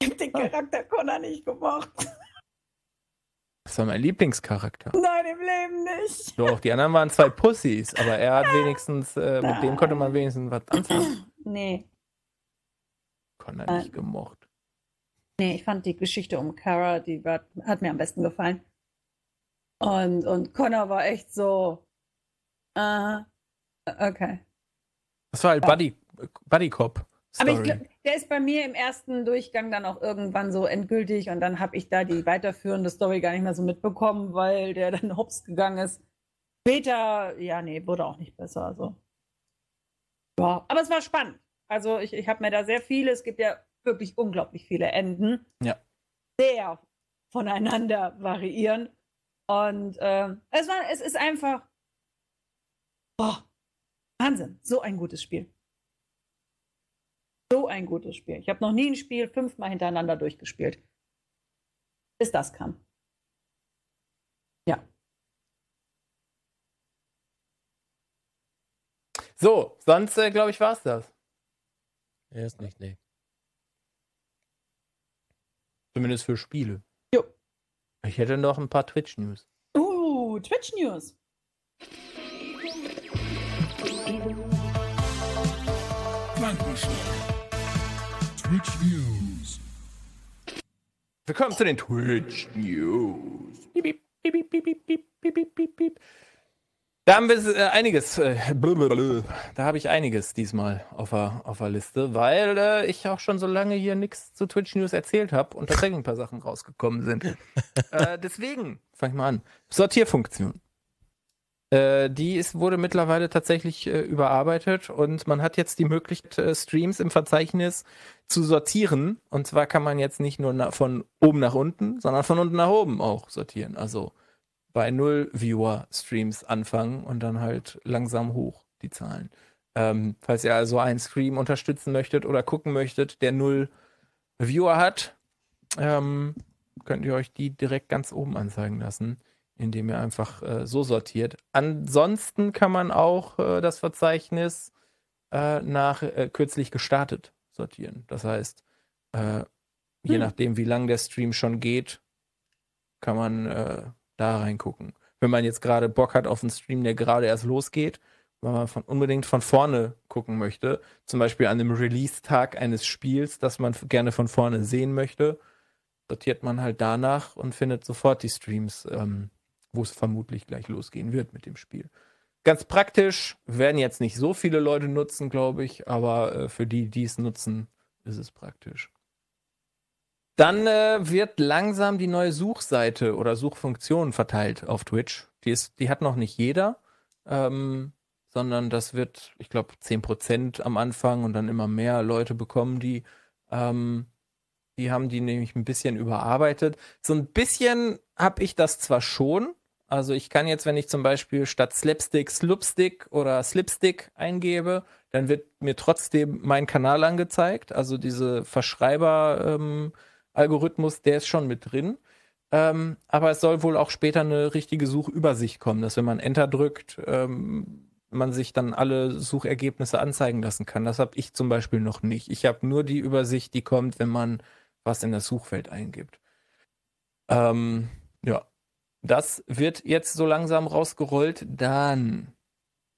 C: Ich hab den Charakter Connor nicht gemocht.
B: Das war mein Lieblingscharakter.
C: Nein, im Leben nicht.
B: Doch, die anderen waren zwei Pussys, aber er hat wenigstens, äh, mit dem konnte man wenigstens was anfangen.
C: Nee,
B: Connor
C: Nein.
B: nicht gemocht.
C: Nee, ich fand die Geschichte um Kara, die war, hat mir am besten gefallen. Und, und Connor war echt so, äh, okay.
B: Das war halt
C: Ja.
B: Buddy, Buddy Cop.
C: Aber ich
B: Story.
C: glaube, der ist bei mir im ersten Durchgang dann auch irgendwann so endgültig und dann habe ich da die weiterführende Story gar nicht mehr so mitbekommen, weil der dann hops gegangen ist. Später, ja, nee, wurde auch nicht besser. Also. Ja, aber es war spannend. Also ich, ich habe mir da sehr viele, es gibt ja wirklich unglaublich viele Enden.
B: Ja.
C: Sehr voneinander variieren. Und ähm, es, war, es ist einfach boah, Wahnsinn. So ein gutes Spiel. So so ein gutes Spiel. Ich habe noch nie ein Spiel fünfmal hintereinander durchgespielt. Bis das kam. Ja.
B: So, sonst äh, glaube ich, war es das.
A: Er ist nicht, nee.
B: Zumindest für Spiele.
C: Jo.
B: Ich hätte noch ein paar Twitch-News.
C: Uh,
E: Twitch-News. Twitch News.
B: Willkommen zu den Twitch News. Piep, piep, piep, piep, piep, piep, piep, piep. Da haben wir äh, einiges, äh, da habe ich einiges diesmal auf der, auf der Liste, weil äh, ich auch schon so lange hier nichts zu Twitch News erzählt habe und tatsächlich ein paar Sachen rausgekommen sind. [laughs] äh, deswegen, fang ich mal an. Sortierfunktion. Äh, die ist, wurde mittlerweile tatsächlich äh, überarbeitet und man hat jetzt die Möglichkeit, Streams im Verzeichnis zu sortieren. Und zwar kann man jetzt nicht nur von oben nach unten, sondern von unten nach oben auch sortieren. Also bei null Viewer-Streams anfangen und dann halt langsam hoch die Zahlen. Ähm, falls ihr also einen Stream unterstützen möchtet oder gucken möchtet, der null Viewer hat, ähm, könnt ihr euch die direkt ganz oben anzeigen lassen, indem ihr einfach äh, so sortiert. Ansonsten kann man auch äh, das Verzeichnis äh, nach äh, kürzlich gestartet sortieren. Das heißt, äh, je
C: Hm.
B: nachdem, wie lang der Stream schon geht, kann man äh, da reingucken. Wenn man jetzt gerade Bock hat auf einen Stream, der gerade erst losgeht, weil man von, unbedingt von vorne gucken möchte, zum Beispiel an dem Release-Tag eines Spiels, das man gerne von vorne sehen möchte, sortiert man halt danach und findet sofort die Streams, ähm, wo es vermutlich gleich losgehen wird mit dem Spiel. Ganz praktisch, werden jetzt nicht so viele Leute nutzen, glaube ich, aber äh, für die, die es nutzen, ist es praktisch. Dann äh, wird langsam die neue Suchseite oder Suchfunktion verteilt auf Twitch. Die, ist, die hat noch nicht jeder, ähm, sondern das wird, ich glaube, 10% am Anfang und dann immer mehr Leute bekommen, die, ähm, die haben die nämlich ein bisschen überarbeitet. So ein bisschen habe ich das zwar schon, also ich kann jetzt, wenn ich zum Beispiel statt Slapstick Slupstick oder Slipstick eingebe, dann wird mir trotzdem mein Kanal angezeigt. Also diese Verschreiber-Algorithmus, der ist schon mit drin. Ähm, aber es soll wohl auch später eine richtige Suchübersicht kommen, dass wenn man Enter drückt, ähm, man sich dann alle Suchergebnisse anzeigen lassen kann. Das habe ich zum Beispiel noch nicht. Ich habe nur die Übersicht, die kommt, wenn man was in das Suchfeld eingibt. Ähm, ja, das wird jetzt so langsam rausgerollt. Dann,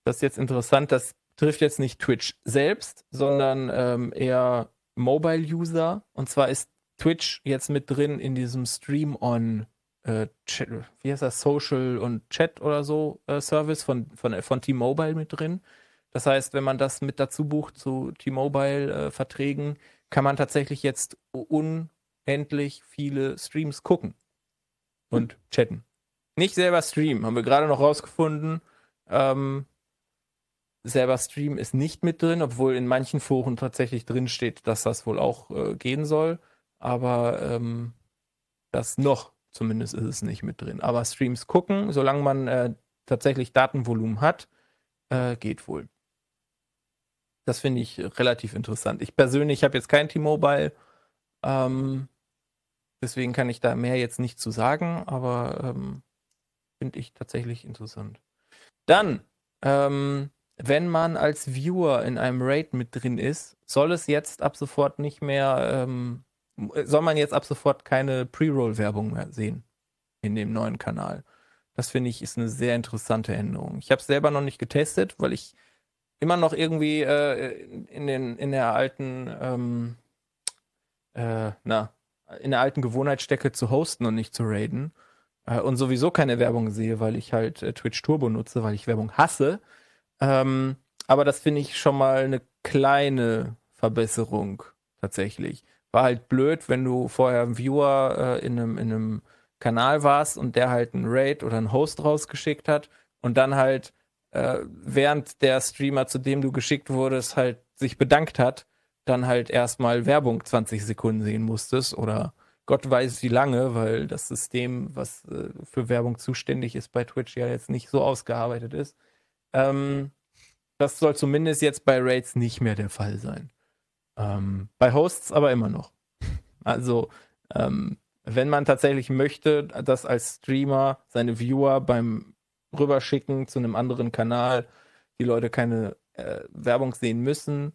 B: das ist jetzt interessant, das trifft jetzt nicht Twitch selbst, sondern ähm, eher Mobile-User. Und zwar ist Twitch jetzt mit drin in diesem Stream-On, äh, Chat, wie heißt das, Social und Chat oder so äh, Service von, von, von T-Mobile mit drin. Das heißt, wenn man das mit dazu bucht zu T-Mobile-Verträgen, kann man tatsächlich jetzt unendlich viele Streams gucken und chatten. Nicht selber streamen, haben wir gerade noch rausgefunden. Ähm, selber streamen ist nicht mit drin, obwohl in manchen Foren tatsächlich drin steht, dass das wohl auch äh, gehen soll. Aber ähm, das noch zumindest ist es nicht mit drin. Aber Streams gucken, solange man äh, tatsächlich Datenvolumen hat, äh, geht wohl. Das finde ich relativ interessant. Ich persönlich habe jetzt kein T-Mobile, ähm, deswegen kann ich da mehr jetzt nicht zu sagen, aber ähm, finde ich tatsächlich interessant. Dann, ähm, wenn man als Viewer in einem Raid mit drin ist, soll es jetzt ab sofort nicht mehr, ähm, soll man jetzt ab sofort keine Pre-Roll-Werbung mehr sehen in dem neuen Kanal. Das finde ich ist eine sehr interessante Änderung. Ich habe es selber noch nicht getestet, weil ich immer noch irgendwie äh, in, den, in der alten, ähm, äh, na, in der alten Gewohnheit stecke zu hosten und nicht zu raiden. Äh, und sowieso keine Werbung sehe, weil ich halt äh, Twitch Turbo nutze, weil ich Werbung hasse. Ähm, aber das finde ich schon mal eine kleine Verbesserung tatsächlich. War halt blöd, wenn du vorher ein Viewer äh, in, einem, in einem Kanal warst und der halt einen Raid oder einen Host rausgeschickt hat und dann halt äh, während der Streamer, zu dem du geschickt wurdest, halt sich bedankt hat, dann halt erstmal Werbung 20 Sekunden sehen musstest oder Gott weiß wie lange, weil das System, was äh, für Werbung zuständig ist bei Twitch, ja jetzt nicht so ausgearbeitet ist. Ähm, das soll zumindest jetzt bei Raids nicht mehr der Fall sein. Ähm, bei Hosts aber immer noch. Also, ähm, wenn man tatsächlich möchte, dass als Streamer seine Viewer beim Rüberschicken zu einem anderen Kanal die Leute keine äh, Werbung sehen müssen,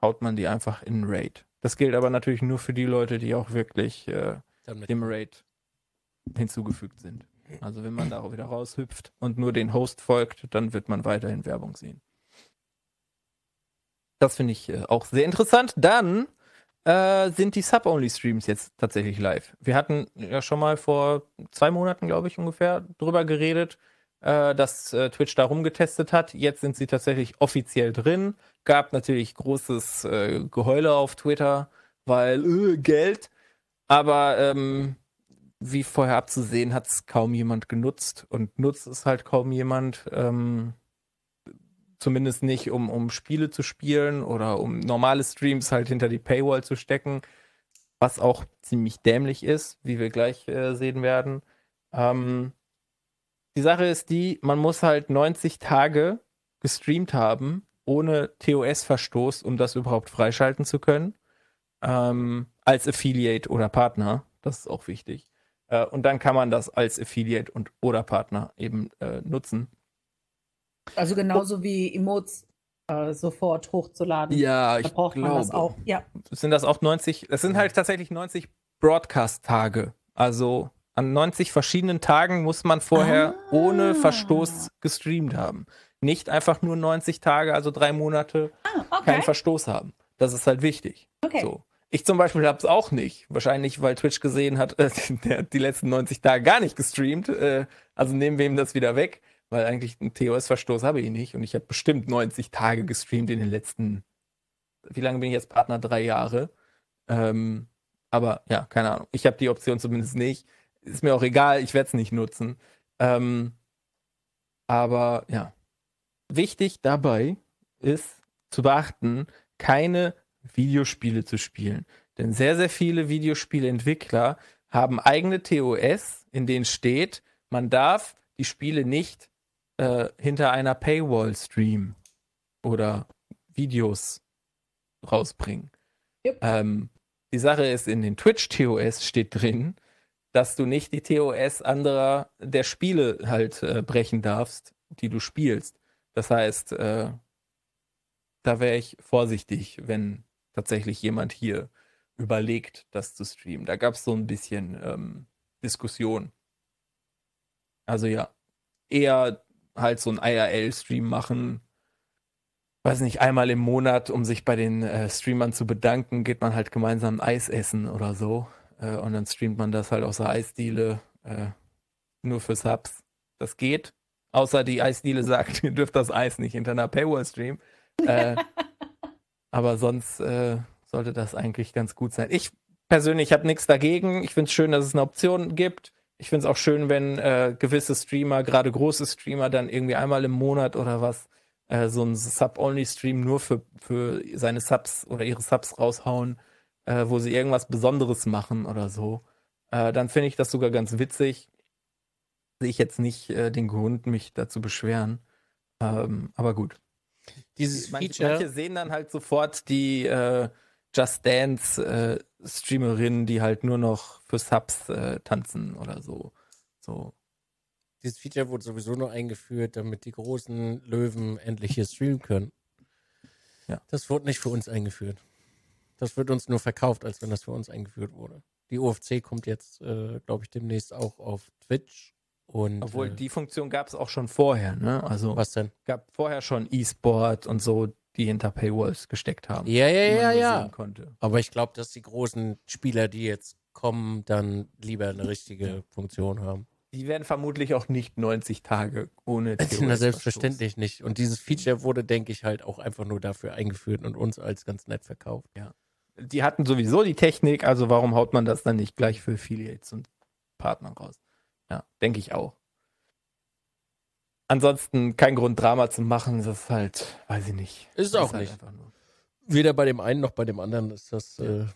B: haut man die einfach in Raid. Das gilt aber natürlich nur für die Leute, die auch wirklich äh, dem Raid hinzugefügt sind. Also wenn man da auch wieder raushüpft und nur den Host folgt, dann wird man weiterhin Werbung sehen. Das finde ich äh, auch sehr interessant. Dann äh, sind die Sub-Only-Streams jetzt tatsächlich live. Wir hatten ja schon mal vor zwei Monaten, glaube ich, ungefähr drüber geredet, äh, dass äh, Twitch da rumgetestet hat. Jetzt sind sie tatsächlich offiziell drin. Gab natürlich großes äh, Geheule auf Twitter, weil äh, Geld. Aber ähm, wie vorher abzusehen, hat es kaum jemand genutzt und nutzt es halt kaum jemand. Ähm, zumindest nicht, um, um Spiele zu spielen oder um normale Streams halt hinter die Paywall zu stecken, was auch ziemlich dämlich ist, wie wir gleich äh, sehen werden. Ähm, die Sache ist die, man muss halt 90 Tage gestreamt haben, ohne TOS-Verstoß, um das überhaupt freischalten zu können. Ähm, als Affiliate oder Partner, das ist auch wichtig. Äh, und dann kann man das als Affiliate und oder Partner eben äh, nutzen.
C: Also genauso wie Emotes äh, sofort hochzuladen.
B: Ja,
C: da
B: ich
C: braucht man das
B: glaube.
C: auch. Ja.
B: Sind das auch 90? Es sind halt tatsächlich 90 Broadcast-Tage. Also an 90 verschiedenen Tagen muss man vorher
C: Ah.
B: ohne Verstoß gestreamt haben. Nicht einfach nur 90 Tage, also drei Monate,
C: Ah, okay.
B: keinen Verstoß haben. Das ist halt wichtig.
C: okay.
B: So. Ich zum Beispiel habe es auch nicht. Wahrscheinlich, weil Twitch gesehen hat, [laughs] äh, der hat die letzten 90 Tage gar nicht gestreamt. Äh, also nehmen wir ihm das wieder weg, weil eigentlich einen TOS-Verstoß habe ich nicht. Und ich habe bestimmt 90 Tage gestreamt in den letzten, wie lange bin ich jetzt Partner? Drei Jahre. Ähm, aber ja, keine Ahnung. Ich habe die Option zumindest nicht. Ist mir auch egal, ich werde es nicht nutzen. Ähm, aber ja. Wichtig dabei ist zu beachten, keine Videospiele zu spielen. Denn sehr, sehr viele Videospieleentwickler haben eigene TOS, in denen steht, man darf die Spiele nicht äh, hinter einer Paywall streamen oder Videos rausbringen.
C: Yep.
B: Ähm, die Sache ist, in den Twitch-TOS steht drin, dass du nicht die TOS anderer der Spiele halt äh, brechen darfst, die du spielst. Das heißt, äh, da wäre ich vorsichtig, wenn tatsächlich jemand hier überlegt, das zu streamen. Da gab es so ein bisschen ähm, Diskussion. Also ja, eher halt so ein IRL-Stream machen. Weiß nicht, einmal im Monat, um sich bei den äh, Streamern zu bedanken, geht man halt gemeinsam Eis essen oder so. Äh, und dann streamt man das halt aus der Eisdiele äh, nur für Subs. Das geht. Außer die Eisdiele sagt, [laughs] ihr dürft das Eis nicht hinter einer Paywall streamen. Äh, [laughs] aber sonst äh, sollte das eigentlich ganz gut sein. Ich persönlich habe nichts dagegen. Ich finde es schön, dass es eine Option gibt. Ich finde es auch schön, wenn äh, gewisse Streamer, gerade große Streamer, dann irgendwie einmal im Monat oder was äh, so einen Sub-Only-Stream nur für, für seine Subs oder ihre Subs raushauen, äh, wo sie irgendwas Besonderes machen oder so. Äh, dann finde ich das sogar ganz witzig. Sehe ich jetzt nicht äh, den Grund, mich dazu beschweren. Ähm, aber gut.
A: Dieses
B: Manche,
A: Feature,
B: manche sehen dann halt sofort die äh, Just Dance äh, Streamerinnen, die halt nur noch für Subs äh, tanzen oder so. So.
A: dieses Feature wurde sowieso nur eingeführt, damit die großen Löwen endlich hier streamen können.
B: Ja.
A: Das wurde nicht für uns eingeführt. Das wird uns nur verkauft, als wenn das für uns eingeführt wurde. Die UFC kommt jetzt, äh, glaube ich, demnächst auch auf Twitch. Und,
B: Obwohl
A: äh,
B: die Funktion gab es auch schon vorher, ne? Also
A: was denn?
B: gab vorher schon E-Sport und so, die hinter Paywalls gesteckt haben.
A: Ja, ja, ja, ja.
B: Konnte.
A: Aber ich glaube, dass die großen Spieler, die jetzt kommen, dann lieber eine richtige Funktion haben.
B: Die werden vermutlich auch nicht 90 Tage ohne
A: Na, selbstverständlich nicht. Und dieses Feature wurde, denke ich, halt auch einfach nur dafür eingeführt und uns als ganz nett verkauft.
B: Die hatten sowieso die Technik, also warum haut man das dann nicht gleich für Affiliates und Partner raus? Ja, denke ich auch. Ansonsten kein Grund, Drama zu machen, das ist halt, weiß ich nicht.
A: Ist auch
B: halt
A: nicht. Weder bei dem einen noch bei dem anderen ist das. Äh,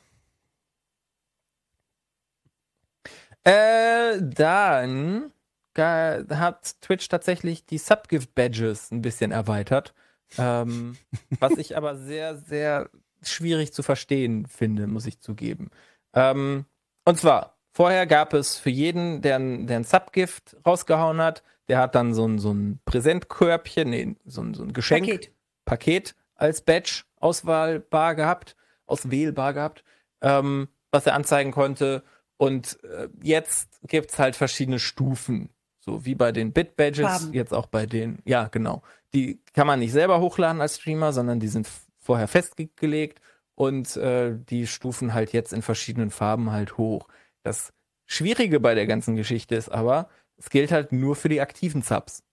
B: Äh, dann hat Twitch tatsächlich die Subgift-Badges ein bisschen erweitert. Ähm, [laughs] was ich aber sehr, sehr schwierig zu verstehen finde, muss ich zugeben. Ähm, und zwar, vorher gab es für jeden, der ein, der ein Subgift rausgehauen hat, der hat dann so ein, so ein Präsentkörbchen, nee, so ein, so ein Geschenk,
C: Paket.
B: Paket als Badge auswahlbar gehabt, auswählbar gehabt, ähm, was er anzeigen konnte. Und äh, jetzt gibt's halt verschiedene Stufen. So wie bei den Bit-Badges,
C: Farben.
B: jetzt auch bei den, ja, genau. Die kann man nicht selber hochladen als Streamer, sondern die sind vorher festgelegt und äh, die stufen halt jetzt in verschiedenen Farben halt hoch. Das Schwierige bei der ganzen Geschichte ist aber, es gilt halt nur für die aktiven Subs.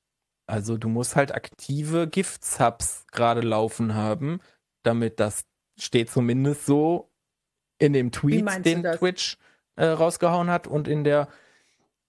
B: Also du musst halt aktive Gift-Subs gerade laufen haben, damit das steht zumindest so in dem Tweet, den? Twitch äh, rausgehauen hat und in der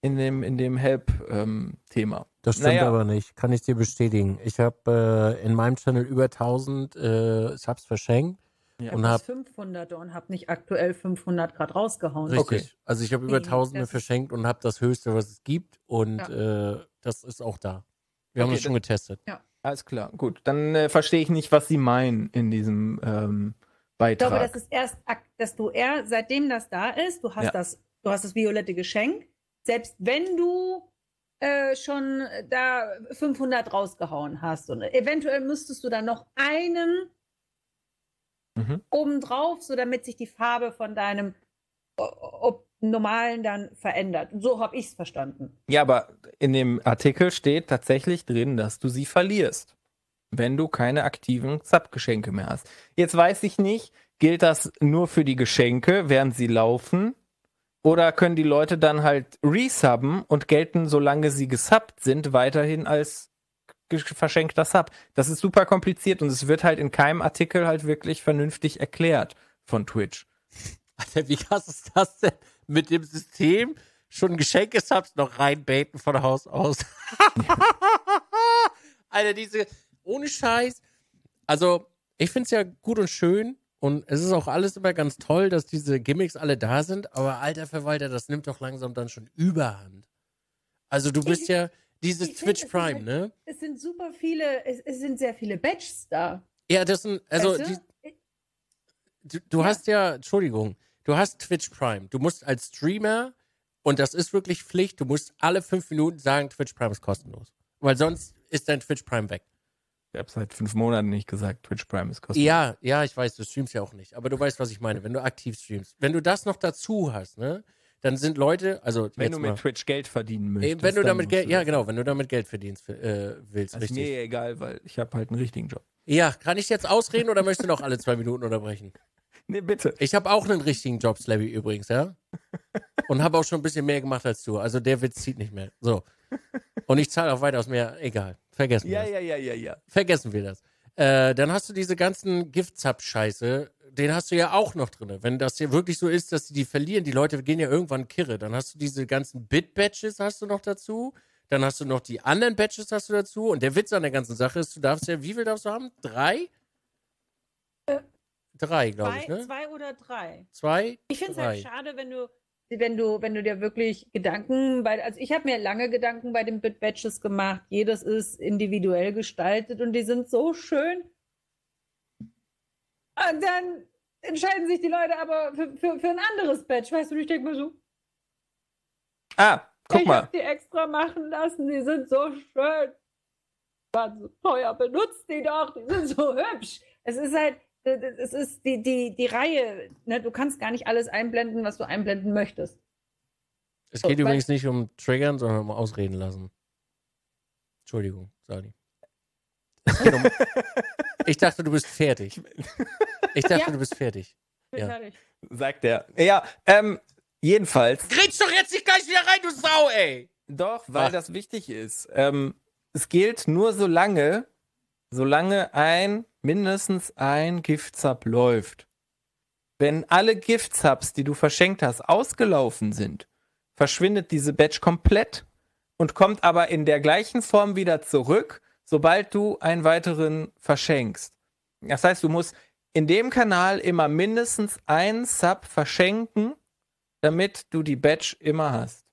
B: in dem in dem Help-Thema.
A: Das stimmt
B: Naja.
A: aber nicht. Kann ich dir bestätigen. Ich habe äh, in meinem Channel über 1000 äh, Subs verschenkt.
C: Ich
A: Und
C: habe
A: hab-
C: 500 und habe nicht aktuell 500 Grad rausgehauen.
A: Richtig.
B: Okay.
A: Also ich habe über
C: Nee,
A: Tausende verschenkt und habe das Höchste, was es gibt. Und äh, das ist auch da. Wir haben
B: Okay,
A: das schon getestet.
B: Alles klar, gut. Dann äh, verstehe ich nicht, was Sie meinen in diesem ähm,
C: Ich
B: Beitrag.
C: glaube, das ist erst, dass du eher, seitdem das da ist, du hast
B: Ja.
C: das, du hast das violette Geschenk, selbst wenn du äh, schon da 500 rausgehauen hast und eventuell müsstest du dann noch einen
B: Mhm.
C: obendrauf, so damit sich die Farbe von deinem ob, normalen dann verändert. So habe ich es verstanden.
B: Ja, aber in dem Artikel steht tatsächlich drin, dass du sie verlierst, wenn du keine aktiven Sub-Geschenke mehr hast. Jetzt weiß ich nicht, gilt das nur für die Geschenke, während sie laufen? Oder können die Leute dann halt resubben und gelten, solange sie gesubbt sind, weiterhin als verschenkter Sub? Das ist super kompliziert und es wird halt in keinem Artikel halt wirklich vernünftig erklärt von Twitch.
A: Alter, wie krass ist das denn? Mit dem System schon Geschenke-Subs noch reinbaiten von Haus aus. [laughs] Alter, diese, ohne Scheiß. Also, ich finde es ja gut und schön und es ist auch alles immer ganz toll, dass diese Gimmicks alle da sind, aber alter Verwalter, das nimmt doch langsam dann schon überhand. Also, du bist ja dieses
C: ich find,
A: Twitch
C: es ist
A: Prime,
C: halt-
A: ne?
C: Es sind super viele, es, es sind sehr viele Badges da.
A: Ja, das sind, also,
C: weißt
A: die,
C: du?
A: du, du
C: Ja.
A: hast ja, Entschuldigung, du hast Twitch Prime. Du musst als Streamer, und das ist wirklich Pflicht, du musst alle fünf Minuten sagen, Twitch Prime ist kostenlos. Weil sonst ist dein Twitch Prime weg.
B: Ich habe seit fünf Monaten nicht gesagt, Twitch Prime ist kostenlos.
A: Ja, ja, ich weiß, du streamst ja auch nicht. Aber du weißt, was ich meine, wenn du aktiv streamst. Wenn du das noch dazu hast, ne, dann sind Leute, also
B: Wenn du
A: mal,
B: mit Twitch Geld verdienen möchtest.
A: wenn du damit Geld, ja genau, wenn du damit Geld verdienst, äh, willst,
B: ist
A: richtig.
B: mir egal, weil ich habe halt einen richtigen Job.
A: Ja, kann ich jetzt ausreden oder möchtest du noch alle zwei Minuten unterbrechen? [laughs]
B: Nee, bitte.
A: Ich habe auch einen richtigen Job, Slabby übrigens, ja. Und habe auch schon ein bisschen mehr gemacht als du. Also der Witz zieht nicht mehr. So. Und ich zahle auch weitaus mehr. Egal. Vergessen wir
B: Ja,
A: das.
B: ja, ja, ja, ja.
A: Vergessen wir das. Äh, dann hast du diese ganzen Giftzap-Scheiße. Den hast du ja auch noch drin. Wenn das hier wirklich so ist, dass die die verlieren, die Leute gehen ja irgendwann kirre. Dann hast du diese ganzen Bit-Badges hast du noch dazu. Dann hast du noch die anderen Badges hast du dazu. Und der Witz an der ganzen Sache ist, du darfst ja, wie viel darfst du haben? Drei? Drei, glaube ich,
C: Zwei,
A: ne?
C: zwei oder drei.
A: Zwei?
C: Ich finde es halt schade, wenn du, wenn du, wenn du dir wirklich Gedanken bei, also ich habe mir lange Gedanken bei den Bit Badges gemacht. Jedes ist individuell gestaltet und die sind so schön. Und dann entscheiden sich die Leute aber für, für, für ein anderes Badge. Weißt du, ich denke mir so,
B: Ah, guck
C: ich
B: mal.
C: habe die extra machen lassen, die sind so schön. Waren so teuer, benutzt die doch, die sind so hübsch. Es ist halt, es ist die, die, die Reihe, ne? du kannst gar nicht alles einblenden, was du einblenden möchtest.
A: Es
C: So,
A: geht
C: weil-
A: übrigens nicht um Triggern, sondern um Ausreden lassen. Entschuldigung, Sali. Um [laughs] ich dachte, du bist fertig. [laughs] Ich dachte,
C: Ja.
A: du bist fertig.
C: Bin
A: Ja.
C: fertig.
B: Sagt er. Ja, ähm, jedenfalls.
A: Grätsch doch jetzt nicht gleich wieder rein, du Sau, ey!
B: Doch, weil
A: Ach.
B: das wichtig ist. Ähm, es gilt nur so lange, solange ein, mindestens ein Giftsub läuft. Wenn alle Giftsubs, die du verschenkt hast, ausgelaufen sind, verschwindet diese Badge komplett und kommt aber in der gleichen Form wieder zurück, sobald du einen weiteren verschenkst. Das heißt, du musst in dem Kanal immer mindestens einen Sub verschenken, damit du die Badge immer hast.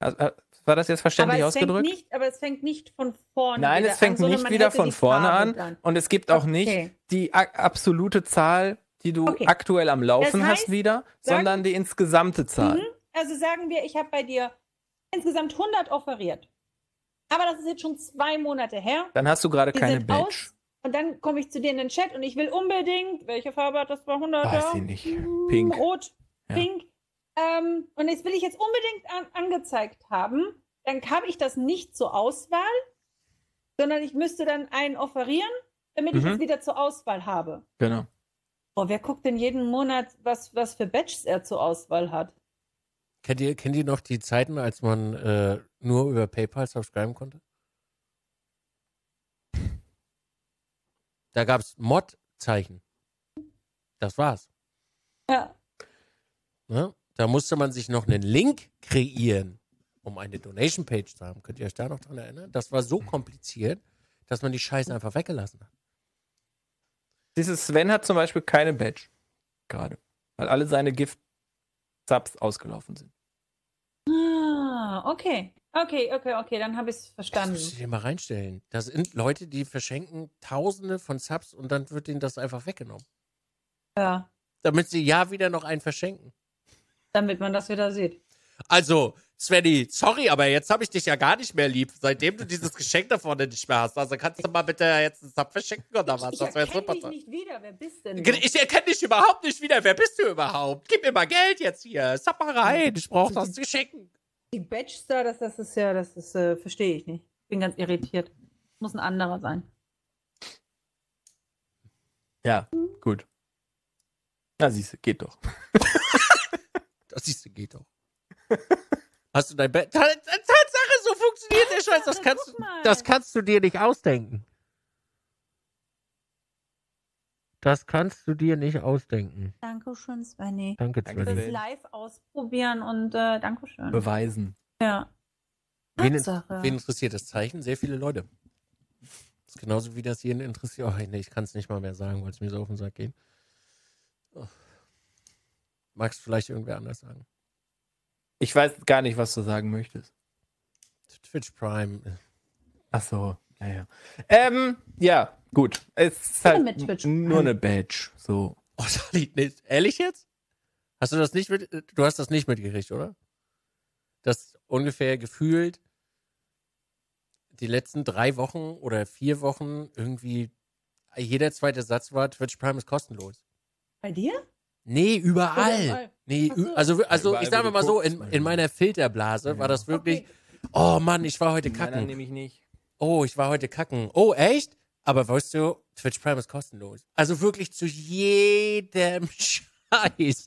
B: Also, äh, War das jetzt verständlich
C: aber es fängt
B: ausgedrückt?
C: nicht, aber es fängt nicht von vorne
B: Nein,
C: wieder
B: es fängt
C: an,
B: nicht wieder von vorne an.
C: dann.
B: Und es gibt auch
C: Okay.
B: nicht die absolute Zahl, die du
C: Okay.
B: aktuell am Laufen
C: Das
B: hast
C: heißt,
B: wieder,
C: sagen-
B: sondern die insgesamte Zahl.
C: Mhm. Also sagen wir, ich habe bei dir insgesamt 100 offeriert. Aber das ist jetzt schon zwei Monate her.
B: Dann hast du gerade keine Badge.
C: aus. Und dann komme ich zu dir in den Chat und ich will unbedingt, welche Farbe hat das 200?
B: Weiß ich nicht. Pink.
C: Rot,
B: Ja.
C: pink. Ähm, und jetzt will ich jetzt unbedingt an, angezeigt haben. Dann habe ich das nicht zur Auswahl, sondern ich müsste dann einen offerieren, damit ich
B: Mhm.
C: es wieder zur Auswahl habe.
B: Genau.
C: Boah, wer guckt denn jeden Monat, was, was für Badges er zur Auswahl hat?
A: Kennt ihr, kennt ihr noch die Zeiten, als man äh, nur über PayPal subscriben konnte? Da gab es Mod-Zeichen. Das war's.
C: Ja.
A: Ne? Da musste man sich noch einen Link kreieren, um eine Donation-Page zu haben. Könnt ihr euch da noch dran erinnern? Das war so kompliziert, dass man die Scheiße einfach weggelassen hat.
B: Dieses Sven hat zum Beispiel keine Badge. Gerade. Weil alle seine Gift-Subs ausgelaufen sind.
C: Ah, okay. Okay, okay, okay, dann habe ich es
A: Das
C: verstanden.
A: musst du dir mal reinstellen. Das sind Leute, die verschenken Tausende von Subs und dann wird ihnen das einfach weggenommen.
C: Ja,
A: Damit sie ja wieder noch einen verschenken.
C: damit man das wieder sieht.
A: Also, Svenny, sorry, aber jetzt habe ich dich ja gar nicht mehr lieb, seitdem du dieses Geschenk da vorne nicht mehr hast. Also kannst du mal bitte jetzt einen Sub verschenken oder was?
C: ich
A: Das wäre
C: erkenne
A: super.
C: dich
A: toll.
C: nicht wieder. Wer bist denn? Du?
A: Ich erkenne dich überhaupt nicht wieder. Wer bist du überhaupt? Gib mir mal Geld jetzt hier. Sub mal rein. Ich brauche das zu schenken.
C: Die da, das, das ist ja, das ist, äh, verstehe ich nicht. Bin ganz irritiert. Muss ein anderer sein.
B: Ja, gut. Na, siehst du, geht doch. [laughs]
A: Das siehst du, geht doch. Hast du dein Bett? Ta- Ta- Tatsache, so funktioniert der Scheiß. Das kannst, du, das kannst du dir nicht ausdenken. Das kannst du dir nicht ausdenken.
C: Dankeschön, Svenny.
A: Danke,
B: Danke
A: Svenny.
C: Das
B: Sven.
C: live ausprobieren und äh, Dankeschön.
B: Beweisen.
C: Ja.
A: Wen, wen interessiert das Zeichen? Sehr viele Leute. Das ist genauso wie das jeden interessiert. Oh, nee, ich kann es nicht mal mehr sagen, weil es mir so auf den Sack geht. Oh. Magst du vielleicht irgendwer anders sagen?
B: Ich weiß gar nicht, was du sagen möchtest.
A: Twitch Prime.
B: Ach so, ja, ja. Ähm, ja, gut. Es ist halt
C: mit Twitch
B: nur eine Badge. So.
A: Oh, Sali, nee, ehrlich jetzt? Hast du das nicht mit, du hast das nicht mitgekriegt, oder? Das ungefähr gefühlt die letzten drei Wochen oder vier Wochen irgendwie jeder zweite Satz war, Twitch Prime ist kostenlos.
C: Bei dir?
A: Nee, überall.
C: Überall.
A: Nee,
C: so.
A: also, also
B: Überall,
A: ich sage mal so, in, in meiner Filterblase
B: Ja.
A: war das wirklich,
C: Okay.
A: oh Mann, ich war heute kacken.
B: nehme ich nicht.
A: Oh, ich war heute kacken. Oh, echt? Aber weißt du, Twitch Prime ist kostenlos. Also wirklich zu jedem [laughs] Scheiß.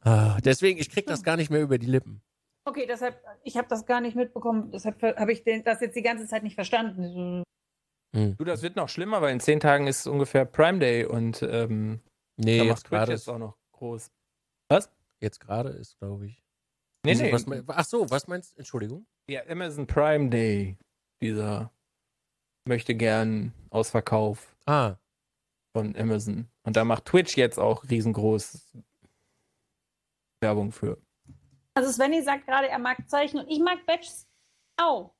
A: Ah, deswegen, ich krieg das gar nicht mehr über die Lippen.
C: Okay, deshalb, ich habe das gar nicht mitbekommen. Deshalb habe ich den, das jetzt die ganze Zeit nicht verstanden.
A: Hm.
B: Du, das wird noch schlimmer, weil in zehn Tagen ist ungefähr Prime Day und ähm,
A: Nee,
B: da
A: jetzt
B: macht Twitch
A: gerade
B: jetzt
A: ist,
B: auch noch groß.
A: jetzt gerade ist, glaube ich.
B: Nee, nee.
A: Was, mein- ach so, was meinst du? Entschuldigung.
B: Ja, Amazon Prime Day. Dieser möchte gern Ausverkauf
A: Ah,
B: von Amazon. Und da macht Twitch jetzt auch riesengroß Werbung für.
C: Also Svenny sagt gerade, er mag Zeichen und ich mag Badges auch.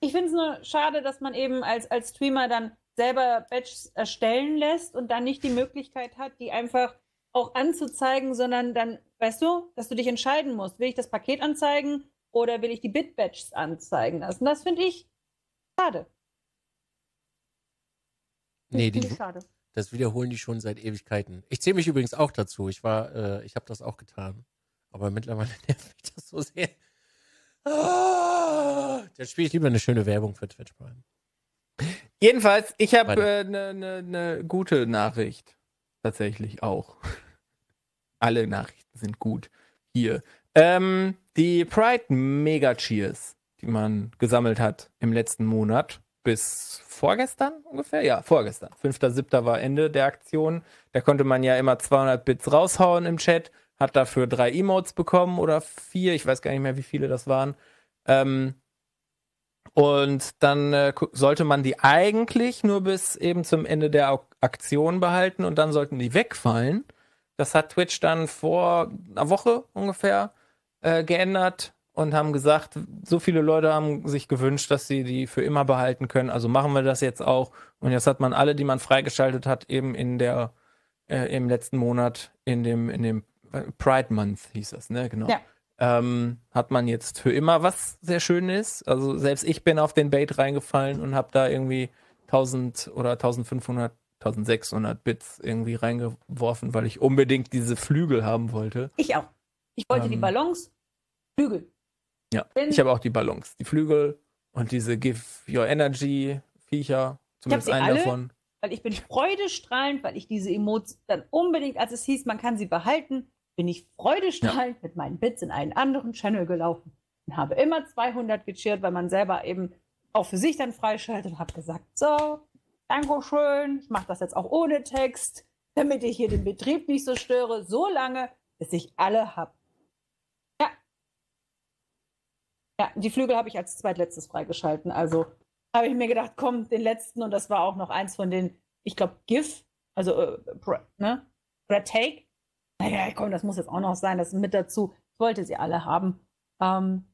C: Ich finde es nur schade, dass man eben als, als Streamer dann selber Badges erstellen lässt und dann nicht die Möglichkeit hat, die einfach auch anzuzeigen, sondern dann, weißt du, dass du dich entscheiden musst. Will ich das Paket anzeigen oder will ich die Bit-Badges anzeigen lassen? Das finde ich schade.
A: nee, die,
C: schade.
A: das wiederholen die schon seit Ewigkeiten. Ich zähle mich übrigens auch dazu. Ich war, äh, ich habe das auch getan. Aber mittlerweile [laughs] nervt mich das so sehr. Ah, dann spiele ich lieber eine schöne Werbung für Twitch Prime.
B: Jedenfalls, ich habe eine ne, ne gute Nachricht. Tatsächlich auch. [laughs] Alle Nachrichten sind gut hier. Ähm, die Pride Mega Cheers, die man gesammelt hat im letzten Monat, bis vorgestern ungefähr? Ja, vorgestern. 5.7. war Ende der Aktion. Da konnte man ja immer 200 Bits raushauen im Chat, hat dafür drei Emotes bekommen oder vier, ich weiß gar nicht mehr, wie viele das waren. Ähm, und dann äh, sollte man die eigentlich nur bis eben zum Ende der Aktion behalten und dann sollten die wegfallen. Das hat Twitch dann vor einer Woche ungefähr äh, geändert und haben gesagt, so viele Leute haben sich gewünscht, dass sie die für immer behalten können. Also machen wir das jetzt auch. Und jetzt hat man alle, die man freigeschaltet hat, eben in der äh, im letzten Monat in dem in dem äh, Pride Month hieß das, ne? Genau.
C: Ja.
B: Ähm, hat man jetzt für immer was sehr schön ist. Also selbst ich bin auf den Bait reingefallen und habe da irgendwie 1000 oder 1500 1600 Bits irgendwie reingeworfen, weil ich unbedingt diese Flügel haben wollte.
C: Ich auch. Ich wollte die
B: Ähm,
C: Ballons, Flügel.
B: Ja,
C: Wenn-
B: ich habe auch die Ballons, die Flügel und diese Give Your Energy Viecher, zumindest einen
C: alle.
B: davon.
C: weil ich bin freudestrahlend, weil ich diese Emotes dann unbedingt, als es hieß, man kann sie behalten, bin ich freudestrahlend mit meinen Bits in einen anderen Channel gelaufen und habe immer 200 gecheert, weil man selber eben auch für sich dann freischaltet und habe gesagt, so, Dankeschön, ich mache das jetzt auch ohne Text, damit ich hier den Betrieb nicht so störe, so lange, bis ich alle habe. Ja. Ja, die Flügel habe ich als zweitletztes freigeschalten, also habe ich mir gedacht, komm, den letzten, und das war auch noch eins von den, ich glaube, GIF, also, äh, ne? Brad Take. Naja, komm, das muss jetzt auch noch sein, das ist mit dazu. Ich wollte sie alle haben. Ähm,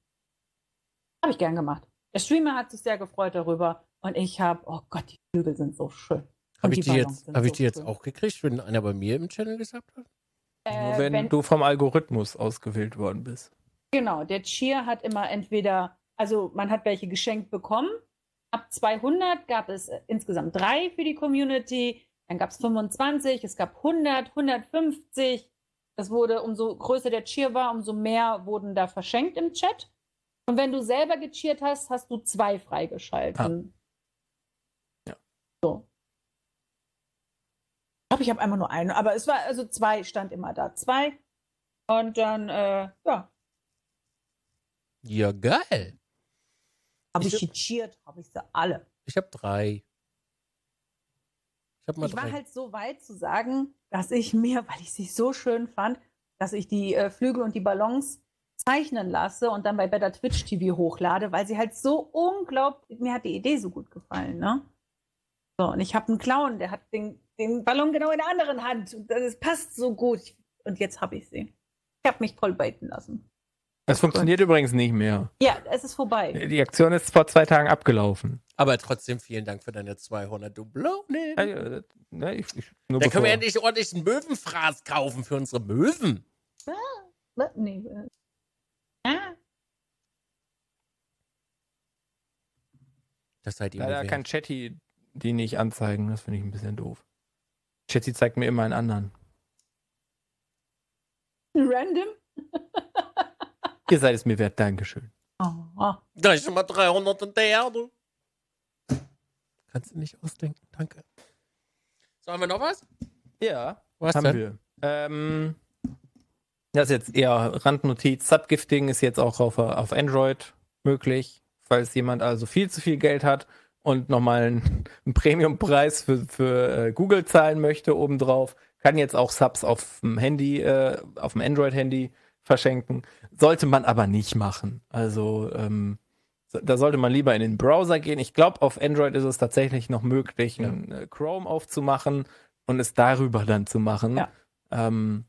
C: habe ich gern gemacht. Der Streamer hat sich sehr gefreut darüber und ich habe, oh Gott, die Flügel sind so schön.
A: Habe ich, die jetzt, hab ich
C: so
A: die jetzt
C: schön.
A: auch gekriegt, wenn einer bei mir im Channel gesagt hat?
C: Äh,
B: Nur wenn, du vom Algorithmus ausgewählt worden bist.
C: Genau, der Cheer hat immer entweder, also man hat welche geschenkt bekommen. Ab 200 gab es äh, insgesamt drei für die Community. Dann gab es 25, es gab 100, 150. Das wurde, umso größer der Cheer war, umso mehr wurden da verschenkt im Chat. Und wenn du selber gecheert hast, hast du zwei freigeschalten.
B: Ja.
C: So. Ich glaube, ich habe einmal nur eine, aber es war, also zwei stand immer da. Zwei. Und dann, äh, ja,
A: Ja, geil.
C: Habe
A: Ich-
C: ich habe ich sie alle.
A: Ich habe drei. Ich mal
C: Ich war halt so weit zu sagen, dass ich mir, weil ich sie so schön fand, dass ich die äh, Flügel und die Ballons zeichnen lasse und dann bei Better Twitch TV hochlade, weil sie halt so unglaublich, mir hat die Idee so gut gefallen, ne? So, und ich habe einen Clown, der hat den, den Ballon genau in der anderen Hand. Und das passt so gut. Und jetzt habe ich sie. Ich habe mich toll baiten lassen.
B: Das funktioniert übrigens nicht mehr.
C: Ja, es ist vorbei.
B: Die Aktion ist vor zwei Tagen abgelaufen.
A: Aber trotzdem vielen Dank für deine 200 Dublonen.
B: Ja, ja, ne, ich, ich, nur
A: Dann können wir
B: bevor-
A: endlich ordentlich einen Möwenfraß kaufen für unsere Möwen.
C: Was? Nee. äh. Ah,
A: Das seid ihr
B: Leider kann Chatty die nicht anzeigen. Das finde ich ein bisschen doof. Chatty zeigt mir immer einen anderen.
C: random? [laughs]
B: Ihr seid es mir wert. Dankeschön.
C: Oh.
A: Da ist schon mal 300 hinterher, du. Kannst du nicht ausdenken. Danke. So, haben wir noch was?
B: Ja,
A: Was
B: haben
A: denn?
B: wir. Ähm, das ist jetzt eher Randnotiz. Subgifting ist jetzt auch auf, auf Android möglich, falls jemand also viel zu viel Geld hat und nochmal einen, [laughs] einen Premiumpreis für, für äh, Google zahlen möchte obendrauf, kann jetzt auch Subs auf dem Handy, äh, auf dem Android-Handy verschenken. Sollte man aber nicht machen. Also ähm, da sollte man lieber in den Browser gehen. Ich glaube, auf Android ist es tatsächlich noch möglich, einen äh, Chrome aufzumachen und es darüber dann zu machen.
C: Ja.
B: Ähm,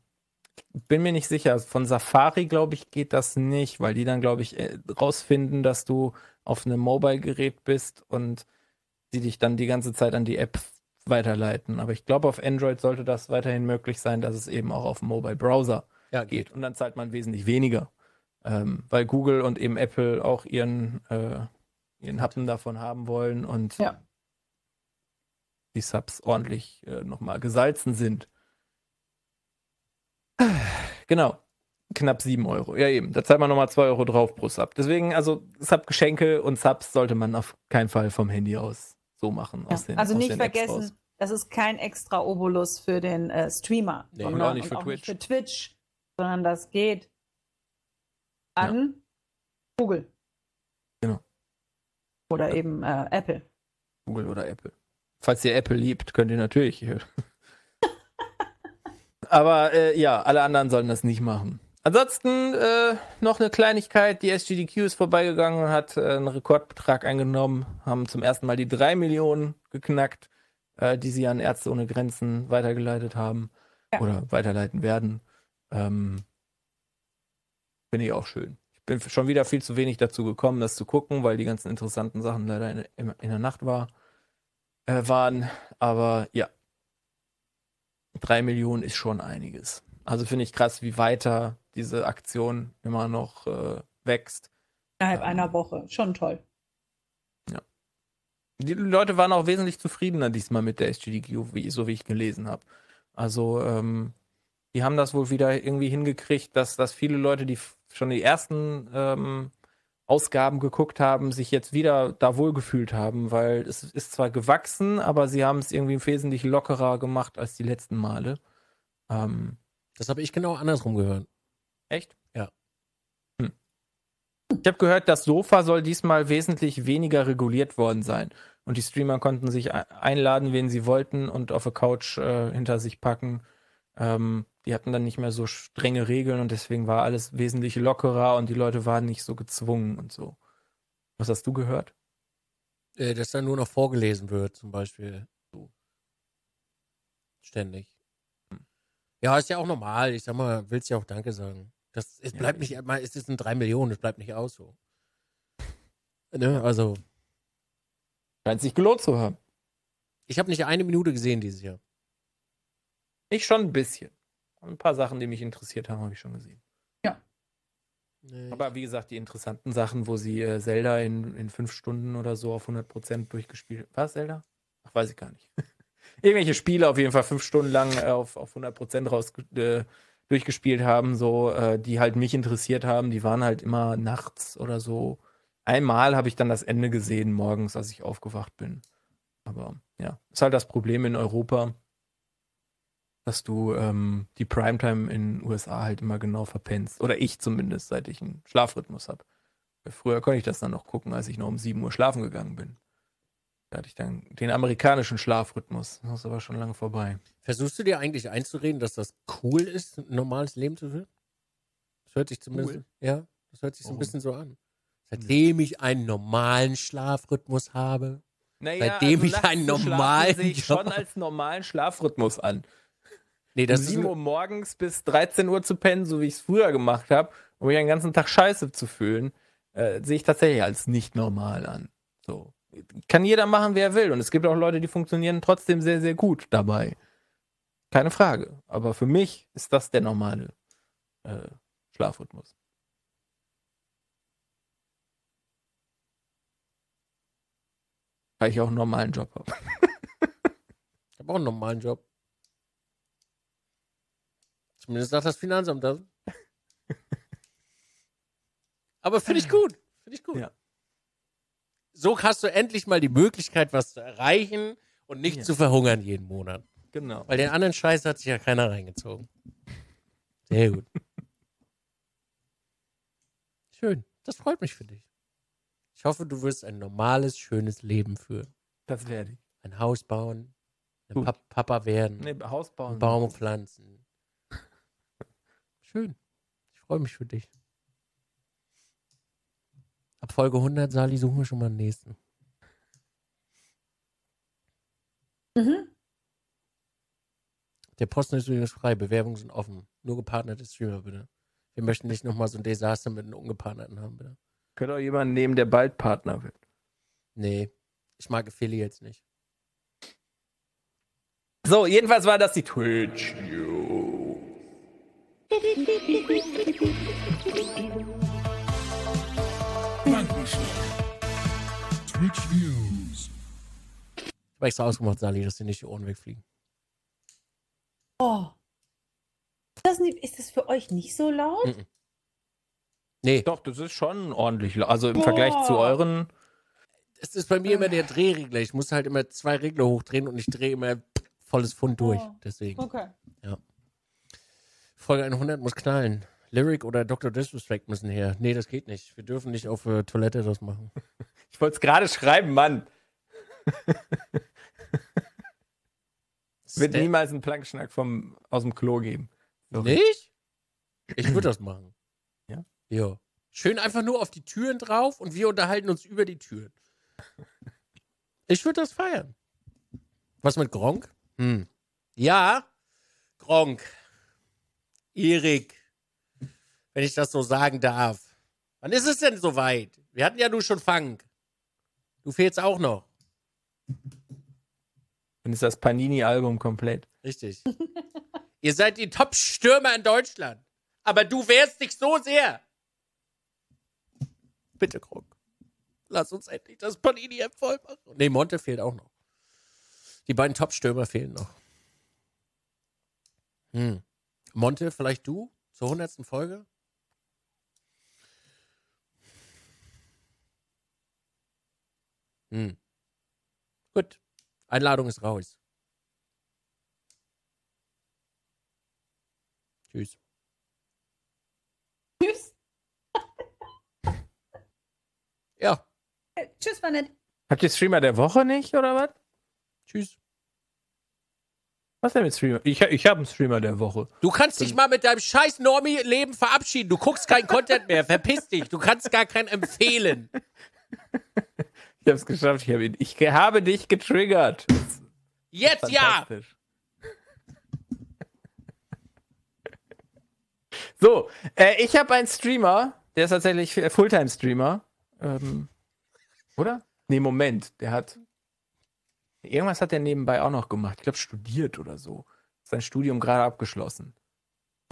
B: bin mir nicht sicher. Von Safari, glaube ich, geht das nicht, weil die dann, glaube ich, äh, rausfinden, dass du auf einem Mobile-Gerät bist und die dich dann die ganze Zeit an die App weiterleiten. Aber ich glaube, auf Android sollte das weiterhin möglich sein, dass es eben auch auf dem Mobile-Browser
A: Ja,
B: geht. Und dann zahlt man wesentlich weniger. Ähm, weil Google und eben Apple auch ihren, äh, ihren Happen davon haben wollen und
C: Ja.
B: die Subs ordentlich äh, nochmal gesalzen sind. [sighs] Genau. Knapp 7 Euro. Ja, eben. Da zahlt man nochmal 2 Euro drauf pro Sub. Deswegen, also Sub-Geschenke und Subs sollte man auf keinen Fall vom Handy aus so machen.
C: Ja.
B: Den,
C: also nicht vergessen, das ist kein extra Obolus für den äh, Streamer.
A: Nee,
B: und auch nicht für Twitch.
C: für Twitch, sondern das geht an Google.
B: Genau.
C: Oder eben äh, Apple.
B: Google oder Apple. Falls ihr Apple liebt, könnt ihr natürlich. [laughs] Aber äh, ja, alle anderen sollen das nicht machen. Ansonsten äh, noch eine Kleinigkeit. Die SGDQ ist vorbeigegangen und hat äh, einen Rekordbetrag eingenommen. Haben zum ersten Mal die 3 Millionen geknackt, äh, die sie an Ärzte ohne Grenzen weitergeleitet haben.
C: Ja.
B: Oder weiterleiten werden. Ähm, Finde ich auch schön. Ich bin schon wieder viel zu wenig dazu gekommen, das zu gucken, weil die ganzen interessanten Sachen leider in, in, in der Nacht war, äh, waren. Aber ja, drei Millionen ist schon einiges. Also finde ich krass, wie weiter diese Aktion immer noch äh, wächst.
C: Innerhalb
B: Ähm.
C: einer Woche. Schon toll.
B: Die Leute waren auch wesentlich zufriedener diesmal mit der SGDQ, wie, so wie ich gelesen habe. Also, ähm, die haben das wohl wieder irgendwie hingekriegt, dass, dass viele Leute, die schon die ersten ähm, Ausgaben geguckt haben, sich jetzt wieder da wohlgefühlt haben, weil es ist zwar gewachsen, aber sie haben es irgendwie wesentlich lockerer gemacht als die letzten Male. Ähm,
A: Das habe ich genau andersrum gehört.
B: echt?
A: Ja.
B: Hm. Ich habe gehört, das Sofa soll diesmal wesentlich weniger reguliert worden sein. Und die Streamer konnten sich ei- einladen, wen sie wollten und auf der Couch äh, hinter sich packen. Ähm, die hatten dann nicht mehr so strenge Regeln und deswegen war alles wesentlich lockerer und die Leute waren nicht so gezwungen und so. Was hast du gehört?
A: Äh, dass dann nur noch vorgelesen wird, zum Beispiel. So. Ständig. Ja, ist ja auch normal. Ich sag mal, willst ja auch Danke sagen. Das, es
B: Ja,
A: bleibt
B: ich-
A: nicht, es sind drei Millionen, es bleibt nicht aus so. [laughs] Ne? Also,
B: Scheint sich gelohnt zu haben.
A: ich habe nicht eine Minute gesehen dieses Jahr.
B: Ich schon ein bisschen. Ein paar Sachen, die mich interessiert haben, habe ich schon gesehen.
A: Nee.
B: Aber wie gesagt, die interessanten Sachen, wo sie äh, Zelda in, in fünf Stunden oder so auf 100% durchgespielt Was, Zelda? Ach, weiß ich gar nicht. [laughs] Irgendwelche Spiele auf jeden Fall fünf Stunden lang äh, auf, auf 100% raus, äh, durchgespielt haben, so, äh, die halt mich interessiert haben, die waren halt immer nachts oder so. Einmal habe ich dann das Ende gesehen, morgens, als ich aufgewacht bin. Aber ja, ist halt das Problem in Europa, dass du ähm, die Primetime in den USA halt immer genau verpennst. Oder ich zumindest, seit ich einen Schlafrhythmus habe. Früher konnte ich das dann noch gucken, als ich noch um 7 Uhr schlafen gegangen bin. Da hatte ich dann den amerikanischen Schlafrhythmus. Das ist aber schon lange vorbei.
A: Versuchst du dir eigentlich einzureden, dass das cool ist, ein normales Leben zu führen? Das hört sich zumindest,
B: Cool?
A: ja, das hört sich so ein bisschen so an. Seitdem ich einen normalen Schlafrhythmus habe.
B: Naja,
A: Seitdem ich
B: nachts
A: einen
B: zu schlafen
A: normalen
B: sehe ich schon als normalen Schlafrhythmus an.
A: Nee,
B: Um
A: das ist
B: 7
A: nur-
B: Uhr morgens bis 13 Uhr zu pennen, so wie ich es früher gemacht habe, um mich den ganzen Tag scheiße zu fühlen, äh, sehe ich tatsächlich als nicht normal an. So. Kann jeder machen, wer er will. Und es gibt auch Leute, die funktionieren trotzdem sehr, sehr gut dabei. Keine Frage. Aber für mich ist das der normale äh, Schlafrhythmus. Weil ich auch einen normalen Job habe. [laughs]
A: Ich habe auch einen normalen Job. Zumindest sagt das Finanzamt das. [laughs] Aber finde ich gut. Finde ich gut.
B: Ja.
A: So hast du endlich mal die Möglichkeit, was zu erreichen und nicht
B: Ja.
A: zu verhungern jeden Monat.
B: Genau.
A: Weil den anderen Scheiß hat sich ja keiner reingezogen. Sehr gut. [laughs] Schön. Das freut mich für dich. Ich hoffe, du wirst ein normales, schönes Leben führen.
B: Das werde ich.
A: Ein Haus bauen, ein Papa werden,
B: Nee, Haus bauen.
A: einen Baum pflanzen. Schön. Ich freue mich für dich. Ab Folge 100, Sali, suchen wir schon mal den nächsten.
C: Mhm.
A: Der Posten ist übrigens frei. Bewerbungen sind offen. Nur gepartnerte Streamer, bitte. Wir möchten nicht nochmal so ein Desaster mit einem ungepartnerten haben, bitte.
B: Könnt auch jemanden nehmen, der bald Partner wird.
A: Nee, ich mag Affiliates nicht.
B: So, jedenfalls war das die Twitch.
E: News.
A: Ich habe extra ausgemacht, Sali, dass dir nicht die Ohren wegfliegen.
C: Oh. Ist das, nicht, ist das für euch nicht so laut?
A: Mhm. Nee,
B: Doch, das ist schon ordentlich. la- Also im
C: Boah.
B: Vergleich zu euren.
A: es ist bei mir immer der Drehregler. Ich muss halt immer zwei Regler hochdrehen und ich drehe immer volles Pfund durch.
C: Oh.
A: Deswegen.
C: Okay.
A: Folge 100 muss knallen. Lyric oder Dr. Disrespect müssen her. Nee, das geht nicht. Wir dürfen nicht auf äh, Toilette das machen. [laughs]
B: Ich wollte es gerade schreiben, Mann. Wird niemals einen Plankenschnack vom, aus dem Klo geben. Sorry.
A: Nicht? Ich würde das machen. [clears throat]
B: Ja?
A: Ja. Schön einfach nur auf die Türen drauf und wir unterhalten uns über die Türen. Ich würde das feiern. Was mit Gronk? Hm. Ja, Gronk. Erik. Wenn ich das so sagen darf. Wann ist es denn soweit? Wir hatten ja nur schon Funk. Du fehlst auch noch.
B: Dann ist das Panini-Album komplett.
A: Richtig. [laughs] Ihr seid die Top-Stürmer in Deutschland. Aber du wärst nicht so sehr. Bitte, Krug. Lass uns endlich das Panini-App voll machen. Nee, Monte fehlt auch noch. Die beiden Top-Stürmer fehlen noch. Hm. Monte, vielleicht du zur hundertsten Folge? Hm. Gut. Einladung ist raus. Tschüss.
C: Tschüss.
A: Ja,
C: Tschüss, war nett.
B: Habt ihr Streamer der Woche nicht, oder was?
A: tschüss.
B: Was denn mit Streamer? Ich, ich habe einen Streamer der Woche.
A: Du kannst dich mal mit deinem scheiß Normie-Leben verabschieden. Du guckst keinen Content mehr. Verpiss dich. Du kannst gar keinen empfehlen. [laughs]
B: Ich habe es geschafft. Ich habe, ihn, ich habe dich getriggert.
A: Jetzt ja. [laughs]
B: So, äh, ich habe einen Streamer, der ist tatsächlich Fulltime-Streamer. Ähm, oder? Nee, Moment, der hat. Irgendwas hat er nebenbei auch noch gemacht. Ich glaube, studiert oder so. Sein Studium gerade abgeschlossen.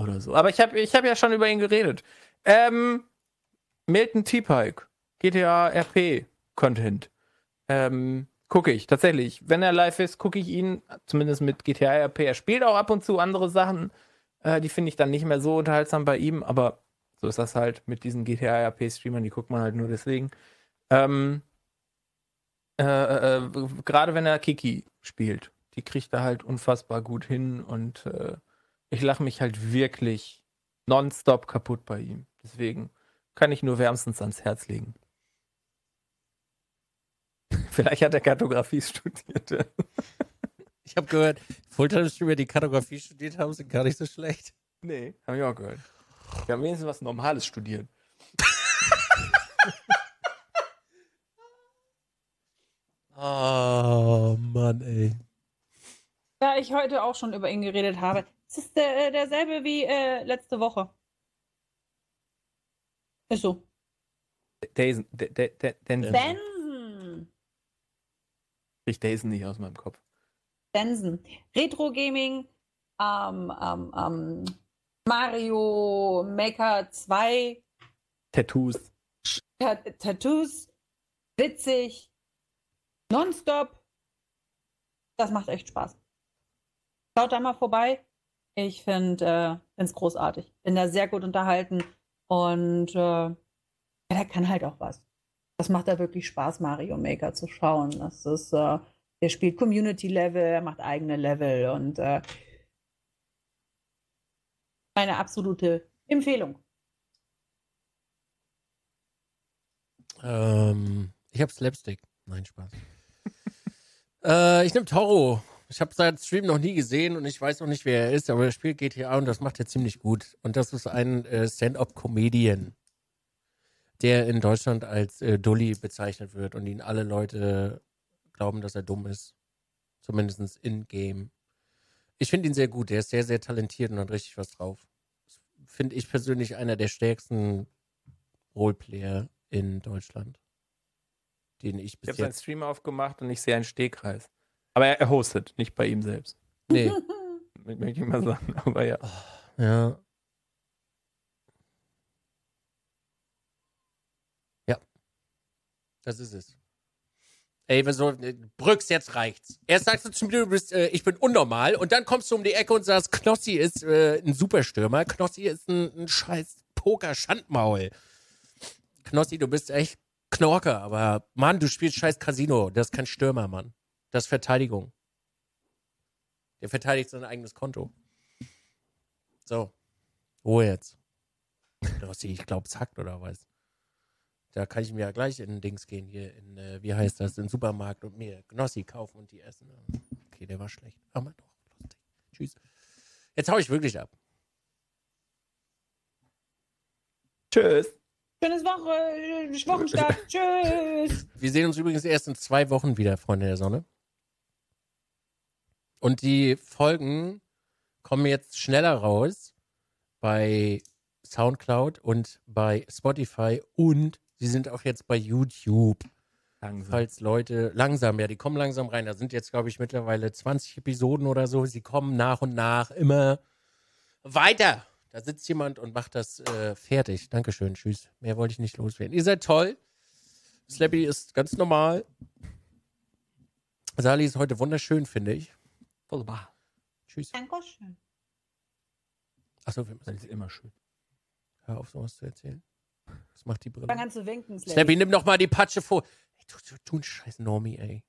B: Oder so. Aber ich habe ich hab ja schon über ihn geredet. Ähm, Milton T-Pike. GTA RP Content. Ähm, gucke ich, tatsächlich. Wenn er live ist, gucke ich ihn, zumindest mit GTA RP. Er spielt auch ab und zu andere Sachen. Äh, die finde ich dann nicht mehr so unterhaltsam bei ihm, aber so ist das halt mit diesen GTA RP-Streamern, die guckt man halt nur deswegen. Ähm, äh, äh, Gerade wenn er Kiki spielt, die kriegt er halt unfassbar gut hin und äh, ich lache mich halt wirklich nonstop kaputt bei ihm. Deswegen kann ich nur wärmstens ans Herz legen. [laughs] Vielleicht hat er Kartografie studiert. [laughs]
A: Ich habe gehört, Fulltime-Streamer, die Kartografie studiert haben, sind gar nicht so schlecht.
B: Nee, habe ich auch gehört. Wir haben wenigstens was Normales studiert. [laughs]
A: Oh, Mann, ey.
C: Da ich heute auch schon über ihn geredet habe. Es ist der, äh, derselbe wie äh, letzte Woche. Ist so.
B: Dazen, Densen. Ich Dazen nicht aus meinem Kopf.
C: Benson. Retro Gaming. Ähm, ähm, ähm, Mario Maker 2.
B: Tattoos.
C: Ta Tattoos. Witzig. Nonstop. Das macht echt Spaß. Schaut da mal vorbei. Ich finde es großartig. Bin da sehr gut unterhalten. Und äh, ja, der kann halt auch was. Das macht da wirklich Spaß, Mario Maker zu schauen. Das ist, äh, er spielt Community-Level, er macht eigene Level und äh, eine absolute Empfehlung.
A: Ähm, ich habe Slapstick. Nein, Spaß. Äh, ich nehme Toro. Ich habe seinen Stream noch nie gesehen und ich weiß noch nicht, wer er ist, aber er spielt GTA und das macht er ziemlich gut. Und das ist ein äh, Stand-up-Comedian, der in Deutschland als äh, Dulli bezeichnet wird und ihn alle Leute glauben, dass er dumm ist. Zumindest in-game. Ich finde ihn sehr gut. Der ist sehr, sehr talentiert und hat richtig was drauf. Finde ich persönlich einer der stärksten Roleplayer in Deutschland, den ich
B: Ich
A: bis
B: habe seinen. Stream aufgemacht und ich sehe einen Stegreis. Aber er, er hostet, nicht bei ihm selbst.
A: Nee.
B: Möchte ich mal sagen. Aber ja.
A: Ja. Ja. Das ist es. Ey, was soll, Brücks, jetzt reicht's. Erst sagst du zu mir, du bist, äh, ich bin unnormal und dann kommst du um die Ecke und sagst, Knossi ist äh, ein Superstürmer, Knossi ist ein, ein scheiß Poker-Schandmaul. Knossi, du bist echt Knorke, aber Mann, du spielst scheiß Casino. Das ist kein Stürmer, Mann. Das ist Verteidigung. Der verteidigt sein eigenes Konto. So. Ruhe jetzt. Ich glaube, es hackt oder was. Da kann ich mir ja gleich in Dings gehen, hier in, äh, wie heißt das, in den Supermarkt und mir Knossi kaufen und die essen. Okay, der war schlecht. Aber doch, lustig. Tschüss. Jetzt hau ich wirklich ab.
B: Tschüss.
C: Schönes Woche, Wochenstart. [laughs] Tschüss.
A: Wir sehen uns übrigens erst in zwei Wochen wieder, Freunde der Sonne. Und die Folgen kommen jetzt schneller raus bei Soundcloud und bei Spotify und sie sind auch jetzt bei YouTube.
B: Langsam.
A: Falls Leute langsam, ja, die kommen langsam rein. Da sind jetzt, glaube ich, mittlerweile 20 Episoden oder so. Sie kommen nach und nach immer weiter. Da sitzt jemand und macht das äh, fertig. Dankeschön, tschüss. Mehr wollte ich nicht loswerden. Ihr seid toll. Slappy ist ganz normal. Sali ist heute wunderschön, finde ich.
B: Wunderbar.
A: Tschüss.
C: Dankeschön.
A: Achso, wir
B: Das
A: müssen
B: ist immer schön.
A: hör auf, sowas zu erzählen. Das macht die Brille.
C: an zu winken, Slappy.
A: Slappy, nimm doch mal die Patsche vor. Ey, du, du, du ein scheiß Normie, ey.